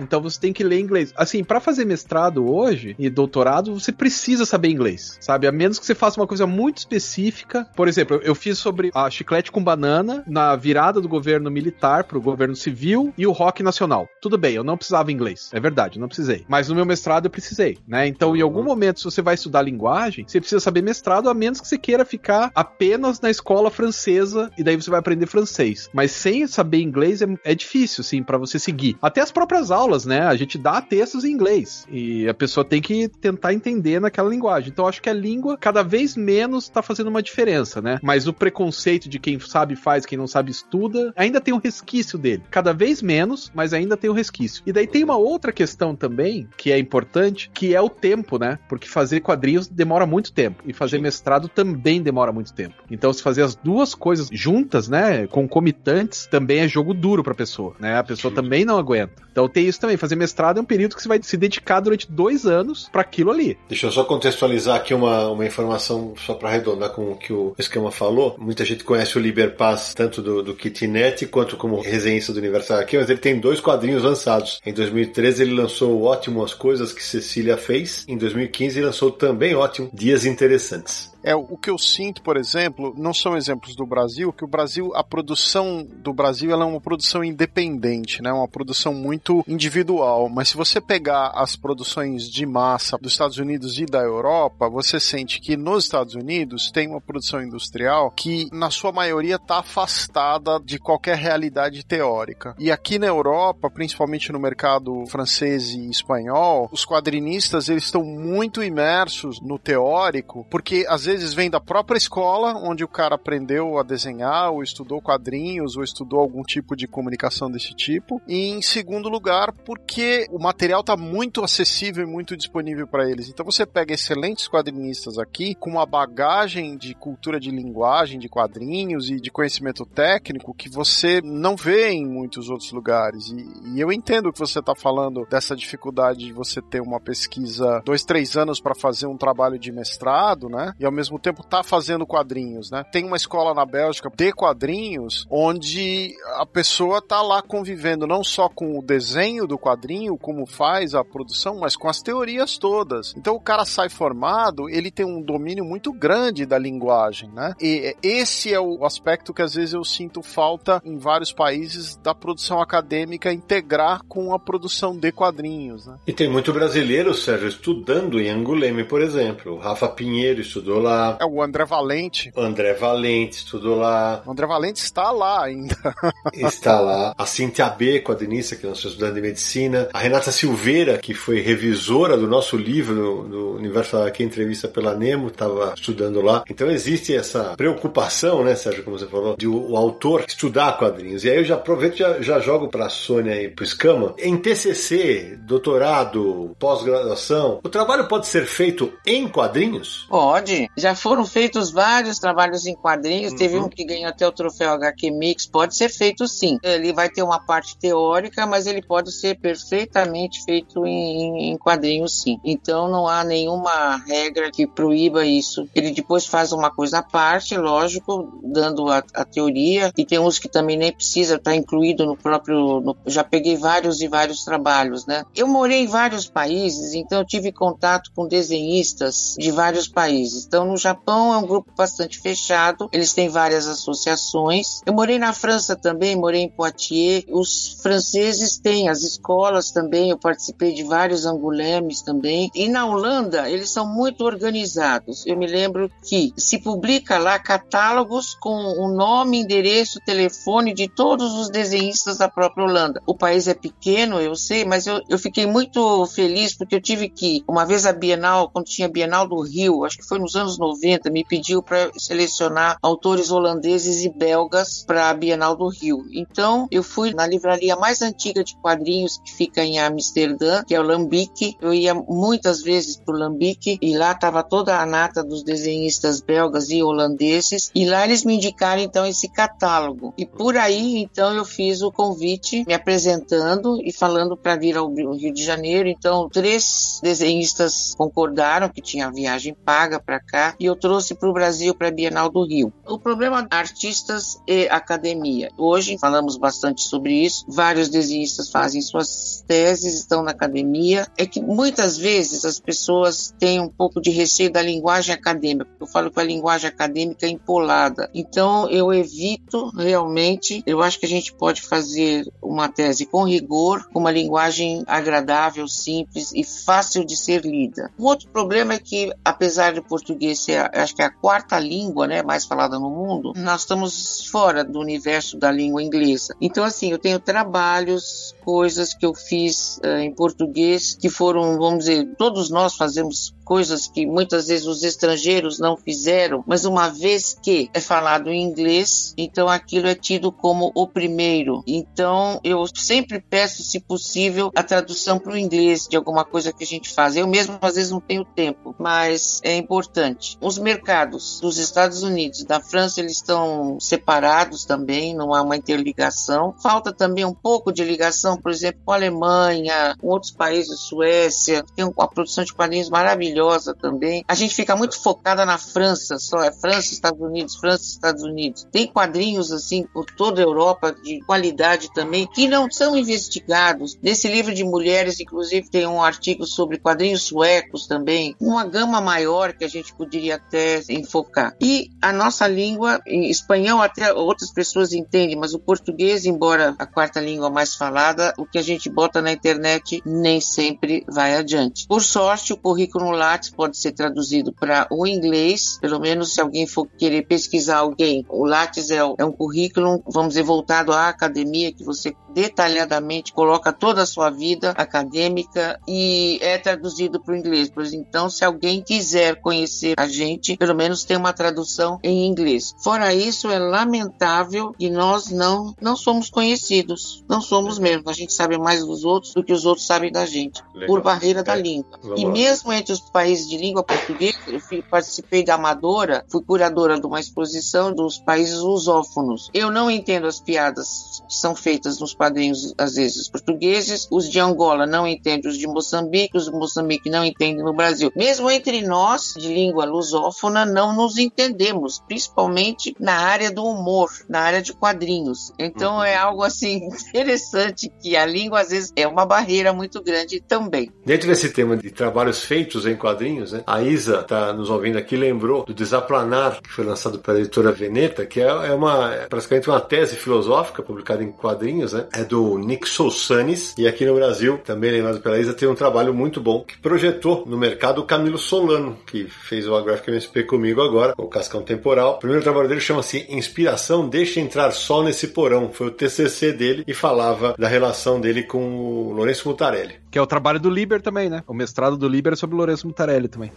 Então você tem que ler inglês. Assim, para fazer mestrado hoje e doutorado, você precisa saber inglês, sabe? A menos que você faça uma coisa muito específica. Por exemplo, eu fiz sobre a chiclete com banana na virada do governo militar pro governo civil e o rock nacional. Tudo bem, eu não precisava inglês. É verdade, não precisei. Mas no meu mestrado eu precisei, né? Então, em algum momento, se você vai estudar linguagem, você precisa saber mestrado, a menos que você queira ficar apenas na escola francesa e daí você vai aprender francês. Mas sem saber inglês é, é difícil assim, para você seguir. Até as próprias aulas, né? A gente dá textos em inglês e a pessoa tem que tentar entender naquela linguagem. Então, acho que a língua cada vez menos tá fazendo uma diferença, né? Mas o preconceito de quem sabe faz, quem não sabe estuda, ainda tem um resquício dele. Cada vez menos, mas ainda tem um resquício. E daí tem uma outra questão também, que é importante, que é o tempo, né? Porque fazer quadrinhos demora muito tempo e fazer Sim. mestrado também demora muito tempo. Então, se fazer as duas coisas juntas, né, concomitantes, também é jogo duro pra pessoa pessoa, né? A pessoa também não aguenta. Então tem isso também. Fazer mestrado é um período que você vai se dedicar durante dois anos para aquilo ali. Deixa eu só contextualizar aqui uma, uma informação, só para arredondar com o que o Esquema falou. Muita gente conhece o Liberpass tanto do, do Kitnet quanto como resenhista do Universal aqui, mas ele tem dois quadrinhos lançados. Em 2013 ele lançou ótimo As Coisas que Cecília Fez. Em 2015 ele lançou também ótimo Dias Interessantes. É, o que eu sinto, por exemplo, não são exemplos do Brasil, que o Brasil, a produção do Brasil, ela é uma produção independente, né? Uma produção muito individual. Mas se você pegar as produções de massa dos Estados Unidos e da Europa, você sente que nos Estados Unidos tem uma produção industrial que, na sua maioria, está afastada de qualquer realidade teórica. E aqui na Europa, principalmente no mercado francês e espanhol, os quadrinistas eles estão muito imersos no teórico, porque às vezes vem da própria escola, onde o cara aprendeu a desenhar, ou estudou quadrinhos, ou estudou algum tipo de comunicação desse tipo. E em segundo lugar, porque o material está muito acessível e muito disponível para eles. Então você pega excelentes quadrinistas aqui, com uma bagagem de cultura de linguagem, de quadrinhos e de conhecimento técnico que você não vê em muitos outros lugares. E, e eu entendo que você está falando dessa dificuldade de você ter uma pesquisa dois, três anos para fazer um trabalho de mestrado, né? E ao mesmo tempo tá fazendo quadrinhos, né? Tem uma escola na Bélgica de quadrinhos onde a pessoa tá lá convivendo não só com o desenho do quadrinho, como faz a produção, mas com as teorias todas. Então o cara sai formado, ele tem um domínio muito grande da linguagem, né? E esse é o aspecto que às vezes eu sinto falta em vários países da produção acadêmica integrar com a produção de quadrinhos, né? E tem muito brasileiro, Sérgio, estudando em Anguleme, por exemplo. O Rafa Pinheiro estudou lá. É o André Valente. O André Valente estudou lá. O André Valente está lá ainda. [LAUGHS] está lá. A Cintia B, quadrinista, que nós estamos estudando em medicina. A Renata Silveira, que foi revisora do nosso livro no, no Universo aqui, entrevista pela Nemo, estava estudando lá. Então existe essa preocupação, né, Sérgio, como você falou, de o, o autor estudar quadrinhos. E aí eu já aproveito e já, já jogo para a Sônia e para o Escama. Em TCC, doutorado, pós-graduação, o trabalho pode ser feito em quadrinhos? Pode. Já foram feitos vários trabalhos em quadrinhos. Uhum. Teve um que ganhou até o troféu HQ Mix. Pode ser feito sim. Ele vai ter uma parte teórica, mas ele pode ser perfeitamente feito em, em quadrinhos sim. Então não há nenhuma regra que proíba isso. Ele depois faz uma coisa à parte, lógico, dando a, a teoria. E tem uns que também nem precisa estar incluído no próprio. No, já peguei vários e vários trabalhos, né? Eu morei em vários países, então eu tive contato com desenhistas de vários países. Então no Japão é um grupo bastante fechado, eles têm várias associações. Eu morei na França também, morei em Poitiers. Os franceses têm as escolas também, eu participei de vários angolemes também. E na Holanda, eles são muito organizados. Eu me lembro que se publica lá catálogos com o nome, endereço, telefone de todos os desenhistas da própria Holanda. O país é pequeno, eu sei, mas eu, eu fiquei muito feliz porque eu tive que, uma vez a Bienal, quando tinha a Bienal do Rio, acho que foi nos anos 90, me pediu para selecionar autores holandeses e belgas para a Bienal do Rio. Então, eu fui na livraria mais antiga de quadrinhos que fica em Amsterdã, que é o Lambic. Eu ia muitas vezes para o Lambic e lá estava toda a nata dos desenhistas belgas e holandeses e lá eles me indicaram então esse catálogo. E por aí então eu fiz o convite me apresentando e falando para vir ao Rio de Janeiro. Então, três desenhistas concordaram que tinha viagem paga para cá e eu trouxe para o Brasil para a Bienal do Rio. O problema artistas e academia. Hoje falamos bastante sobre isso. Vários desenhistas fazem suas teses, estão na academia. É que muitas vezes as pessoas têm um pouco de receio da linguagem acadêmica. Eu falo que a linguagem acadêmica é empolada. Então eu evito realmente. Eu acho que a gente pode fazer uma tese com rigor, com uma linguagem agradável, simples e fácil de ser lida. O outro problema é que, apesar de português ser, acho que é a quarta língua, né, mais falada no mundo, nós estamos fora do universo da língua inglesa. Então, assim, eu tenho trabalhos, coisas que eu fiz uh, em português que foram, vamos dizer, todos nós fazemos coisas que muitas vezes os estrangeiros não fizeram, mas uma vez que é falado em inglês, então aquilo é tido como o primeiro. Então eu sempre peço, se possível, a tradução para o inglês de alguma coisa que a gente faz. Eu mesmo às vezes não tenho tempo, mas é importante. Os mercados dos Estados Unidos, da França, eles estão separados também, não há uma interligação. Falta também um pouco de ligação, por exemplo, com a Alemanha, com outros países, Suécia, tem uma produção de quadrinhos maravilhosa também. A gente fica muito focada na França, só é França, Estados Unidos, França, Estados Unidos. Tem quadrinhos assim por toda a Europa de qualidade também que não são investigados. Nesse livro de mulheres, inclusive, tem um artigo sobre quadrinhos suecos também, uma gama maior que a gente poderia até enfocar. E a nossa língua, em espanhol até outras pessoas entendem, mas o português, embora a quarta língua mais falada, o que a gente bota na internet nem sempre vai adiante. Por sorte, o currículo Lattes pode ser traduzido para o inglês, pelo menos se alguém for querer pesquisar alguém. O Lattes é, é um currículo, vamos dizer, voltado à academia, que você detalhadamente coloca toda a sua vida acadêmica e é traduzido para o inglês. Pois então, se alguém quiser conhecer a gente, pelo menos tem uma tradução em inglês. Fora isso, é lamentável que nós não não somos conhecidos. Não somos mesmo. A gente sabe mais dos outros do que os outros sabem da gente, Legal. por barreira é. da língua. Vamos e lá. mesmo entre os países de língua portuguesa, eu fui, participei da Amadora, fui curadora de uma exposição dos países lusófonos. Eu não entendo as piadas que são feitas nos quadrinhos, às vezes, portugueses. Os de Angola não entendem os de Moçambique, os de Moçambique não entendem no Brasil. Mesmo entre nós, de língua lusófona, não nos entendemos, principalmente na área do humor, na área de quadrinhos. Então é algo assim [LAUGHS] interessante que a língua às vezes é uma barreira muito grande também. Dentro desse tema de trabalhos feitos em quadrinhos, né, a Isa está nos ouvindo aqui lembrou do Desaplanar, que foi lançado pela editora Veneta, que é, é uma é praticamente uma tese filosófica publicada em quadrinhos, né? É do Nick Soussanes e aqui no Brasil, também lembrado pela Isa, tem um trabalho muito bom que projetou no mercado o Camilo Solano, que fez o Graphic MSP comigo agora, o Cascão Temporal. O primeiro trabalho dele chama-se Inspiração Deixa Entrar Sol Nesse Porão. Foi o TCC dele e falava da relação dele com o Lourenço Mutarelli. Que é o trabalho do Liber também, né? O mestrado do Liber é sobre Lourenço Mutarelli também.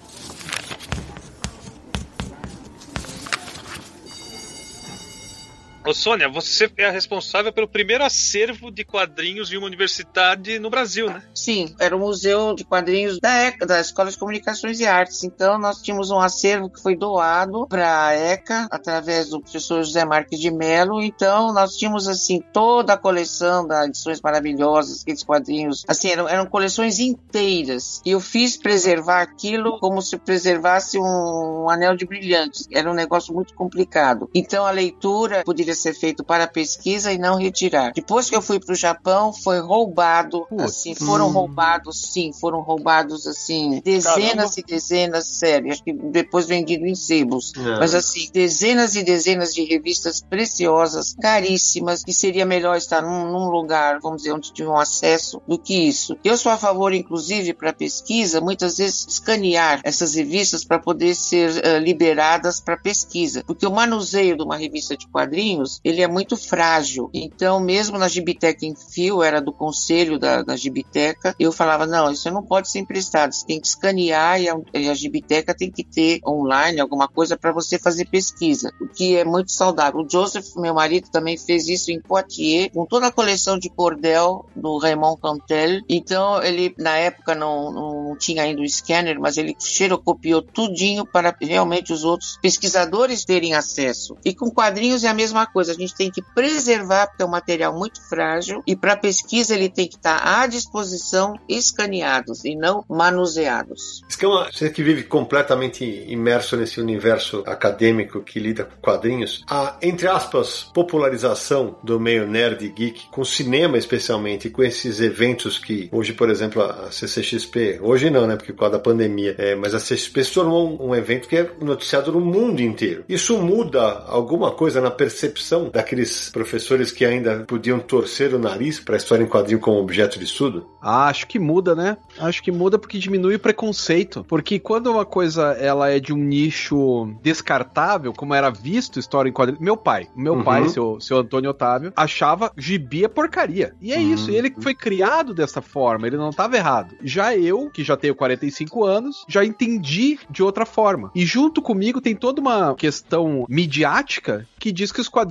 Ô Sônia, você é a responsável pelo primeiro acervo de quadrinhos de uma universidade no Brasil, né? Sim, era o Museu de Quadrinhos da ECA, da Escola de Comunicações e Artes. Então, nós tínhamos um acervo que foi doado para a ECA, através do professor José Marques de Mello. Então, nós tínhamos, assim, toda a coleção das edições maravilhosas, aqueles quadrinhos. Assim, eram, eram coleções inteiras. E eu fiz preservar aquilo como se preservasse um, um anel de brilhantes. Era um negócio muito complicado. Então, a leitura poderia deveria ser feito para pesquisa e não retirar. Depois que eu fui para o Japão, foi roubado, assim, foram hum. roubados, sim, foram roubados, assim, dezenas Caramba. e dezenas, sério, acho que depois vendido em sebos, é. mas assim, dezenas e dezenas de revistas preciosas, caríssimas, que seria melhor estar num, num lugar, vamos dizer, onde tinham acesso do que isso. Eu sou a favor, inclusive, para pesquisa, muitas vezes escanear essas revistas para poder ser uh, liberadas para pesquisa, porque o manuseio de uma revista de quadrinhos quadrinhos, ele é muito frágil. Então, mesmo na Gibiteca em fio, era do conselho da, da Gibiteca, eu falava, não, isso não pode ser emprestado, você tem que escanear e a, e a Gibiteca tem que ter online alguma coisa para você fazer pesquisa, o que é muito saudável. O Joseph, meu marido, também fez isso em Poitiers, com toda a coleção de cordel do Raymond Cantel. Então, ele, na época, não, não tinha ainda o scanner, mas ele xerocopiou tudinho para realmente os outros pesquisadores terem acesso. E com quadrinhos é a mesma coisa, a gente tem que preservar, porque é um material muito frágil, e para pesquisa ele tem que estar à disposição, escaneados e não manuseados. Escama, você que vive completamente imerso nesse universo acadêmico que lida com quadrinhos, a, entre aspas, popularização do meio nerd geek, com cinema especialmente, com esses eventos que hoje, por exemplo, a CCXP, hoje não, né, porque por causa da pandemia, é, mas a CCXP se tornou um, um evento que é noticiado no mundo inteiro. Isso muda alguma coisa na percepção percepção daqueles professores que ainda podiam torcer o nariz para a história em quadrinho como objeto de estudo? Ah, acho que muda, né? Acho que muda porque diminui o preconceito. Porque quando uma coisa ela é de um nicho descartável, como era visto história em quadrinho. Meu pai, meu uhum. pai, seu, seu Antônio Otávio, achava gibi é porcaria. E é uhum. isso. Ele foi criado dessa forma, ele não estava errado. Já eu, que já já tenho 45 anos, já entendi de outra forma. E junto comigo tem toda uma questão midiática que diz que os quadrinhos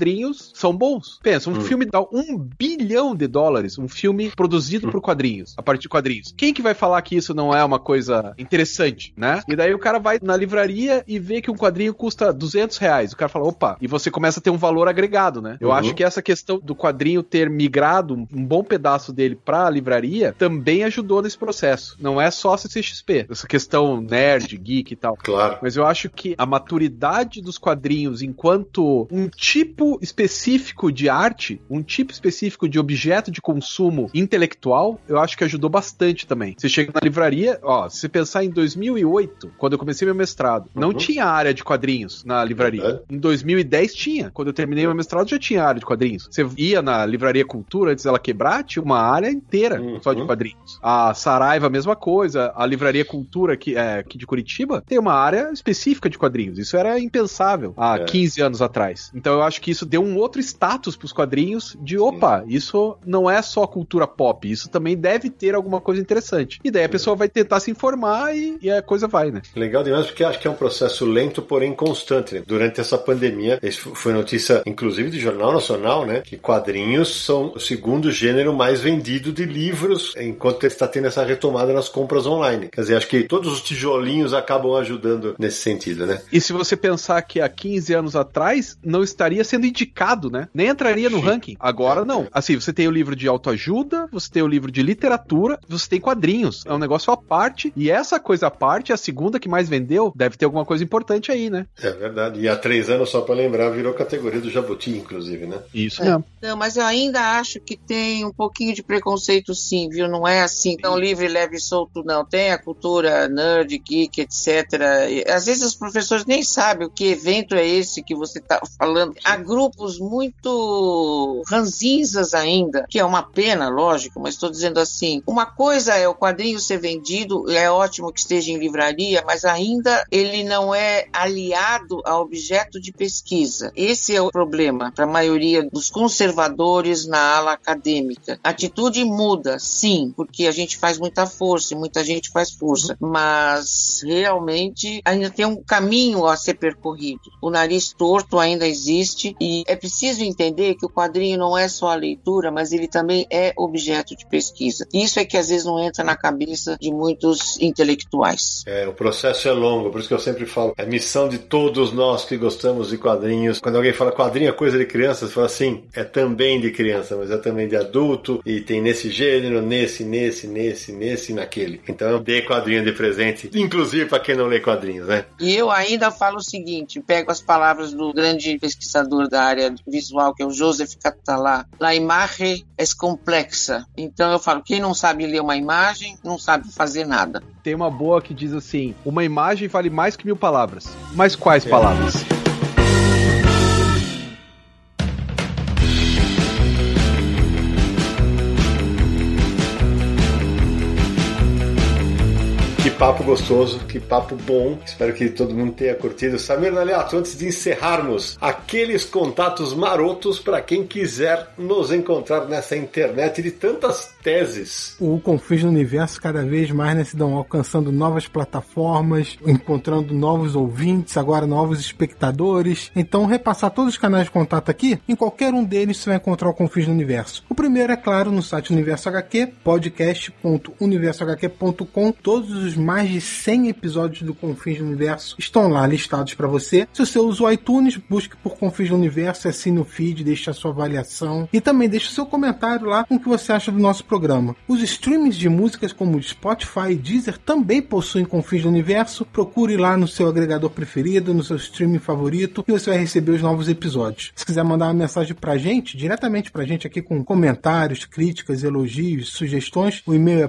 são bons. Pensa, um Hum. filme dá um bilhão de dólares, um filme produzido por quadrinhos, a partir de quadrinhos. Quem que vai falar que isso não é uma coisa interessante, né? E daí o cara vai na livraria e vê que um quadrinho custa 200 reais. O cara fala, opa, e você começa a ter um valor agregado, né? Eu Uhum. acho que essa questão do quadrinho ter migrado um um bom pedaço dele pra livraria também ajudou nesse processo. Não é só CCXP, essa questão nerd, geek e tal. Claro. Mas eu acho que a maturidade dos quadrinhos enquanto um tipo específico de arte, um tipo específico de objeto de consumo intelectual, eu acho que ajudou bastante também. Você chega na livraria, ó, se você pensar em 2008, quando eu comecei meu mestrado, não Uhum. tinha área de quadrinhos na livraria. Verdade. Em 2010 tinha. Quando eu terminei meu mestrado já tinha área de quadrinhos. Você ia na livraria Cultura antes dela quebrar, tinha uma área inteira Uhum. só de quadrinhos. A Saraiva, a mesma coisa. A livraria Cultura aqui, é, aqui de Curitiba tem uma área específica de quadrinhos. Isso era impensável há É. 15 anos atrás. Então eu acho que isso deu um outro status pros quadrinhos de opa, isso não é só cultura pop, isso também deve ter alguma coisa interessante. E daí a pessoa vai tentar se informar e, e a coisa vai, né? Legal demais, porque acho que é um processo lento, porém constante. né? Durante essa pandemia, isso foi notícia, inclusive, do Jornal Nacional, né? Que quadrinhos são o segundo gênero mais vendido de livros, enquanto está tendo essa retomada nas compras online. Quer dizer, acho que todos os tijolinhos acabam ajudando nesse sentido, né? E se você pensar que há 15 anos atrás não estaria sendo indicado, né? Nem entraria no ranking. Agora não. Assim, você tem o livro de autoajuda, você tem o livro de literatura, você tem quadrinhos. É um negócio à parte. E essa coisa à parte, a segunda que mais vendeu, deve ter alguma coisa importante aí, né? É verdade. E há três anos, só para lembrar, virou categoria do Jabuti, inclusive, né? Isso É. mesmo. Não, mas eu ainda acho que tem um pouquinho de preconceito sim, viu? Não é assim tão livre, leve e solto, não. Tem a cultura nerd, geek, etc. E, às vezes os professores nem sabem o que evento é esse que você está falando. Há grupos muito ranzinzas ainda, que é uma pena, lógico, mas estou dizendo assim, uma coisa é o quadrinho ser vendido, é ótimo que esteja em livraria, mas ainda ele não é aliado a objeto de pesquisa. Esse é o problema para a maioria dos conservadores na ala acadêmica. A atitude muda, sim, porque a gente faz muita força, e muita gente faz força, mas realmente ainda tem um caminho a ser percorrido. O nariz torto ainda existe e é preciso entender que o quadrinho não é só a leitura, mas ele também é objeto de pesquisa. Isso é que às vezes não entra na cabeça de muitos intelectuais. É, o processo é longo, por isso que eu sempre falo, é missão de todos nós que gostamos de quadrinhos. Quando alguém fala quadrinho é coisa de criança, você fala assim, é também de criança, mas é também de adulto, e tem nesse gênero, nesse, nesse, nesse, nesse e naquele. Então dei quadrinho de presente, inclusive para quem não lê quadrinhos, né? E eu ainda falo o seguinte, pego as palavras do grande pesquisador da área visual, que é o Joseph Catalá, la imagem é complexa. Então eu falo, quem não sabe ler uma imagem, não sabe fazer nada. Tem uma boa que diz assim: uma imagem vale mais que mil palavras. Mas quais palavras? Papo gostoso, que papo bom. Espero que todo mundo tenha curtido. Samir Naliato, antes de encerrarmos, aqueles contatos marotos para quem quiser nos encontrar nessa internet de tantas teses. O Confins do Universo cada vez mais né, se dão alcançando novas plataformas, encontrando novos ouvintes, agora novos espectadores. Então, repassar todos os canais de contato aqui, em qualquer um deles você vai encontrar o Confins do Universo. O primeiro é claro no site Universo HQ, podcast.universohq.com. Todos os mais de 100 episódios do Confins do Universo estão lá listados para você. Se você usa o iTunes, busque por Confins do Universo, assine o feed, deixe a sua avaliação e também deixe o seu comentário lá com o que você acha do nosso programa. Os streamings de músicas como Spotify e Deezer também possuem Confins do Universo. Procure lá no seu agregador preferido, no seu streaming favorito e você vai receber os novos episódios. Se quiser mandar uma mensagem pra gente, diretamente pra gente aqui com comentários, críticas, elogios, sugestões, o e-mail é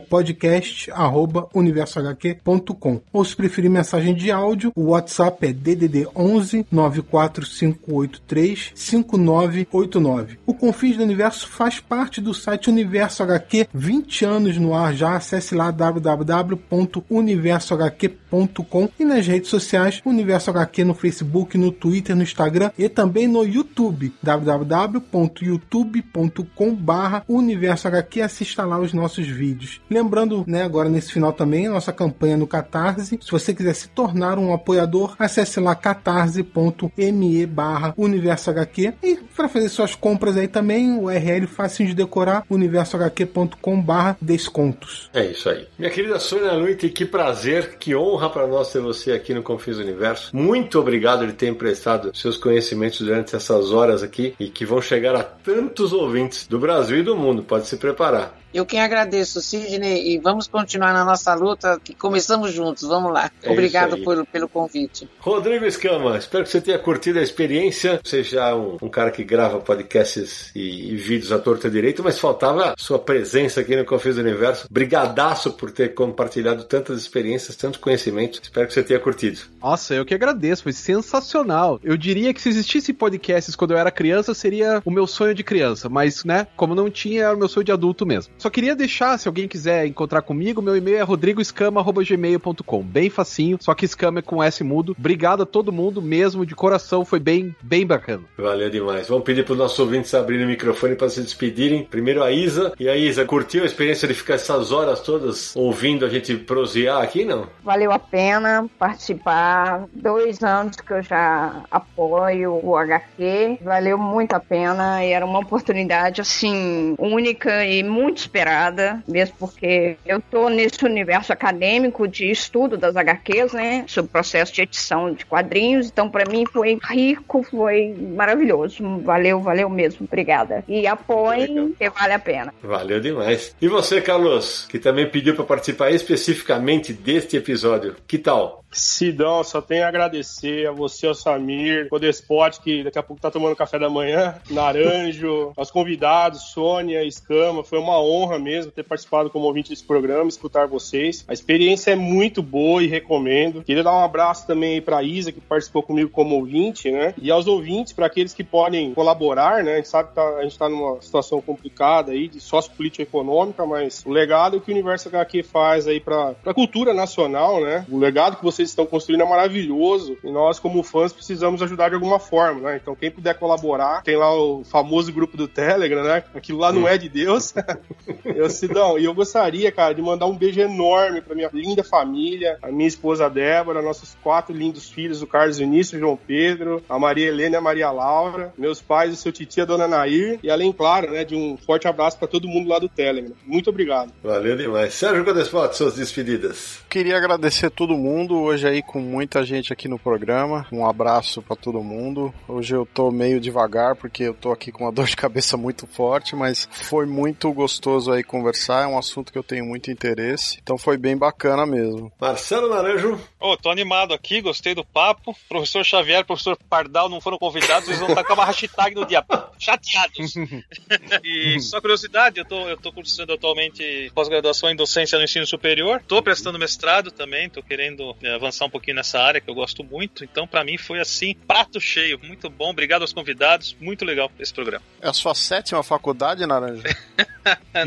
Ou se preferir mensagem de áudio, o WhatsApp é DDD 11 94583 5989. O Confins do Universo faz parte do site Universo HQ, 20 anos no ar já. Acesse lá www.universohq.com e nas redes sociais Universo HQ no Facebook, no Twitter, no Instagram e também no YouTube www.youtube.com/universo HQ. Assista lá os nossos vídeos. Lembrando, né, agora nesse final também a nossa campanha no Catarse. Se você quiser se tornar um apoiador, acesse lá catarse.me barra Universo HQ. E para fazer suas compras aí também, o URL fácil de decorar, universohq.com barra descontos. É isso aí. Minha querida Sônia Luite, que prazer, que honra para nós ter você aqui no Confins Universo. Muito obrigado de ter emprestado seus conhecimentos durante essas horas aqui e que vão chegar a tantos ouvintes do Brasil e do mundo. Pode se preparar. Eu quem agradeço, Sidney, e vamos continuar na nossa luta, que começamos juntos. Vamos lá. É Obrigado por, pelo convite. Rodrigo Escama, espero que você tenha curtido a experiência. Você já é um, um cara que grava podcasts e, e vídeos à torta e direito, mas faltava sua presença aqui no Confis do Universo. Brigadaço por ter compartilhado tantas experiências, tantos conhecimentos. Espero que você tenha curtido. Nossa, eu que agradeço, foi sensacional. Eu diria que se existisse podcasts quando eu era criança, seria o meu sonho de criança, mas, né, como não tinha, era o meu sonho de adulto mesmo. Só queria deixar, se alguém quiser encontrar comigo, meu e-mail é rodrigoescama.gmail.com. Bem facinho, só que escama é com S mudo. Obrigado a todo mundo mesmo, de coração, foi bem, bem bacana. Valeu demais. Vamos pedir para os nossos ouvintes abrirem o microfone para se despedirem. Primeiro a Isa. E a Isa, curtiu a experiência de ficar essas horas todas ouvindo a gente prosear aqui, não? Valeu a pena participar. Dois anos que eu já apoio o HQ. Valeu muito a pena. E era uma oportunidade, assim, única e muito esperada. Mesmo porque eu tô nesse universo acadêmico de estudo das HQs, né? Sobre o processo de edição de quadrinhos. Então, para mim, foi rico, foi maravilhoso. Valeu, valeu mesmo. Obrigada. E apoiem, que vale a pena. Valeu demais. E você, Carlos, que também pediu para participar especificamente deste episódio. Que tal? Sidão, só tenho a agradecer a você, ao Samir, o Despot, que daqui a pouco tá tomando café da manhã, Naranjo, aos convidados, Sônia, Escama. Foi uma honra mesmo ter participado como ouvinte desse programa, escutar vocês. A experiência é muito boa e recomendo. Queria dar um abraço também aí pra Isa, que participou comigo como ouvinte, né? E aos ouvintes, para aqueles que podem colaborar, né? A gente sabe que tá- a gente tá numa situação complicada aí, de sociopolítica econômica, mas o legado que o Universo HQ faz aí pra, pra cultura nacional, né? O legado que vocês estão construindo é maravilhoso e nós, como fãs, precisamos ajudar de alguma forma, né? Então, quem puder colaborar, tem lá o famoso grupo do Telegram, né? Aquilo lá não é de Deus. [LAUGHS] eu, Sidão, e eu gostaria, cara, de mandar um beijo enorme pra minha linda família, a minha esposa Débora, nossos quatro lindos filhos, o Carlos Vinícius, o João Pedro, a Maria Helena e a Maria Laura, meus pais, o seu titi, a dona Nair, e além, claro, né, de um forte abraço pra todo mundo lá do Telegram. Muito obrigado. Valeu demais. Sérgio Codespot, suas despedidas. Queria agradecer todo mundo hoje aí com muita gente aqui no programa. Um abraço pra todo mundo. Hoje eu tô meio devagar porque eu tô aqui com uma [LAUGHS] dor de cabeça muito forte, mas foi muito gostoso aí conversar. É um assunto que eu tenho muito interesse. Então foi bem bacana mesmo. Marcelo Naranjo. Ô, tô animado aqui, gostei do papo. Professor Xavier, professor Pardal não foram convidados, eles vão tacar uma hashtag no dia. [LAUGHS] Chateados. [LAUGHS] e só curiosidade, eu tô, eu tô cursando atualmente pós-graduação em docência no ensino superior. Tô prestando mestrado também, tô querendo eh, avançar um pouquinho nessa área que eu gosto muito. Então, pra mim, foi assim, prato cheio. Muito bom, obrigado aos convidados. Muito legal esse programa. É a sua sétima faculdade, Naranja? [LAUGHS]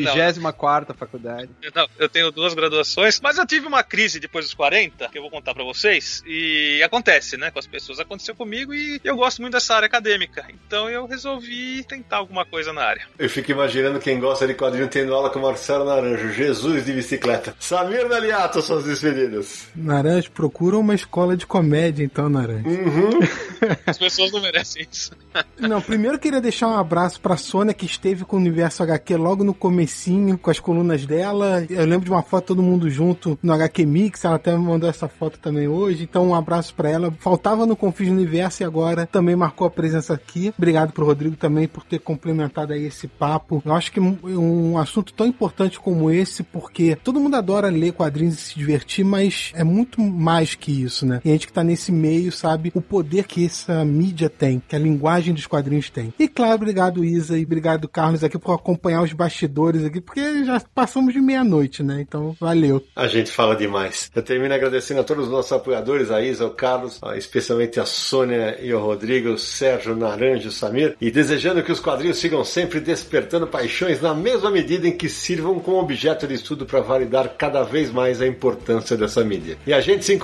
Não, 24 faculdade. Não, eu tenho duas graduações, mas eu tive uma crise depois dos 40, que eu vou contar pra vocês, e acontece, né, com as pessoas. Aconteceu comigo e eu gosto muito dessa área acadêmica, então eu resolvi tentar alguma coisa na área. Eu fico imaginando quem gosta de quadrinho tendo aula com Marcelo Naranjo. Jesus de bicicleta. Samir Daliato, suas despedidas. Naranja, procura uma escola de comédia, então, Naranja. [LAUGHS] As pessoas não merecem isso. Não, primeiro eu queria deixar um abraço pra Sônia, que esteve com o Universo HQ logo no comecinho, com as colunas dela. Eu lembro de uma foto todo mundo junto no HQ Mix, ela até me mandou essa foto também hoje. Então, um abraço pra ela. Faltava no Confis do Universo e agora também marcou a presença aqui. Obrigado pro Rodrigo também por ter complementado aí esse papo. Eu acho que um assunto tão importante como esse, porque todo mundo adora ler quadrinhos e se divertir, mas é muito mais que isso, né? E a gente que tá nesse meio sabe o poder que essa mídia tem, que a linguagem dos quadrinhos tem. E claro, obrigado Isa e obrigado Carlos aqui por acompanhar os bastidores aqui, porque já passamos de meia-noite, né? Então, valeu. A gente fala demais. Eu termino agradecendo a todos os nossos apoiadores, a Isa, o Carlos, especialmente a Sônia e o Rodrigo, o Sérgio, Naranjo, o Samir, e desejando que os quadrinhos sigam sempre despertando paixões na mesma medida em que sirvam como objeto de estudo para validar cada vez mais a importância dessa mídia. E a gente se encontra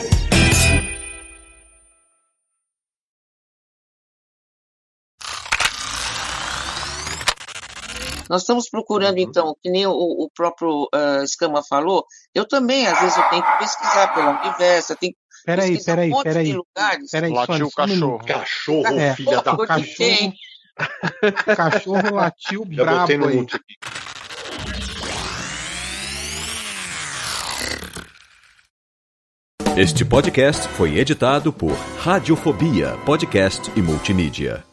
Nós estamos procurando, então, que nem o, o próprio uh, Scama falou, eu também, às vezes, eu tenho que pesquisar pelo universo, eu tenho que Peraí, pesquisar peraí, um monte peraí. de lugares. Peraí, Latiu o cachorro. Cachorro, É. filha da Pô, puta. de quem? O cachorro latiu Já botei brabo no aí. aqui. Este podcast foi editado por Radiofobia, podcast e multimídia.